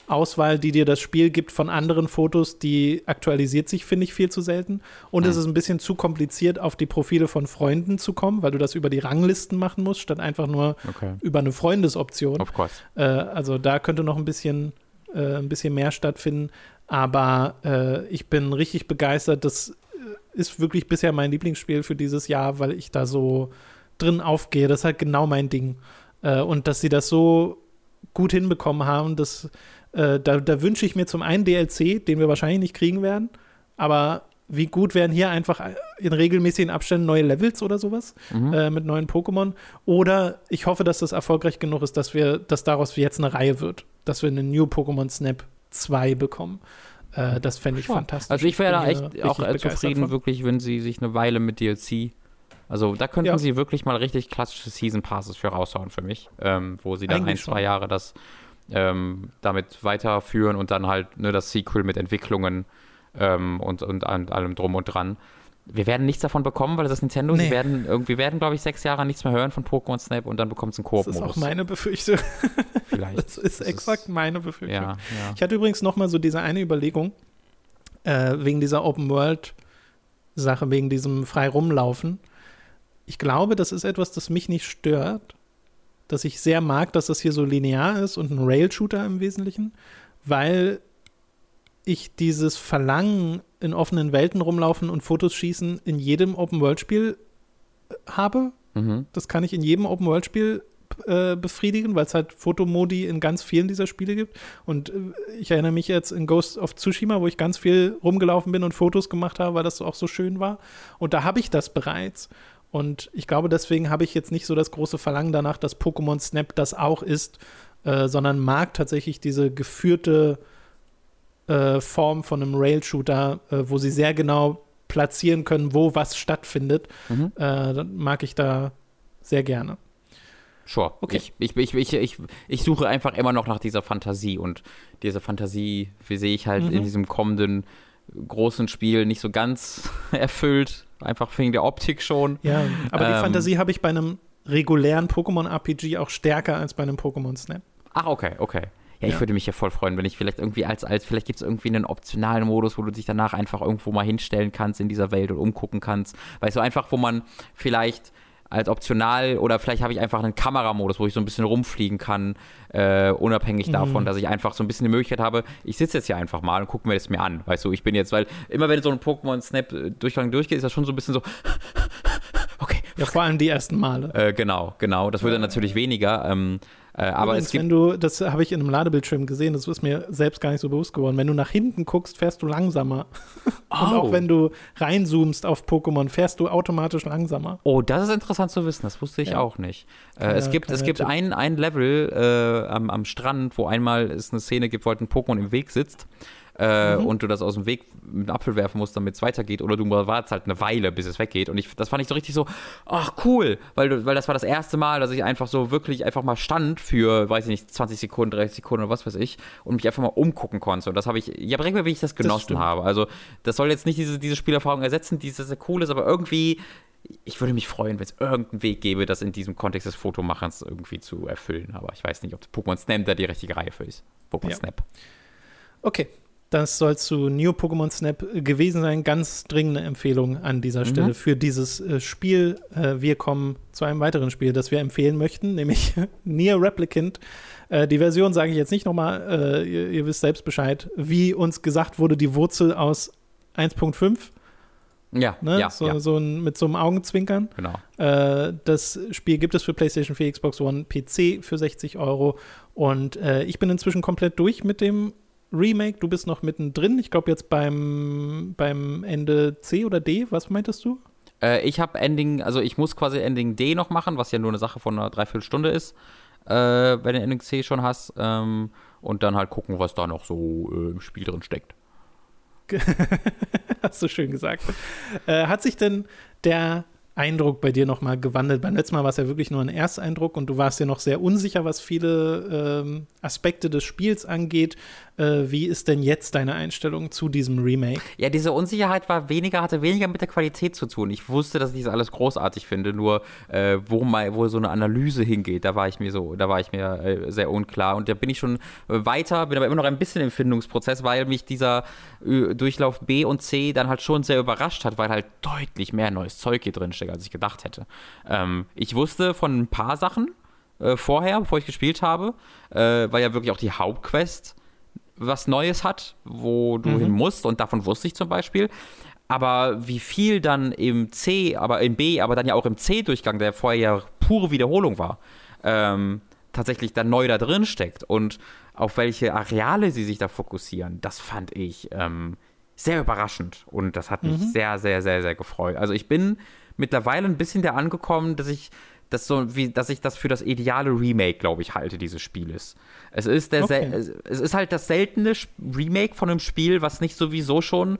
Auswahl, die dir das Spiel gibt von anderen Fotos, die aktualisiert sich, finde ich, viel zu selten. Und mhm. es ist ein bisschen zu kompliziert, auf die Profile von Freunden zu kommen, weil du das über die Ranglisten machen musst, statt einfach nur okay. über eine Freundesoption. Of course. Äh, also da könnte noch ein bisschen, äh, ein bisschen mehr stattfinden. Aber äh, ich bin richtig begeistert. Das äh, ist wirklich bisher mein Lieblingsspiel für dieses Jahr, weil ich da so drin aufgehe. Das ist halt genau mein Ding. Äh, und dass sie das so gut hinbekommen haben, dass äh, da, da wünsche ich mir zum einen DLC, den wir wahrscheinlich nicht kriegen werden, aber wie gut wären hier einfach in regelmäßigen Abständen neue Levels oder sowas mhm. äh, mit neuen Pokémon. Oder ich hoffe, dass das erfolgreich genug ist, dass wir, dass daraus jetzt eine Reihe wird, dass wir eine New Pokémon Snap 2 bekommen. Äh, das fände ich ja. fantastisch. Also ich wäre da echt auch äh, zufrieden, von. wirklich, wenn sie sich eine Weile mit DLC also da könnten ja. sie wirklich mal richtig klassische Season Passes für raushauen für mich, ähm, wo sie dann Eigentlich ein, zwei schon. Jahre das ähm, damit weiterführen und dann halt ne, das Sequel mit Entwicklungen ähm, und, und, und allem drum und dran. Wir werden nichts davon bekommen, weil das ist Nintendo. Nee. Sie werden irgendwie werden, glaube ich, sechs Jahre nichts mehr hören von Pokémon Snap und dann bekommt es einen Koop-Modus. Das ist auch meine Befürchtung. *laughs* Vielleicht. Das ist das exakt ist, meine Befürchtung. Ja, ja. Ich hatte übrigens noch mal so diese eine Überlegung äh, wegen dieser Open World Sache, wegen diesem frei rumlaufen. Ich glaube, das ist etwas, das mich nicht stört, dass ich sehr mag, dass das hier so linear ist und ein Rail-Shooter im Wesentlichen, weil ich dieses Verlangen in offenen Welten rumlaufen und Fotos schießen in jedem Open-World-Spiel äh, habe. Mhm. Das kann ich in jedem Open-World-Spiel äh, befriedigen, weil es halt Fotomodi in ganz vielen dieser Spiele gibt. Und äh, ich erinnere mich jetzt in Ghost of Tsushima, wo ich ganz viel rumgelaufen bin und Fotos gemacht habe, weil das auch so schön war. Und da habe ich das bereits. Und ich glaube, deswegen habe ich jetzt nicht so das große Verlangen danach, dass Pokémon Snap das auch ist, äh, sondern mag tatsächlich diese geführte äh, Form von einem Rail-Shooter, äh, wo sie sehr genau platzieren können, wo was stattfindet. Mhm. Äh, mag ich da sehr gerne. Sure. Okay. Ich, ich, ich, ich, ich, ich suche einfach immer noch nach dieser Fantasie und diese Fantasie, wie sehe ich halt mhm. in diesem kommenden großen Spiel nicht so ganz *laughs* erfüllt. Einfach wegen der Optik schon. Ja, aber ähm, die Fantasie habe ich bei einem regulären Pokémon-RPG auch stärker als bei einem Pokémon Snap. Ach, okay, okay. Ja, ich ja. würde mich ja voll freuen, wenn ich vielleicht irgendwie als, als vielleicht gibt es irgendwie einen optionalen Modus, wo du dich danach einfach irgendwo mal hinstellen kannst in dieser Welt und umgucken kannst. Weißt du, einfach, wo man vielleicht als optional oder vielleicht habe ich einfach einen Kameramodus, wo ich so ein bisschen rumfliegen kann, äh, unabhängig mhm. davon, dass ich einfach so ein bisschen die Möglichkeit habe, ich sitze jetzt hier einfach mal und gucke mir das mir an, weißt du, ich bin jetzt, weil immer wenn so ein Pokémon Snap äh, durchgeht, ist das schon so ein bisschen so *laughs* okay. Ja, vor allem die ersten Male. Äh, genau, genau, das wird dann natürlich weniger, ähm, äh, aber Übrigens, es gibt wenn du, das habe ich in einem Ladebildschirm gesehen, das ist mir selbst gar nicht so bewusst geworden. Wenn du nach hinten guckst, fährst du langsamer. Oh. *laughs* Und auch wenn du reinzoomst auf Pokémon, fährst du automatisch langsamer. Oh, das ist interessant zu wissen, das wusste ich ja. auch nicht. Äh, es gibt, es gibt ein, ein Level äh, am, am Strand, wo einmal es eine Szene gibt, wo halt ein Pokémon im Weg sitzt äh, mhm. und du das aus dem Weg mit einem Apfel werfen musst, damit es weitergeht. Oder du wartest halt eine Weile, bis es weggeht. Und ich, das fand ich so richtig so, ach cool, weil, weil das war das erste Mal, dass ich einfach so wirklich einfach mal stand für, weiß ich nicht, 20 Sekunden, 30 Sekunden oder was weiß ich und mich einfach mal umgucken konnte. Und das habe ich, ja, bringt mir, wie ich das genossen das habe. Also, das soll jetzt nicht diese, diese Spielerfahrung ersetzen, die sehr cool ist, aber irgendwie ich würde mich freuen, wenn es irgendeinen Weg gäbe, das in diesem Kontext des Fotomachens irgendwie zu erfüllen. Aber ich weiß nicht, ob Pokémon Snap da die richtige Reihe für ist. Pokémon ja. Snap. Okay, das soll zu New Pokémon Snap gewesen sein. Ganz dringende Empfehlung an dieser mhm. Stelle für dieses äh, Spiel. Äh, wir kommen zu einem weiteren Spiel, das wir empfehlen möchten, nämlich *laughs* Nier Replicant. Äh, die Version sage ich jetzt nicht nochmal, äh, ihr, ihr, wisst selbst Bescheid. Wie uns gesagt wurde, die Wurzel aus 1.5 Ja, ne? ja, so, ja. so ein, mit so einem Augenzwinkern. Genau. Äh, das Spiel gibt es für PlayStation 4, Xbox One, PC für 60 Euro. Und äh, ich bin inzwischen komplett durch mit dem Remake. Du bist noch mittendrin. Ich glaube jetzt beim, beim Ende C oder D. Was meintest du? Äh, ich habe Ending, also ich muss quasi Ending D noch machen, was ja nur eine Sache von einer Dreiviertelstunde ist, äh, wenn du Ending C schon hast. Ähm, und dann halt gucken, was da noch so äh, im Spiel drin steckt. *laughs* Hast du schön gesagt. Äh, hat sich denn der Eindruck bei dir nochmal gewandelt? Beim letzten Mal war es ja wirklich nur ein Ersteindruck und du warst ja noch sehr unsicher, was viele ähm, Aspekte des Spiels angeht. Äh, wie ist denn jetzt deine Einstellung zu diesem Remake? Ja, diese Unsicherheit war weniger, hatte weniger mit der Qualität zu tun. Ich wusste, dass ich das alles großartig finde, nur äh, wo, mal, wo so eine Analyse hingeht, da war ich mir so, da war ich mir äh, sehr unklar. Und da bin ich schon weiter, bin aber immer noch ein bisschen im Findungsprozess, weil mich dieser äh, Durchlauf B und C dann halt schon sehr überrascht hat, weil halt deutlich mehr neues Zeug hier drin steckt, als ich gedacht hätte. Ähm, ich wusste von ein paar Sachen äh, vorher, bevor ich gespielt habe, äh, weil ja wirklich auch die Hauptquest was Neues hat, wo du mhm. hin musst. Und davon wusste ich zum Beispiel. Aber wie viel dann im C, aber im B, aber dann ja auch im C-Durchgang, der vorher ja pure Wiederholung war, ähm, tatsächlich dann neu da drin steckt und auf welche Areale sie sich da fokussieren, das fand ich ähm, sehr überraschend und das hat mich mhm. sehr, sehr, sehr, sehr gefreut. Also ich bin mittlerweile ein bisschen da angekommen, dass ich das so wie, dass ich das für das ideale Remake, glaube ich, halte dieses Spieles. Es ist der okay. es ist halt das seltene Remake von einem Spiel, was nicht sowieso schon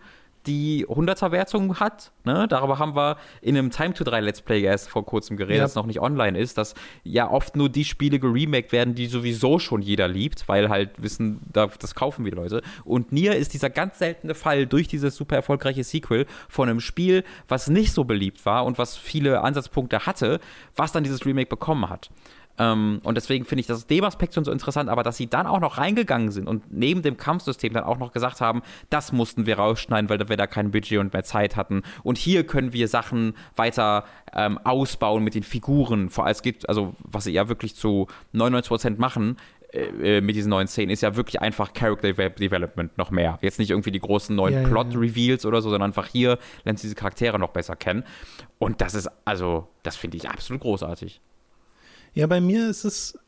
die 100er-Wertung hat. Ne? Darüber haben wir in einem Time to 3 Let's Play erst vor kurzem geredet, ja. das noch nicht online ist, dass ja oft nur die Spiele geremaked werden, die sowieso schon jeder liebt, weil halt wissen, das kaufen wir Leute. Und Nier ist dieser ganz seltene Fall durch dieses super erfolgreiche Sequel von einem Spiel, was nicht so beliebt war und was viele Ansatzpunkte hatte, was dann dieses Remake bekommen hat. Ähm, und deswegen finde ich das aus dem Aspekt schon so interessant, aber dass sie dann auch noch reingegangen sind und neben dem Kampfsystem dann auch noch gesagt haben, das mussten wir rausschneiden, weil wir da kein Budget und mehr Zeit hatten. Und hier können wir Sachen weiter ähm, ausbauen mit den Figuren. Vor allem es gibt, also was sie ja wirklich zu 99% machen, äh, äh, mit diesen neuen Szenen ist ja wirklich einfach Character Development noch mehr. Jetzt nicht irgendwie die großen neuen ja, Plot-Reveals ja. oder so, sondern einfach hier lernt sie diese Charaktere noch besser kennen. Und das ist, also, das finde ich absolut großartig. Ja, bei mir ist es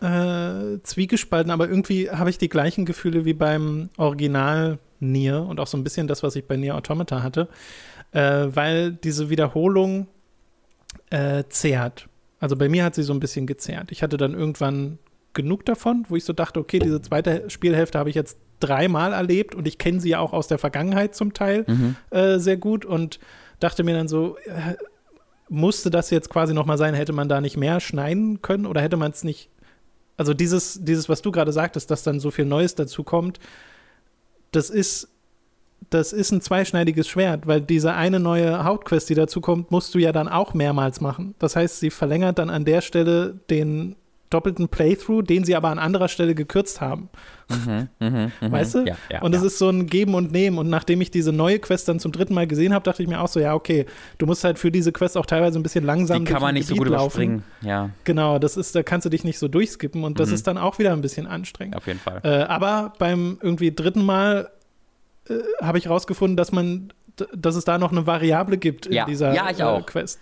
äh, zwiegespalten, aber irgendwie habe ich die gleichen Gefühle wie beim Original Nier und auch so ein bisschen das, was ich bei Nier Automata hatte, äh, weil diese Wiederholung äh, zehrt. Also bei mir hat sie so ein bisschen gezehrt. Ich hatte dann irgendwann genug davon, wo ich so dachte, okay, diese zweite Spielhälfte habe ich jetzt dreimal erlebt und ich kenne sie ja auch aus der Vergangenheit zum Teil mhm. äh, sehr gut und dachte mir dann so, äh, musste das jetzt quasi nochmal sein, hätte man da nicht mehr schneiden können oder hätte man es nicht. Also dieses, dieses, was du gerade sagtest, dass dann so viel Neues dazu kommt, das ist, das ist ein zweischneidiges Schwert, weil diese eine neue Hauptquest, die dazu kommt, musst du ja dann auch mehrmals machen. Das heißt, sie verlängert dann an der Stelle den doppelten Playthrough, den sie aber an anderer Stelle gekürzt haben. Mhm, mh, mh. Weißt du? Ja, ja, und es ja. ist so ein Geben und Nehmen. Und nachdem ich diese neue Quest dann zum dritten Mal gesehen habe, dachte ich mir auch so, ja, okay, du musst halt für diese Quest auch teilweise ein bisschen langsam Die kann man nicht Gebiet so gut laufen. ja. Genau, das ist, da kannst du dich nicht so durchskippen und das mhm. ist dann auch wieder ein bisschen anstrengend. Auf jeden Fall. Äh, aber beim irgendwie dritten Mal äh, habe ich rausgefunden, dass man, dass es da noch eine Variable gibt in dieser äh, Quest.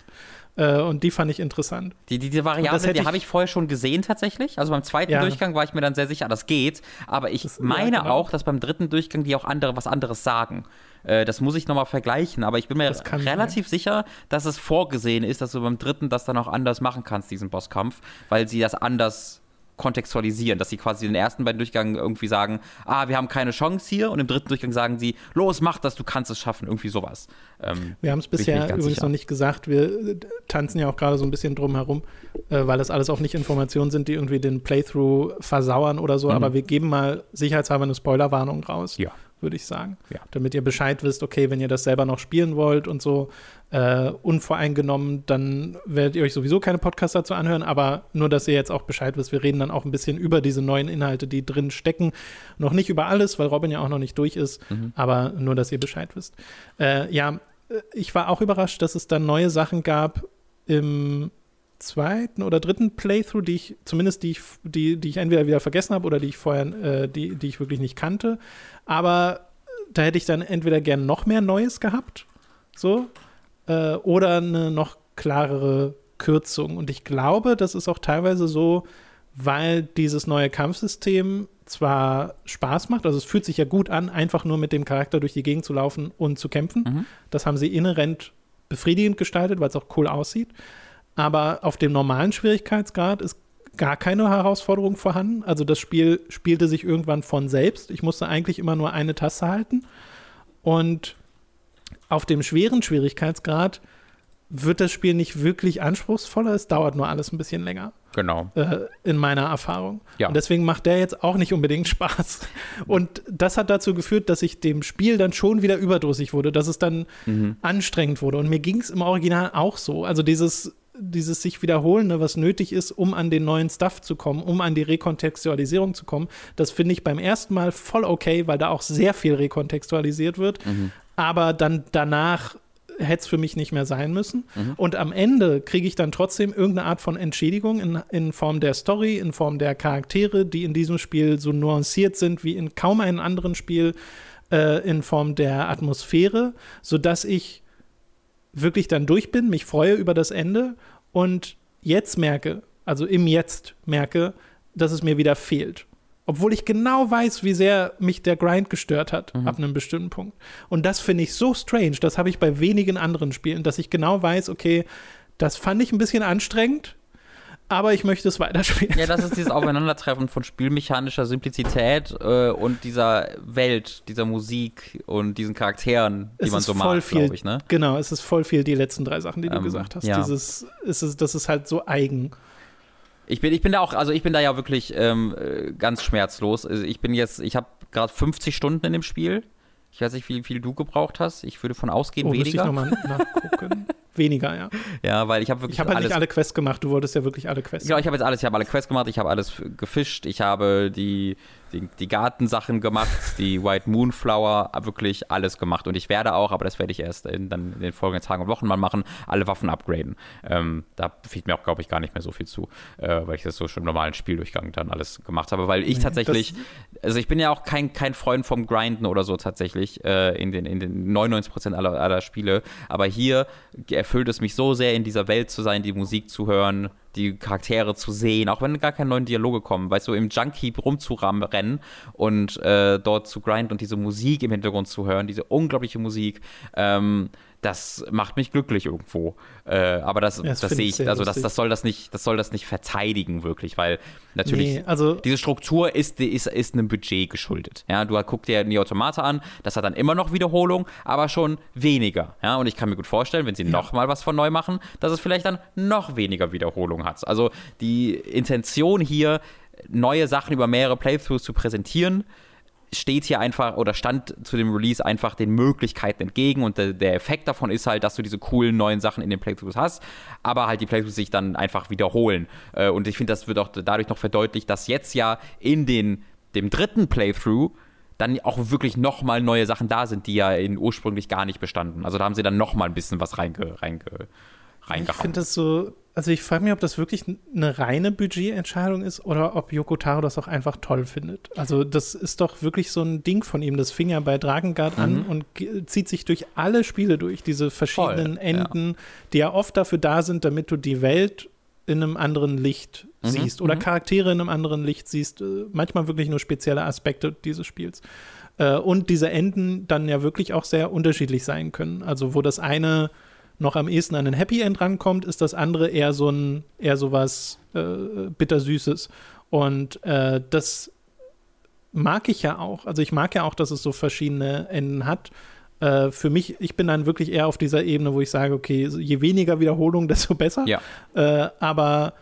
Äh, und die fand ich interessant. Die, die, diese Variante, die habe ich vorher schon gesehen tatsächlich. Also beim zweiten ja. Durchgang war ich mir dann sehr sicher, das geht. Aber ich das, meine ja, genau. auch, dass beim dritten Durchgang die auch andere was anderes sagen. Äh, das muss ich nochmal vergleichen. Aber ich bin mir relativ sein. sicher, dass es vorgesehen ist, dass du beim dritten das dann auch anders machen kannst, diesen Bosskampf, weil sie das anders kontextualisieren, dass sie quasi den ersten beiden Durchgang irgendwie sagen, ah, wir haben keine Chance hier und im dritten Durchgang sagen sie, los, mach das, du kannst es schaffen, irgendwie sowas. Ähm, wir haben es bisher übrigens sicher. noch nicht gesagt, wir tanzen ja auch gerade so ein bisschen drum herum, äh, weil das alles auch nicht Informationen sind, die irgendwie den Playthrough versauern oder so, mhm. aber wir geben mal sicherheitshalber eine Spoilerwarnung raus. Ja würde ich sagen. Ja. Damit ihr Bescheid wisst, okay, wenn ihr das selber noch spielen wollt und so äh, unvoreingenommen, dann werdet ihr euch sowieso keine Podcasts dazu anhören, aber nur, dass ihr jetzt auch Bescheid wisst, wir reden dann auch ein bisschen über diese neuen Inhalte, die drin stecken. Noch nicht über alles, weil Robin ja auch noch nicht durch ist, mhm. aber nur, dass ihr Bescheid wisst. Äh, ja, ich war auch überrascht, dass es dann neue Sachen gab im zweiten oder dritten Playthrough, die ich, zumindest die ich, die, die ich entweder wieder vergessen habe oder die ich vorher, äh, die, die ich wirklich nicht kannte. Aber da hätte ich dann entweder gern noch mehr Neues gehabt so, äh, oder eine noch klarere Kürzung. Und ich glaube, das ist auch teilweise so, weil dieses neue Kampfsystem zwar Spaß macht, also es fühlt sich ja gut an, einfach nur mit dem Charakter durch die Gegend zu laufen und zu kämpfen. Mhm. Das haben sie inhärent befriedigend gestaltet, weil es auch cool aussieht. Aber auf dem normalen Schwierigkeitsgrad ist gar keine Herausforderung vorhanden. Also das Spiel spielte sich irgendwann von selbst. Ich musste eigentlich immer nur eine Taste halten. Und auf dem schweren Schwierigkeitsgrad wird das Spiel nicht wirklich anspruchsvoller. Es dauert nur alles ein bisschen länger. Genau. Äh, in meiner Erfahrung. Ja. Und deswegen macht der jetzt auch nicht unbedingt Spaß. Und das hat dazu geführt, dass ich dem Spiel dann schon wieder überdrüssig wurde, dass es dann mhm. anstrengend wurde. Und mir ging es im Original auch so. Also dieses dieses sich wiederholen, ne, was nötig ist, um an den neuen Stuff zu kommen, um an die Rekontextualisierung zu kommen, das finde ich beim ersten Mal voll okay, weil da auch sehr viel rekontextualisiert wird. Mhm. Aber dann danach hätte es für mich nicht mehr sein müssen. Mhm. Und am Ende kriege ich dann trotzdem irgendeine Art von Entschädigung in, in Form der Story, in Form der Charaktere, die in diesem Spiel so nuanciert sind wie in kaum einem anderen Spiel, äh, in Form der Atmosphäre, sodass ich wirklich dann durch bin, mich freue über das Ende und jetzt merke, also im Jetzt merke, dass es mir wieder fehlt. Obwohl ich genau weiß, wie sehr mich der Grind gestört hat, mhm. ab einem bestimmten Punkt. Und das finde ich so strange, das habe ich bei wenigen anderen Spielen, dass ich genau weiß, okay, das fand ich ein bisschen anstrengend, aber ich möchte es weiterspielen. Ja, das ist dieses Aufeinandertreffen von spielmechanischer Simplizität äh, und dieser Welt, dieser Musik und diesen Charakteren, die es man so mag, glaube ich. Ne? Genau, es ist voll viel die letzten drei Sachen, die du ähm, gesagt hast. Ja. Dieses, es ist, das ist halt so eigen. Ich bin, ich bin da auch, also ich bin da ja wirklich ähm, äh, ganz schmerzlos. Also ich bin jetzt, ich habe gerade 50 Stunden in dem Spiel. Ich weiß nicht, wie viel du gebraucht hast. Ich würde von ausgehen, oh, weniger. Ich noch mal nachgucken. *laughs* weniger, ja. Ja, weil ich habe wirklich. Ich habe halt nicht alle Quests gemacht. Du wolltest ja wirklich alle Quests. Ja, ich habe jetzt alles. Ich habe alle Quests gemacht. Ich habe alles gefischt. Ich habe die die, die Gartensachen gemacht, die White Moonflower, wirklich alles gemacht. Und ich werde auch, aber das werde ich erst in, dann in den folgenden Tagen und Wochen mal machen, alle Waffen upgraden. Ähm, da fehlt mir auch, glaube ich, gar nicht mehr so viel zu, äh, weil ich das so schon im normalen Spieldurchgang dann alles gemacht habe. Weil ich tatsächlich, also ich bin ja auch kein, kein Freund vom Grinden oder so tatsächlich äh, in, den, in den 99% aller, aller Spiele. Aber hier erfüllt es mich so sehr, in dieser Welt zu sein, die Musik zu hören, die Charaktere zu sehen, auch wenn gar keine neuen Dialoge kommen, weißt du, im Junkie rumzurennen und äh, dort zu grinden und diese Musik im Hintergrund zu hören, diese unglaubliche Musik. Ähm, das macht mich glücklich irgendwo. Äh, aber das, ja, das, das sehe ich, also das, das, soll das nicht, das soll das nicht verteidigen, wirklich, weil natürlich nee, also diese Struktur ist, ist, ist einem Budget geschuldet. Ja, du guck dir die Automate an, das hat dann immer noch Wiederholung, aber schon weniger. Ja, und ich kann mir gut vorstellen, wenn sie ja. noch mal was von neu machen, dass es vielleicht dann noch weniger Wiederholung hat. Also die Intention hier, neue Sachen über mehrere Playthroughs zu präsentieren, steht hier einfach oder stand zu dem Release einfach den Möglichkeiten entgegen und der, der, Effekt davon ist halt, dass du diese coolen neuen Sachen in den Playthroughs hast, aber halt die Playthroughs sich dann einfach wiederholen. Äh, und ich finde, das wird auch dadurch noch verdeutlicht, dass jetzt ja in den, dem dritten Playthrough dann auch wirklich nochmal neue Sachen da sind, die ja in ursprünglich gar nicht bestanden. Also da haben sie dann nochmal ein bisschen was reinge, reinge, reingehauen. Ich finde das so also ich frage mich, ob das wirklich eine reine Budgetentscheidung ist oder ob Yoko Taro das auch einfach toll findet. Also das ist doch wirklich so ein Ding von ihm. Das fing ja bei Dragengard mhm. an und zieht sich durch alle Spiele durch, diese verschiedenen Voll, Enden, ja. die ja oft dafür da sind, damit du die Welt in einem anderen Licht mhm. siehst oder mhm. Charaktere in einem anderen Licht siehst. Äh, manchmal wirklich nur spezielle Aspekte dieses Spiels. Äh, und diese Enden dann ja wirklich auch sehr unterschiedlich sein können. Also wo das eine noch am ehesten an ein Happy End rankommt, ist das andere eher so ein, eher so was äh, bittersüßes. Und äh, das mag ich ja auch. Also ich mag ja auch, dass es so verschiedene Enden hat. Äh, für mich, ich bin dann wirklich eher auf dieser Ebene, wo ich sage, okay, je weniger Wiederholung, *laughs* desto besser. Ja. Äh, aber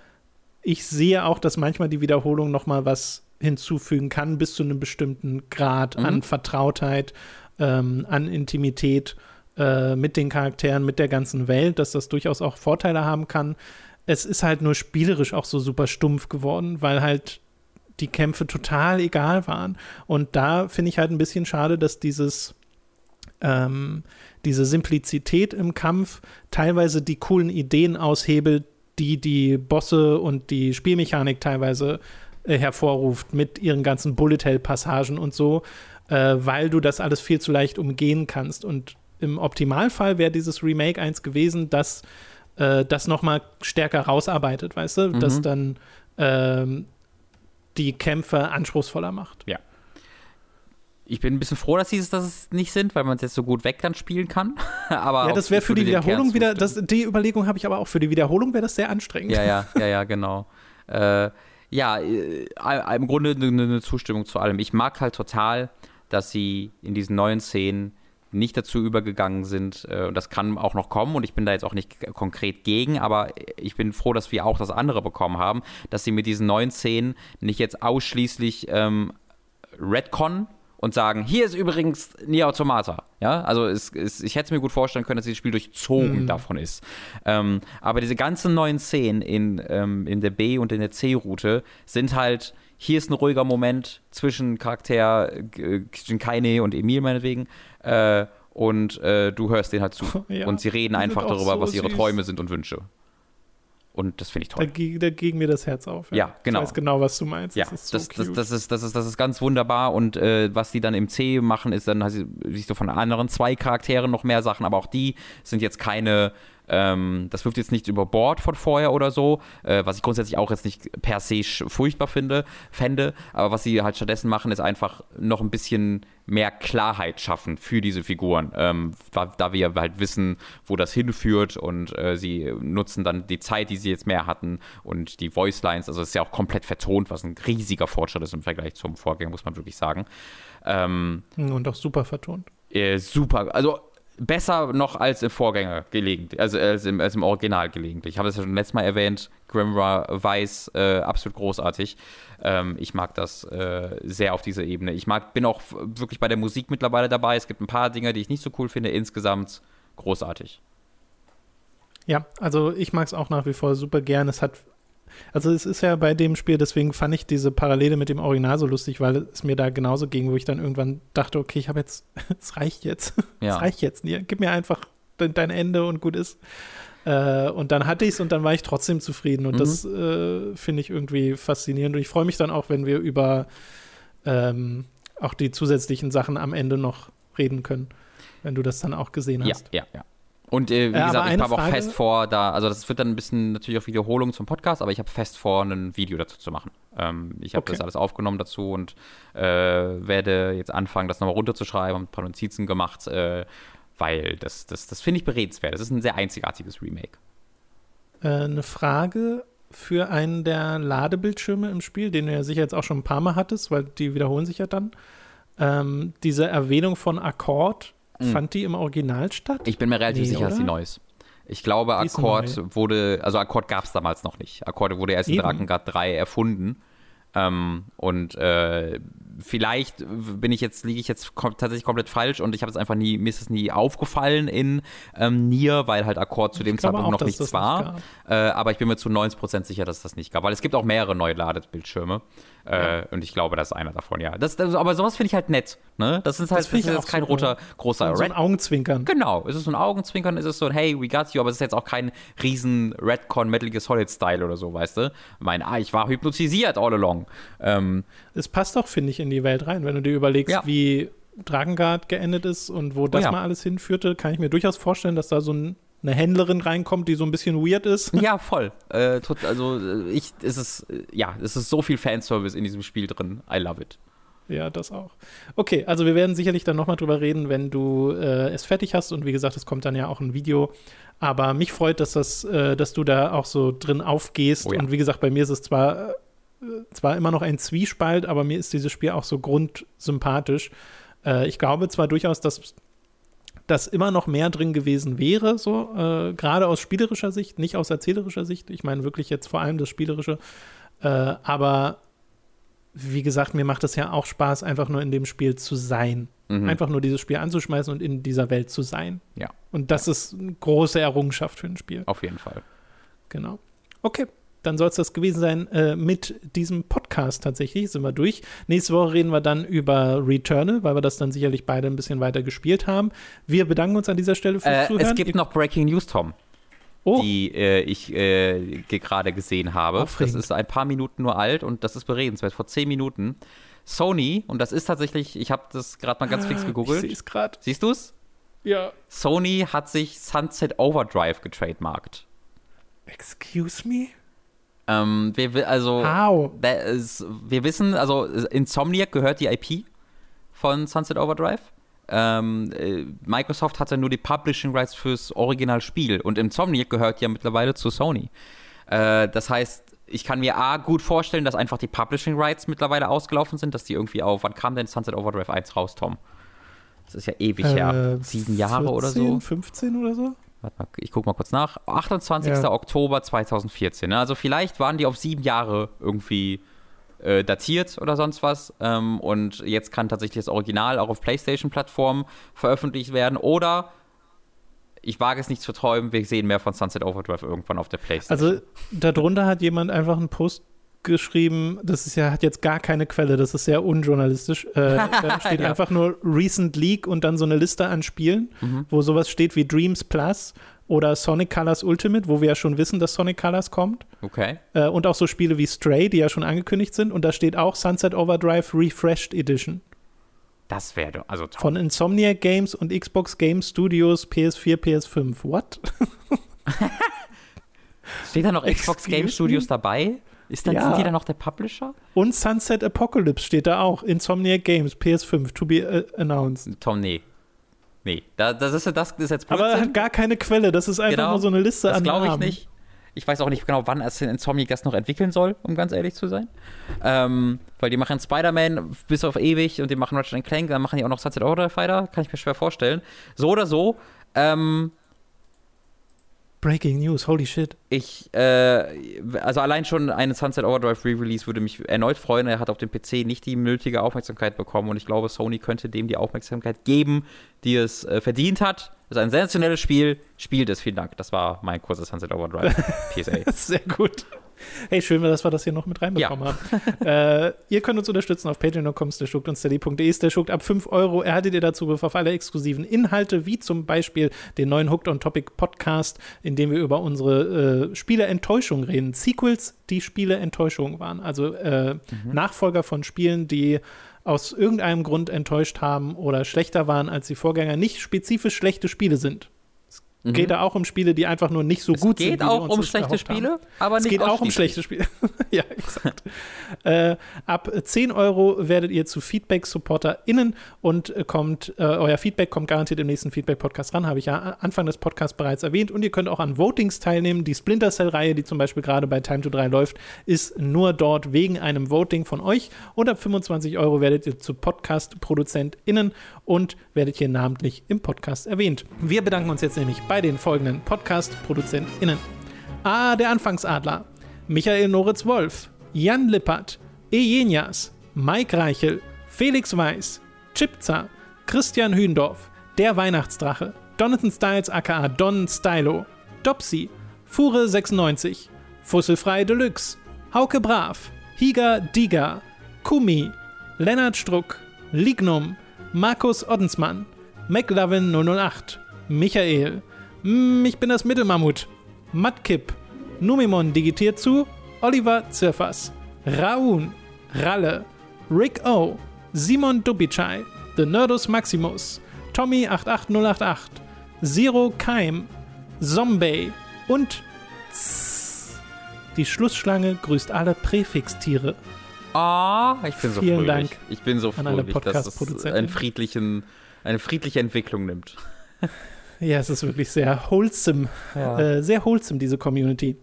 ich sehe auch, dass manchmal die Wiederholung noch mal was hinzufügen kann, bis zu einem bestimmten Grad mhm. an Vertrautheit, ähm, an Intimität äh, mit den Charakteren, mit der ganzen Welt, dass das durchaus auch Vorteile haben kann. Es ist halt nur spielerisch auch so super stumpf geworden, weil halt die Kämpfe total egal waren. Und da finde ich halt ein bisschen schade, dass dieses ähm, diese Simplizität im Kampf teilweise die coolen Ideen aushebelt, die die Bosse und die Spielmechanik teilweise äh, hervorruft mit ihren ganzen Bullet Hell Passagen und so, äh, weil du das alles viel zu leicht umgehen kannst und im Optimalfall wäre dieses Remake eins gewesen, das äh, das nochmal stärker rausarbeitet, weißt du? Mhm. Das dann ähm, die Kämpfe anspruchsvoller macht. Ja. Ich bin ein bisschen froh, dass sie es das nicht sind, weil man es jetzt so gut weg dann spielen kann. *laughs* aber ja, das wäre für die Wiederholung wieder, das, die Überlegung habe ich aber auch, für die Wiederholung wäre das sehr anstrengend. Ja, ja, *laughs* ja, ja, genau. äh, ja, äh, im Grunde eine, eine Zustimmung zu allem. Ich mag halt total, dass sie in diesen neuen Szenen nicht dazu übergegangen sind, äh, und das kann auch noch kommen, und ich bin da jetzt auch nicht konkret gegen, aber ich bin froh, dass wir auch das andere bekommen haben, dass sie mit diesen neuen Szenen nicht jetzt ausschließlich ähm, Redcon und sagen, hier ist übrigens Nier Automata. Ja, also es, es, ich hätte es mir gut vorstellen können, dass dieses Spiel durchzogen mhm. davon ist. Ähm, aber diese ganzen neuen Szenen in, ähm, in der B- und in der C-Route sind halt, hier ist ein ruhiger Moment zwischen Charakter äh, Jinkaine und Emil meinetwegen. Äh, und äh, du hörst denen halt zu. *laughs* Ja, und sie reden einfach darüber, so was ihre süß. Träume sind und Wünsche. Und das finde ich toll. Da, da ging mir das Herz auf. Ja, ja genau. Ich weiß genau, was du meinst. Ja, das ist, so das, das, das, ist, das, ist, das ist ganz wunderbar. Und äh, was die dann im C machen, ist dann, siehst du von anderen zwei Charakteren noch mehr Sachen, aber auch die sind jetzt keine ähm, das wirft jetzt nichts über Bord von vorher oder so, äh, was ich grundsätzlich auch jetzt nicht per se furchtbar finde, fände. Aber was sie halt stattdessen machen, ist einfach noch ein bisschen mehr Klarheit schaffen für diese Figuren, ähm, da, da, wir halt wissen, wo das hinführt und äh, sie nutzen dann die Zeit, die sie jetzt mehr hatten und die Voicelines, also es ist ja auch komplett vertont, was ein riesiger Fortschritt ist im Vergleich zum Vorgänger, muss man wirklich sagen. Ähm, und auch super vertont. Äh, super, also besser noch als im Vorgänger gelegentlich, also als im, als im Original gelegentlich. Ich habe es ja schon letztes Mal erwähnt, Grimra Weiß, äh, absolut großartig. Ähm, ich mag das äh, sehr auf dieser Ebene. Ich mag, bin auch wirklich bei der Musik mittlerweile dabei. Es gibt ein paar Dinge, die ich nicht so cool finde. Insgesamt großartig. Ja, also ich mag es auch nach wie vor super gern. Es hat also es ist ja bei dem Spiel, deswegen fand ich diese Parallele mit dem Original so lustig, weil es mir da genauso ging, wo ich dann irgendwann dachte, okay, ich habe jetzt, *laughs* es reicht jetzt. *laughs* Ja. Es reicht jetzt. Gib mir einfach dein, Ende und gut ist. Äh, und dann hatte ich es und dann war ich trotzdem zufrieden. Und mhm. das äh, finde ich irgendwie faszinierend. Und ich freue mich dann auch, wenn wir über ähm, auch die zusätzlichen Sachen am Ende noch reden können, wenn du das dann auch gesehen hast. Ja, ja, ja. Und äh, wie ja, gesagt, ich habe auch fest vor, da, also das wird dann ein bisschen natürlich auch Wiederholung zum Podcast, aber ich habe fest vor, ein Video dazu zu machen. Ähm, ich habe okay. das alles aufgenommen dazu und äh, werde jetzt anfangen, das nochmal runterzuschreiben, und ein paar Notizen gemacht, äh, weil das, das, das finde ich beredenswert. Das ist ein sehr einzigartiges Remake. Äh, eine Frage für einen der Ladebildschirme im Spiel, den du ja sicher jetzt auch schon ein paar Mal hattest, weil die wiederholen sich ja dann. Ähm, diese Erwähnung von Akkord Mhm. Fand die im Original statt? Ich bin mir relativ nee, sicher, oder? dass sie neu ist. Ich glaube, Akkord wurde, also Akkord gab es damals noch nicht. Akkord wurde erst Eben. in Drakengard 3 erfunden. Ähm, und äh, vielleicht bin ich jetzt, liege ich jetzt kom tatsächlich komplett falsch und ich habe es einfach nie, mir ist es nie aufgefallen in ähm, Nier, weil halt Akkord zu dem Zeitpunkt auch, noch nichts war. Nicht äh, aber ich bin mir zu 90% sicher, dass es das nicht gab, weil es gibt auch mehrere neue Ladebildschirme. Äh, ja. Und ich glaube, das ist einer davon, ja. Das, das aber sowas finde ich halt nett. Ne? Das ist halt das, das ist kein so roter, großer so ein Augenzwinkern. Genau. Es ist so ein Augenzwinkern, es ist so ein Hey, we got you, aber es ist jetzt auch kein riesen Redcon Metal Gear Solid Style oder so, weißt du? Mein, ah, ich war hypnotisiert all along. Ähm, es passt doch, finde ich, in die Welt rein, wenn du dir überlegst, ja. wie Dragengard geendet ist und wo das oh ja. mal alles hinführte, kann ich mir durchaus vorstellen, dass da so ein eine Händlerin reinkommt, die so ein bisschen weird ist. *laughs* Ja, voll. Äh, also äh, ich, es ist, äh, ja, es ist so viel Fanservice in diesem Spiel drin. I love it. Ja, das auch. Okay, also wir werden sicherlich dann nochmal drüber reden, wenn du äh, es fertig hast. Und wie gesagt, es kommt dann ja auch ein Video. Aber mich freut, dass, das, äh, dass du da auch so drin aufgehst. Oh ja. Und wie gesagt, bei mir ist es zwar, äh, zwar immer noch ein Zwiespalt, aber mir ist dieses Spiel auch so grundsympathisch. ich glaube zwar durchaus, dass dass immer noch mehr drin gewesen wäre, so äh, gerade aus spielerischer Sicht, nicht aus erzählerischer Sicht. Ich meine wirklich jetzt vor allem das Spielerische. Äh, aber wie gesagt, mir macht es ja auch Spaß, einfach nur in dem Spiel zu sein. Mhm. Einfach nur dieses Spiel anzuschmeißen und in dieser Welt zu sein. Ja. Und das ja. ist eine große Errungenschaft für ein Spiel. Auf jeden Fall. Genau. Okay, dann soll es das gewesen sein äh, mit diesem Podcast tatsächlich. Sind wir durch. Nächste Woche reden wir dann über Returnal, weil wir das dann sicherlich beide ein bisschen weiter gespielt haben. Wir bedanken uns an dieser Stelle fürs äh, Zuhören. Es gibt noch Breaking News, Tom. Oh. die äh, ich äh, gerade gesehen habe. Aufregend. Das ist ein paar Minuten nur alt und das ist beredenswert. Vor zehn Minuten. Sony, und das ist tatsächlich, ich habe das gerade mal ganz fix ah, gegoogelt. Ich gerade. Siehst du es? Ja. Sony hat sich Sunset Overdrive getrademarkt. Excuse me? Ähm, wir, also, How? Ist, wir wissen, also Insomniac gehört die IP von Sunset Overdrive. Ähm, äh, Microsoft hatte nur die Publishing Rights fürs Originalspiel und Insomniac gehört ja mittlerweile zu Sony. Äh, das heißt, ich kann mir A gut vorstellen, dass einfach die Publishing Rights mittlerweile ausgelaufen sind, dass die irgendwie auf, wann kam denn Sunset Overdrive 1 raus, Tom? Das ist ja ewig äh, her. Sieben Jahre 14, oder so. 15 oder so? Warte mal, ich gucke mal kurz nach. 28. Ja. Oktober 2014. Ne? Also vielleicht waren die auf sieben Jahre irgendwie äh, datiert oder sonst was. Ähm, und jetzt kann tatsächlich das Original auch auf PlayStation-Plattformen veröffentlicht werden. Oder ich wage es nicht zu träumen, wir sehen mehr von Sunset Overdrive irgendwann auf der PlayStation. Also darunter hat jemand einfach einen Post geschrieben, das ist ja, hat jetzt gar keine Quelle, das ist sehr unjournalistisch. Äh, *laughs* da steht ja. einfach nur Recent Leak und dann so eine Liste an Spielen, mhm. wo sowas steht wie Dreams Plus oder Sonic Colors Ultimate, wo wir ja schon wissen, dass Sonic Colors kommt. Okay. Äh, und auch so Spiele wie Stray, die ja schon angekündigt sind. Und da steht auch Sunset Overdrive Refreshed Edition. Das wäre doch, also toll. Von Insomniac Games und Xbox Game Studios PS4, PS5. What? *laughs* Steht da noch Xbox Game Studios dabei? Ist dann, ja. Sind die dann noch der Publisher? Und Sunset Apocalypse steht da auch. Insomniac Games, PS5, to be uh, announced. Tom, nee. Nee, da, das, ist, das ist jetzt Blödsinn. Aber er hat gar keine Quelle. Das ist einfach genau, nur so eine Liste das an Das glaube ich nicht. Ich weiß auch nicht genau, wann es Insomniac das noch entwickeln soll, um ganz ehrlich zu sein. Ähm, weil die machen Spider-Man bis auf ewig und die machen Ratchet Clank, dann machen die auch noch Sunset Overdrive Fighter, kann ich mir schwer vorstellen. So oder so, ähm, Breaking News, holy shit. Ich, äh, also allein schon eine Sunset Overdrive Re-Release würde mich erneut freuen. Er hat auf dem PC nicht die nötige Aufmerksamkeit bekommen und ich glaube, Sony könnte dem die Aufmerksamkeit geben, die es äh, verdient hat. Das ist ein sensationelles Spiel. Spielt es, vielen Dank. Das war mein kurzes Sunset Overdrive *laughs* PSA. Sehr gut. Hey, schön, dass wir das hier noch mit reinbekommen ja. haben. äh, ihr könnt uns unterstützen auf patreon.com und steady.de Schuckt. Ab 5 Euro erhaltet ihr dazu auf alle exklusiven Inhalte, wie zum Beispiel den neuen Hooked on Topic Podcast, in dem wir über unsere äh, Spieleenttäuschung reden. Sequels, die Spieleenttäuschung waren. Also äh, mhm. Nachfolger von Spielen, die aus irgendeinem Grund enttäuscht haben oder schlechter waren als die Vorgänger, nicht spezifisch schlechte Spiele sind. Mhm. Geht da auch um Spiele, die einfach nur nicht so es gut sind. Es geht auch um schlechte Spiele, aber nicht Es *laughs* geht auch um schlechte Spiele. ja, exakt. äh, ab 10 Euro werdet ihr zu Feedback-SupporterInnen und kommt, äh, euer Feedback kommt garantiert im nächsten Feedback-Podcast ran, habe ich ja Anfang des Podcasts bereits erwähnt. Und ihr könnt auch an Votings teilnehmen. Die Splinter Cell-Reihe, die zum Beispiel gerade bei Time to 3 läuft, ist nur dort wegen einem Voting von euch. Und ab 25 Euro werdet ihr zu Podcast-ProduzentInnen und werdet hier namentlich im Podcast erwähnt. Wir bedanken uns jetzt nämlich bei den folgenden Podcast-ProduzentInnen. A. Der Anfangsadler, Michael Noritz Wolf, Jan Lippert, Ejenias, Mike Reichel, Felix Weiß, Chipza, Christian Hühndorf, Der Weihnachtsdrache, Donathan Styles aka Don Stylo, Dopsy, Fure96, Fusselfrei Deluxe, Hauke Brav, Higa Diga, Kumi, Lennart Struck, Lignum, Markus Oddensmann, McLovin 008, Michael, mm, ich bin das Mittelmammut, Matkip, Numimon digitiert zu, Oliver Zirfas, Raun, Ralle, Rick O, Simon Dubicai, The Nerdus Maximus, Tommy 88088, Zero Keim, Zombie. Und Tss. Die Schlussschlange grüßt alle Präfixtiere. Ah, oh, ich bin so Vielen fröhlich. Dank ich bin so fröhlich, dass es einen friedlichen, eine friedliche Entwicklung nimmt. *laughs* ja, es ist wirklich sehr wholesome. Ja. Äh, sehr wholesome, diese Community.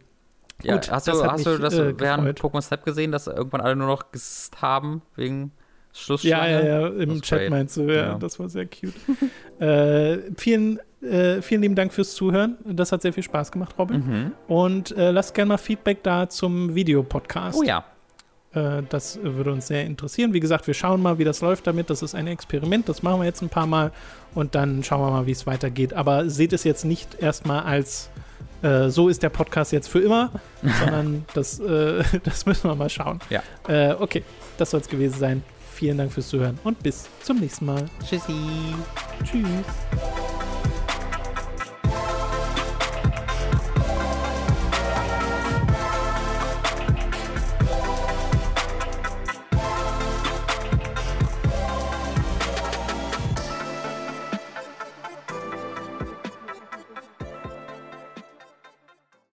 Ja, Gut, hast du, hast mich, du das äh, während Pokémon Snap gesehen, dass irgendwann alle nur noch gesst haben wegen Schlussschlange? Ja, ja, ja, im Chat great. meinst du, ja, ja, das war sehr cute. *laughs* äh, vielen, äh, vielen lieben Dank fürs Zuhören. Das hat sehr viel Spaß gemacht, Robin. Mhm. Und äh, lasst gerne mal Feedback da zum Videopodcast. Oh ja. Äh, das würde uns sehr interessieren. Wie gesagt, wir schauen mal, wie das läuft damit. Das ist ein Experiment. Das machen wir jetzt ein paar Mal und dann schauen wir mal, wie es weitergeht. Aber seht es jetzt nicht erstmal als äh, so ist der Podcast jetzt für immer, *laughs* sondern das, äh, *laughs* das müssen wir mal schauen. Ja. Äh, okay, das soll es gewesen sein. Vielen Dank fürs Zuhören und bis zum nächsten Mal. Tschüssi. Tschüss.